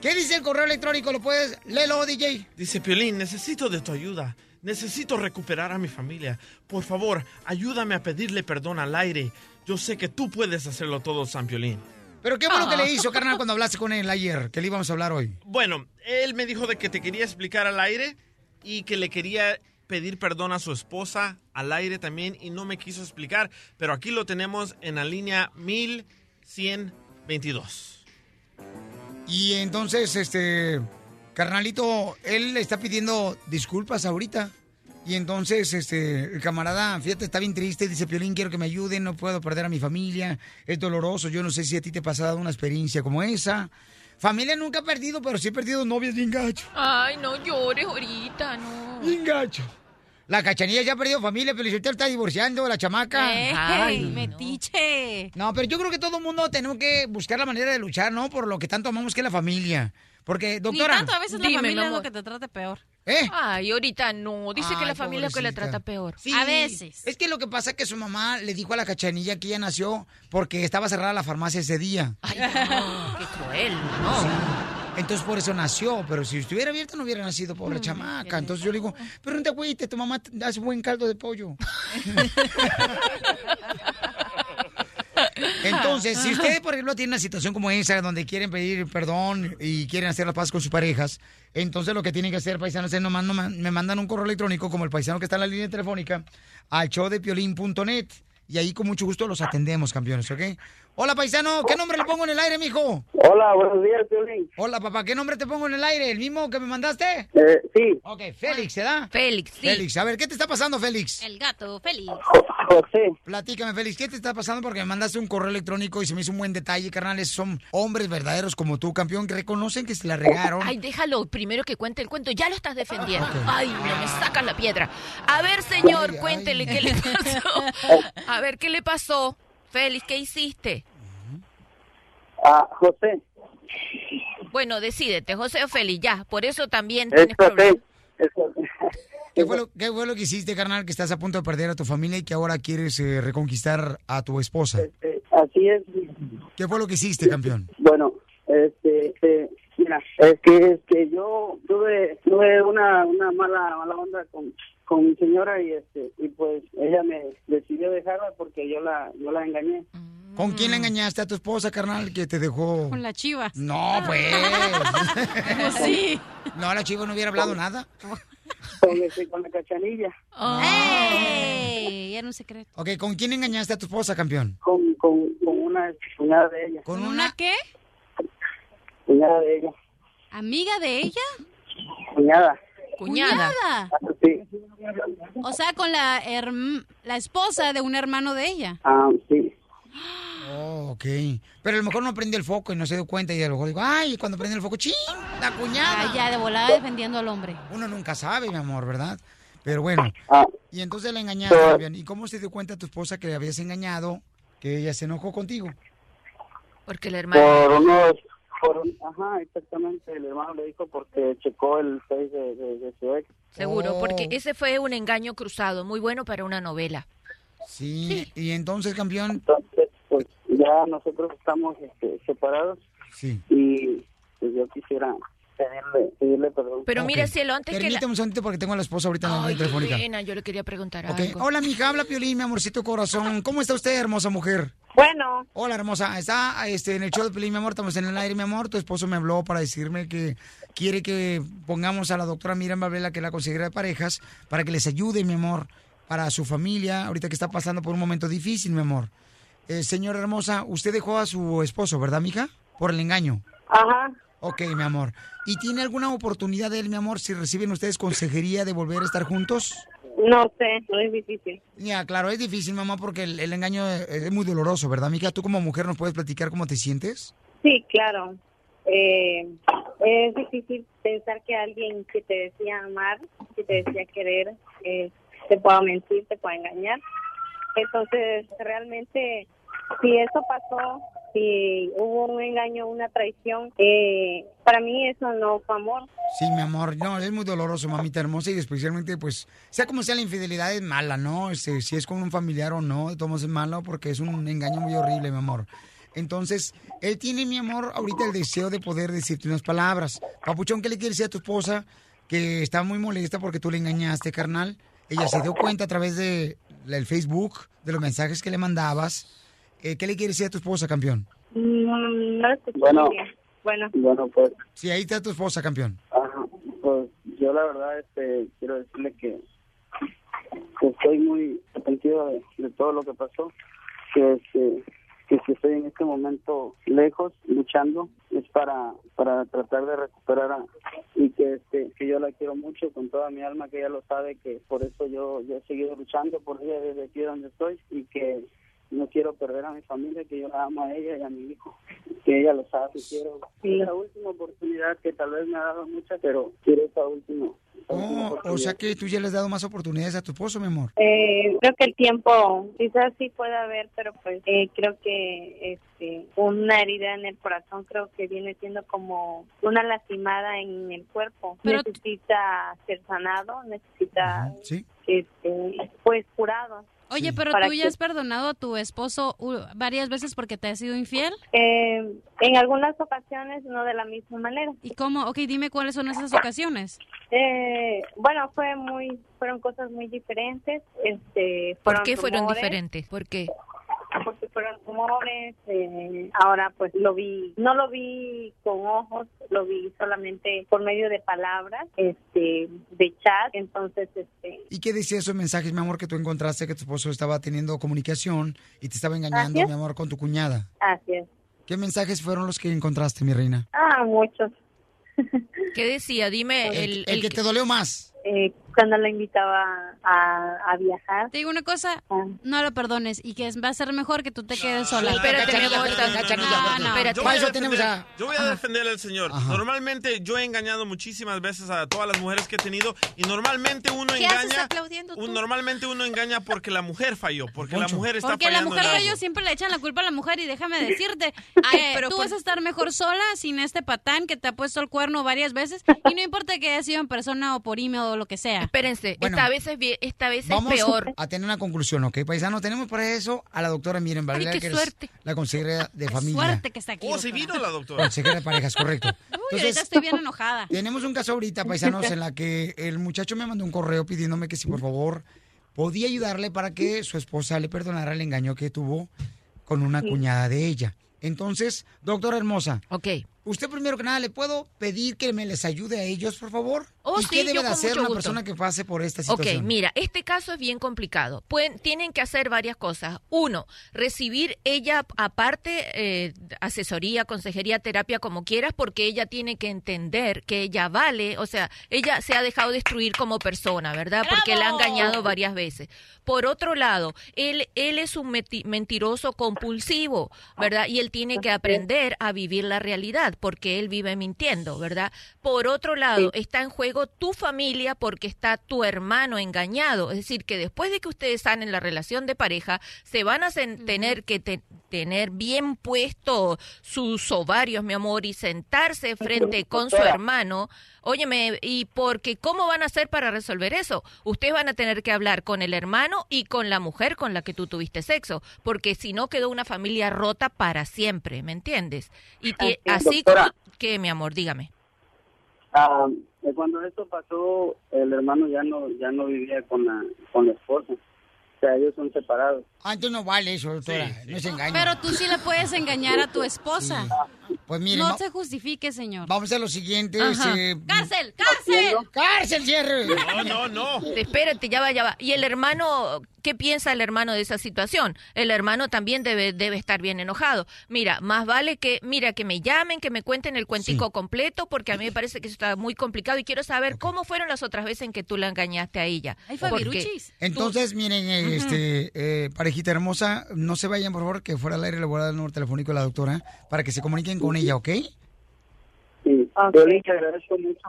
¿Qué dice el correo electrónico? ¿Lo puedes? Léelo, DJ. Dice Piolín, necesito de tu ayuda. Necesito recuperar a mi familia. Por favor, ayúdame a pedirle perdón al aire. Yo sé que tú puedes hacerlo todo, San Piolín. Pero qué bueno que Ah. le hizo, carnal, cuando hablaste con él ayer, que le íbamos a hablar hoy. Bueno, él me dijo de que te quería explicar al aire y que le quería pedir perdón a su esposa al aire también y no me quiso explicar, pero aquí lo tenemos en la línea 1122. Y entonces, este, carnalito, él le está pidiendo disculpas ahorita. Y entonces, este, el camarada, fíjate, está bien triste. Dice, Piolín, quiero que me ayuden, no puedo perder a mi familia. Es doloroso. Yo no sé si a ti te ha pasado una experiencia como esa. Familia nunca he perdido, pero sí he perdido novias bien gacho. Ay, no llores ahorita, no. Bien gacho. La cachanilla ya ha perdido familia, pero usted está divorciando, la chamaca. Ey, Ay, metiche. No, pero yo creo que todo el mundo tenemos que buscar la manera de luchar, ¿no? Por lo que tanto amamos que es la familia. Porque, doctora. Ni tanto, a veces la familia mi es lo que te trate peor. ¿Eh? Ay, ahorita no. Dice que la familia que la trata peor. Sí, Es que lo que pasa es que su mamá le dijo a la cachanilla que ella nació porque estaba cerrada la farmacia ese día. Ay, no, qué cruel, ¿no? Entonces por eso nació, pero si estuviera abierta no hubiera nacido, pobre Mm, chamaca. Entonces yo le digo, pero no te agüites, tu mamá hace buen caldo de pollo. [laughs] Entonces, si ustedes, por ejemplo, tienen una situación como esa, donde quieren pedir perdón y quieren hacer la paz con sus parejas, entonces lo que tienen que hacer, paisanos, es nomás no ma- me mandan un correo electrónico, como el paisano que está en la línea telefónica, al showdepiolín.net. Y ahí con mucho gusto los atendemos, campeones, ¿ok? Hola, paisano, ¿qué nombre le pongo en el aire, mijo? Hola, buenos días, Piolín. Hola, papá, ¿qué nombre te pongo en el aire? ¿El mismo que me mandaste? Eh, sí. Ok, Félix, ¿se da? Félix, sí. Félix, a ver, ¿qué te está pasando, Félix? El gato, Félix. [laughs] José. Platícame, Félix, ¿qué te está pasando? Porque me mandaste un correo electrónico y se me hizo un buen detalle, carnales. Son hombres verdaderos como tú, campeón, que reconocen que se la regaron. Ay, déjalo primero que cuente el cuento. Ya lo estás defendiendo. Ay, no me sacas la piedra. A ver, señor, cuéntele qué le [laughs] pasó. A ver, ¿qué le pasó? Félix, ¿qué hiciste? Ah, José. Bueno, decídete, José o Félix, ya. Por eso también Es tienes problemas. Es. ¿Qué fue, lo, qué fue lo que hiciste, carnal, que estás a punto de perder a tu familia y que ahora quieres eh, reconquistar a tu esposa? Eh, así es. ¿Qué fue lo que hiciste, campeón? Bueno, este, este, mira, es que, es que yo tuve, tuve una, una mala, mala onda con, con mi señora y este, y pues ella me decidió dejarla porque yo la, yo la engañé. ¿Con quién engañaste a tu esposa, carnal, que te dejó? Con la chiva. No, pues. [laughs] Pues sí. No, la chiva no hubiera hablado nada. Con, este, con la cachanilla. ¡Ey! Era un secreto. Ok, ¿con quién engañaste a tu esposa, campeón? Con, con, con una cuñada de ella. ¿Con una qué? Cuñada de ella. ¿Amiga de ella? Cuñada. Cuñada. Sí. O sea, con la, herm- la esposa de un hermano de ella. Ah, sí. Oh, ok. Pero a lo mejor no prende el foco y no se dio cuenta y a lo mejor digo, ay, cuando prende el foco, ¡ching! La cuñada. Ah, ya, de volada defendiendo al hombre. Uno nunca sabe, mi amor, ¿verdad? Pero bueno. Ah. Y entonces la engañaste. ¿Y cómo se dio cuenta tu esposa que le habías engañado, que ella se enojó contigo? Porque el hermano... Por unos, por un- ajá, exactamente, el hermano le dijo porque checó el face de, de, de su ex. Seguro, Oh. porque ese fue un engaño cruzado, muy bueno para una novela. Sí. Y entonces, campeón. Entonces, pues ya nosotros estamos este, separados Sí. y pues yo quisiera pedirle, pedirle perdón. Pero mira, Ok. cielo, antes que la... Permíteme un segundito porque tengo a la esposa ahorita en la línea telefónica. pena, yo le quería preguntar Ok. algo. Hola, mija, habla Piolín, mi amorcito corazón. ¿Cómo está usted, hermosa mujer? Bueno. Hola, hermosa. Está este, en el show de Piolín, mi amor. Estamos en el aire, mi amor. Tu esposo me habló para decirme que quiere que pongamos a la doctora Miriam Babela, que es la consejera de parejas, para que les ayude, mi amor, para su familia, ahorita que está pasando por un momento difícil, mi amor. Eh, señora hermosa, usted dejó a su esposo, ¿verdad, mija? Por el engaño. Ajá. Ok, mi amor. ¿Y tiene alguna oportunidad de él, mi amor, si reciben ustedes consejería de volver a estar juntos? No sé, no es difícil. Ya, claro, es difícil, mamá, porque el, el engaño es, es muy doloroso, ¿verdad, mija? ¿Tú como mujer nos puedes platicar cómo te sientes? Sí, claro. Eh, es difícil pensar que alguien que te decía amar, que te decía querer, eh, te pueda mentir, te pueda engañar. Entonces, realmente, si eso pasó, si hubo un engaño, una traición, eh, para mí eso no fue amor. Sí, mi amor, no, es muy doloroso, mamita hermosa, y especialmente, pues, sea como sea, la infidelidad es mala, ¿no? Este, si es con un familiar o no, modos es malo porque es un engaño muy horrible, mi amor. Entonces, él tiene, mi amor, ahorita el deseo de poder decirte unas palabras. Papuchón, ¿qué le quieres decir a tu esposa? Que está muy molesta porque tú le engañaste, carnal. Ella se dio cuenta a través de el Facebook, de los mensajes que le mandabas. Eh, ¿Qué le quieres decir a tu esposa, campeón? Mm, No escuché Bueno. Bueno. Bueno, pues, Sí, ahí está tu esposa, campeón. ajá, pues yo la verdad este, quiero decirle que, que estoy muy arrepentido de, de todo lo que pasó, que este, que si estoy en este momento lejos, luchando, es para, para tratar de recuperar a, y que este, que yo la quiero mucho con toda mi alma, que ella lo sabe, que por eso yo, yo he seguido luchando por ella desde aquí donde estoy y que no quiero perder a mi familia, que yo la amo a ella y a mi hijo, [laughs] que ella lo sabe que quiero. Es la última oportunidad que tal vez me ha dado mucha, pero quiero esta última. esta última Oh, o sea que tú ya le has dado más oportunidades a tu esposo, mi amor. Eh, creo que el tiempo quizás sí puede haber, pero pues eh, creo que este, una herida en el corazón creo que viene siendo como una lastimada en el cuerpo. Pero- necesita ser sanado, necesita Sí. este, pues curado. Oye, pero tú ya que- has perdonado a tu esposo uh, varias veces porque te ha sido infiel. Eh, en algunas ocasiones no de la misma manera. ¿Y cómo? Ok, dime cuáles son esas ocasiones. Eh, bueno, fue muy, fueron cosas muy diferentes. Este, ¿Por qué fueron diferentes? ¿Por qué? Porque fueron rumores. eh, ahora pues lo vi, no lo vi con ojos, lo vi solamente por medio de palabras, este, de chat. Entonces, este, ¿Y qué decía esos mensajes, mi amor, que tú encontraste que tu esposo estaba teniendo comunicación y te estaba engañando, es. mi amor, con tu cuñada? así es. ¿Qué mensajes fueron los que encontraste, mi reina? Ah, muchos. ¿Qué decía? Dime el, El que te dolió más. Eh, cuando la invitaba a, a viajar. Te digo una cosa, Ah. no lo perdones y que va a ser mejor que tú te quedes sola. Espérate, mi amor. Yo voy, a defender, yo voy a defender al señor. Normalmente yo he engañado muchísimas veces a todas las mujeres que he tenido y normalmente uno ¿Qué haces engaña. aplaudiendo tú? un- normalmente uno engaña porque la mujer falló, porque la mujer está Porque la fallando mujer en de algo. ellos siempre le echan la culpa a la mujer y déjame [laughs] decirte, Ay, [laughs] eh, pero tú por- vas a estar mejor sola sin este patán que te ha puesto el cuerno varias veces [laughs] y no importa que haya sido en persona o por email o lo que sea. Espérense, Bueno. esta vez es bien, esta vez Vamos es peor. a tener una conclusión, ¿ok, paisano? Tenemos para eso a la doctora Miren Valera, qué que suerte. es la consejera de familia. Suerte que está aquí. Oh, sí doctora. vino la doctora. Consejera de parejas, correcto. [laughs] Uy, ahorita estoy bien enojada. Tenemos un caso ahorita, paisanos, en la que el muchacho me mandó un correo pidiéndome que si por favor podía ayudarle para que su esposa le perdonara el engaño que tuvo con una cuñada de ella. Entonces, doctora hermosa. Ok. Usted primero que nada, ¿le puedo pedir que me les ayude a ellos, por favor? Oh, ¿Y sí, qué debe yo de con hacer mucho una gusto. persona que pase por esta Ok, situación? mira, este caso es bien complicado. Pueden, tienen que hacer varias cosas. Uno, recibir ella aparte eh, asesoría, consejería, terapia, como quieras, porque ella tiene que entender que ella vale, o sea, ella se ha dejado destruir como persona, ¿verdad? Porque la ha engañado varias veces. Por otro lado, él, él es un mentiroso compulsivo, ¿verdad? Y él tiene que aprender a vivir la realidad, porque él vive mintiendo, ¿verdad? Por otro lado, está en juego tu familia porque está tu hermano engañado. Es decir, que después de que ustedes sanen la relación de pareja, se van a tener que te- tener bien puesto sus ovarios, mi amor, y sentarse frente con su hermano. Óyeme, y porque ¿cómo van a hacer para resolver eso? Ustedes van a tener que hablar con el hermano y con la mujer con la que tú tuviste sexo, porque si no quedó una familia rota para siempre, ¿me entiendes? Y Así así que, mi amor, dígame. Ah, cuando esto pasó, el hermano ya no ya no vivía con la con la esposa. O sea, ellos son separados. Ah, entonces no vale eso, doctora. No se engaña. Pero tú sí le puedes engañar a tu esposa. Pues mire, no se justifique, señor. vamos a lo siguiente. Este, ¡Cárcel! ¡Cárcel! ¡Cárcel, cierre! No, no, no. Espérate, ya va, ya va. ¿Y el hermano, qué piensa el hermano de esa situación? El hermano también debe, debe estar bien enojado. Mira, más vale que, mira, que me llamen, que me cuenten el cuentico completo, porque a mí me parece que eso está muy complicado y quiero saber cómo fueron las otras veces en que tú la engañaste a ella. Porque. Entonces, miren, eh. Este, eh, parejita hermosa, no se vayan, por favor, que fuera al aire le voy a dar el número telefónico a la doctora para que se comuniquen con ella, ¿ok? Sí, Piolín, te agradezco mucho.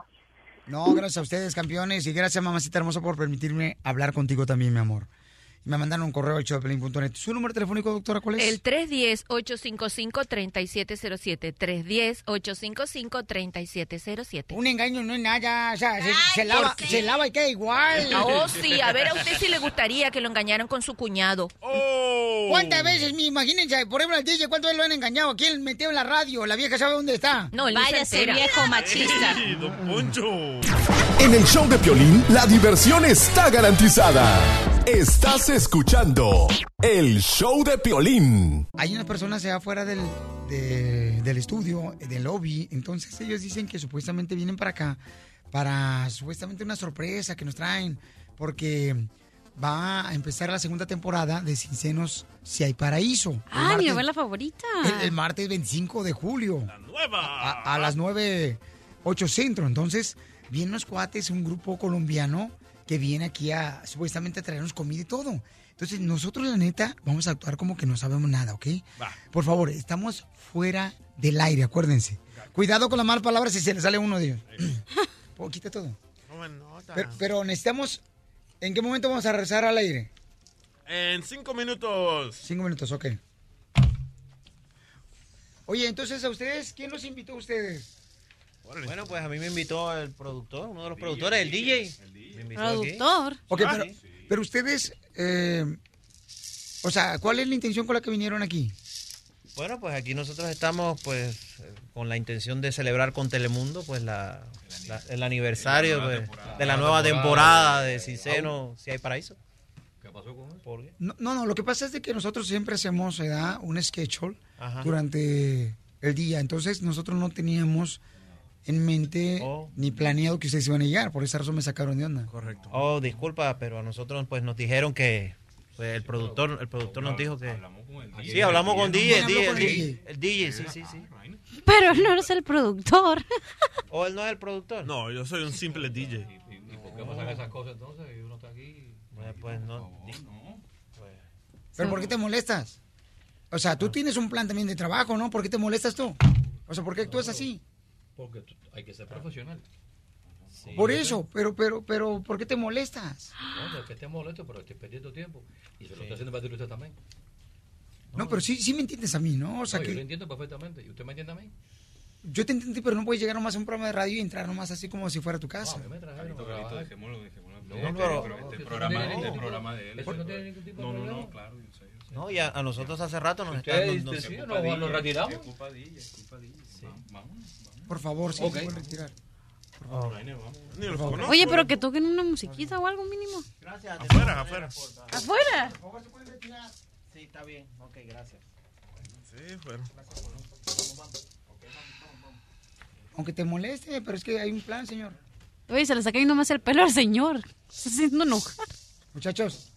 No, gracias a ustedes, campeones, y gracias, mamacita hermosa, por permitirme hablar contigo también, mi amor. Y me mandaron un correo al showdepelín.net. ¿Su número telefónico, doctora, cuál es? El 310-855-3707. 310-855-3707. Un engaño no es nada, o sea, se, se lava, qué? se lava y queda igual. [laughs] Oh, sí, a ver, a usted sí le gustaría que lo engañaran con su cuñado. ¿Cuántas veces, imagínense, por ejemplo, al DJ, cuántas veces lo han engañado? ¿Quién metió en la radio? La vieja sabe dónde está. No, Váyase, viejo machista. Sí, don Poncho. En el show de Piolín, la diversión está garantizada. Estás escuchando el show de Piolín. Hay unas personas allá afuera del, de- del estudio, del lobby, entonces ellos dicen que supuestamente vienen para acá para supuestamente una sorpresa que nos traen, porque va a empezar la segunda temporada de Sin Senos Si Hay Paraíso. Ah, mi novela favorita. El, el martes 25 de julio. Nueva. A, a las 9, 8 centro. Entonces, vienen unos cuates, un grupo colombiano, que viene aquí a supuestamente a traernos comida y todo. Entonces, nosotros, la neta, vamos a actuar como que no sabemos nada, ¿ok? Por favor, estamos fuera del aire, acuérdense. Cuidado con las malas palabras si se le sale uno de ellos. Oh, [clears throat] quita todo. Pero, pero necesitamos. ¿En qué momento vamos a regresar al aire? En cinco minutos. Cinco minutos, ok. Oye, entonces a ustedes, ¿quién los invitó a ustedes? Bueno, pues a mí me invitó el productor, uno de los productores, el DJ. Me invitó aquí. Ok, pero, pero ustedes, eh, o sea, ¿cuál es la intención con la que vinieron aquí? Bueno, pues aquí nosotros estamos pues con la intención de celebrar con Telemundo pues la, la- el aniversario pues, de la nueva temporada de Cinceno, Si hay paraíso. ¿Qué pasó con eso? ¿Por qué? No, no, no, lo que pasa es de que nosotros siempre hacemos un schedule Ajá. durante el día. Entonces nosotros no teníamos en mente Oh. ni planeado que ustedes iban a llegar. Por esa razón me sacaron de onda. Correcto. Oh, disculpa, pero a nosotros pues nos dijeron que pues, el productor el productor nos dijo que Sí, hablamos con DJ, el DJ, el DJ, el DJ, sí, sí, sí. Pero él no es el productor. ¿O él no es el productor? No, yo soy un simple DJ. ¿Por qué pasan esas cosas entonces? Y uno está aquí. Pues, pues no. ¿Pero por qué te molestas? O sea, tú tienes un plan también de trabajo, ¿no? ¿Por qué te molestas tú? O sea, ¿por qué actúas así? Porque hay que ser profesional. Por eso, pero, pero, pero, ¿por qué te molestas? No, no es que esté molesto, pero estoy perdiendo tiempo. Y se lo está haciendo para usted también. No, pero sí, sí me entiendes a mí, ¿no? O sea, No, Yo lo que entiendo perfectamente. ¿Y usted me entiende a mí? yo te entendí, pero no puedes llegar nomás a un programa de radio y entrar nomás así como si fuera tu casa. me trajeron dejémoslo, dejémoslo. No, Este- pero- pero no, este no programa de él. eso no tiene ningún tipo de No, no, claro, yo sé, yo sé. No, y a, a nosotros hace rato nos Ustedes, están... nos- sí, nos- nos- nos retiramos. Es culpa de ella, es culpa de ella. Vamos, Por favor, sí, Ok. se pueden retirar. Los favor. conozco. Oye, pero que toquen una musiquita o algo mínimo. Gracias. Afuera, afuera. ¿Afuera? Sí, está bien. Ok, gracias. Sí, bueno. Aunque te moleste, pero es que hay un plan, señor. Oye, se le saca ahí nomás el pelo al señor. Se está haciendo enojar. Muchachos,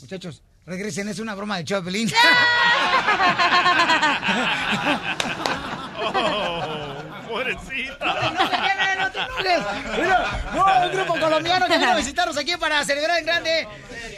muchachos, regresen, es una broma de Choplin. [laughs] Oh, pobrecita. Mira, no, un grupo colombiano que vino a visitarnos aquí para celebrar en grande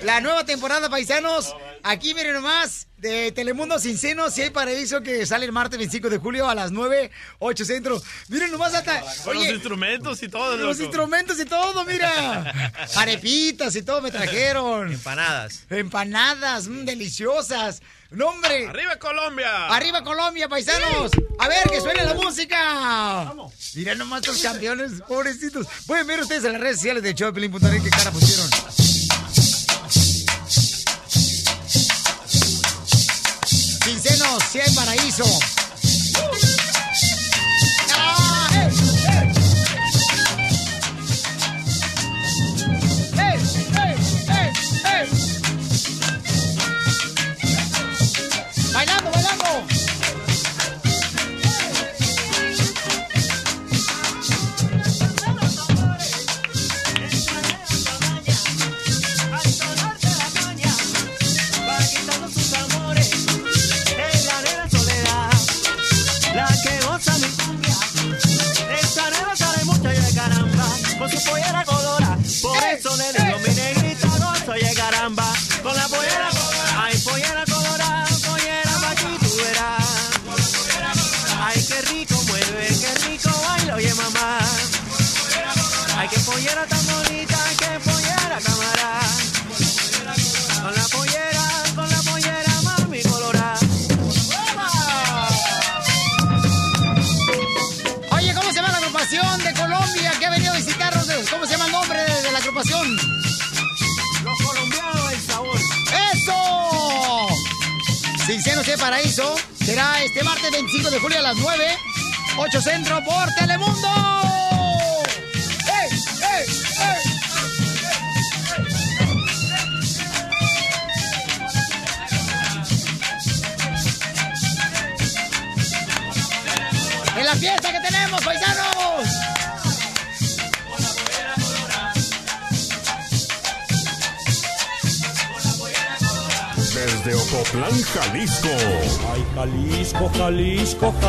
la nueva temporada, paisanos. Aquí miren nomás, de Telemundo Sin Seno, si hay paraíso que sale el martes 25 de julio a las 9, 8 centro. Miren nomás hasta. Con los Oye, instrumentos y todo, los loco. instrumentos y todo, mira. Arepitas y todo me trajeron. Empanadas. Empanadas, mm, deliciosas. No, hombre. ¡Arriba Colombia! ¡Arriba Colombia, paisanos! A ver, que suene la música. Miren nomás estos campeones, pobrecitos. Pueden ver ustedes en las redes sociales de Choplin.net qué cara pusieron. Quincenos, si hay paraíso.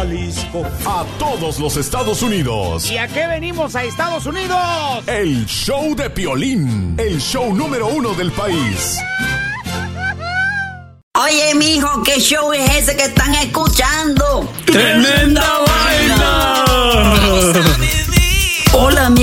Jalisco. A todos los Estados Unidos. ¿Y a qué venimos a Estados Unidos? El show de Piolín. El show número uno del país. Oye, mijo, ¿qué show es ese que están escuchando? ¡Tremenda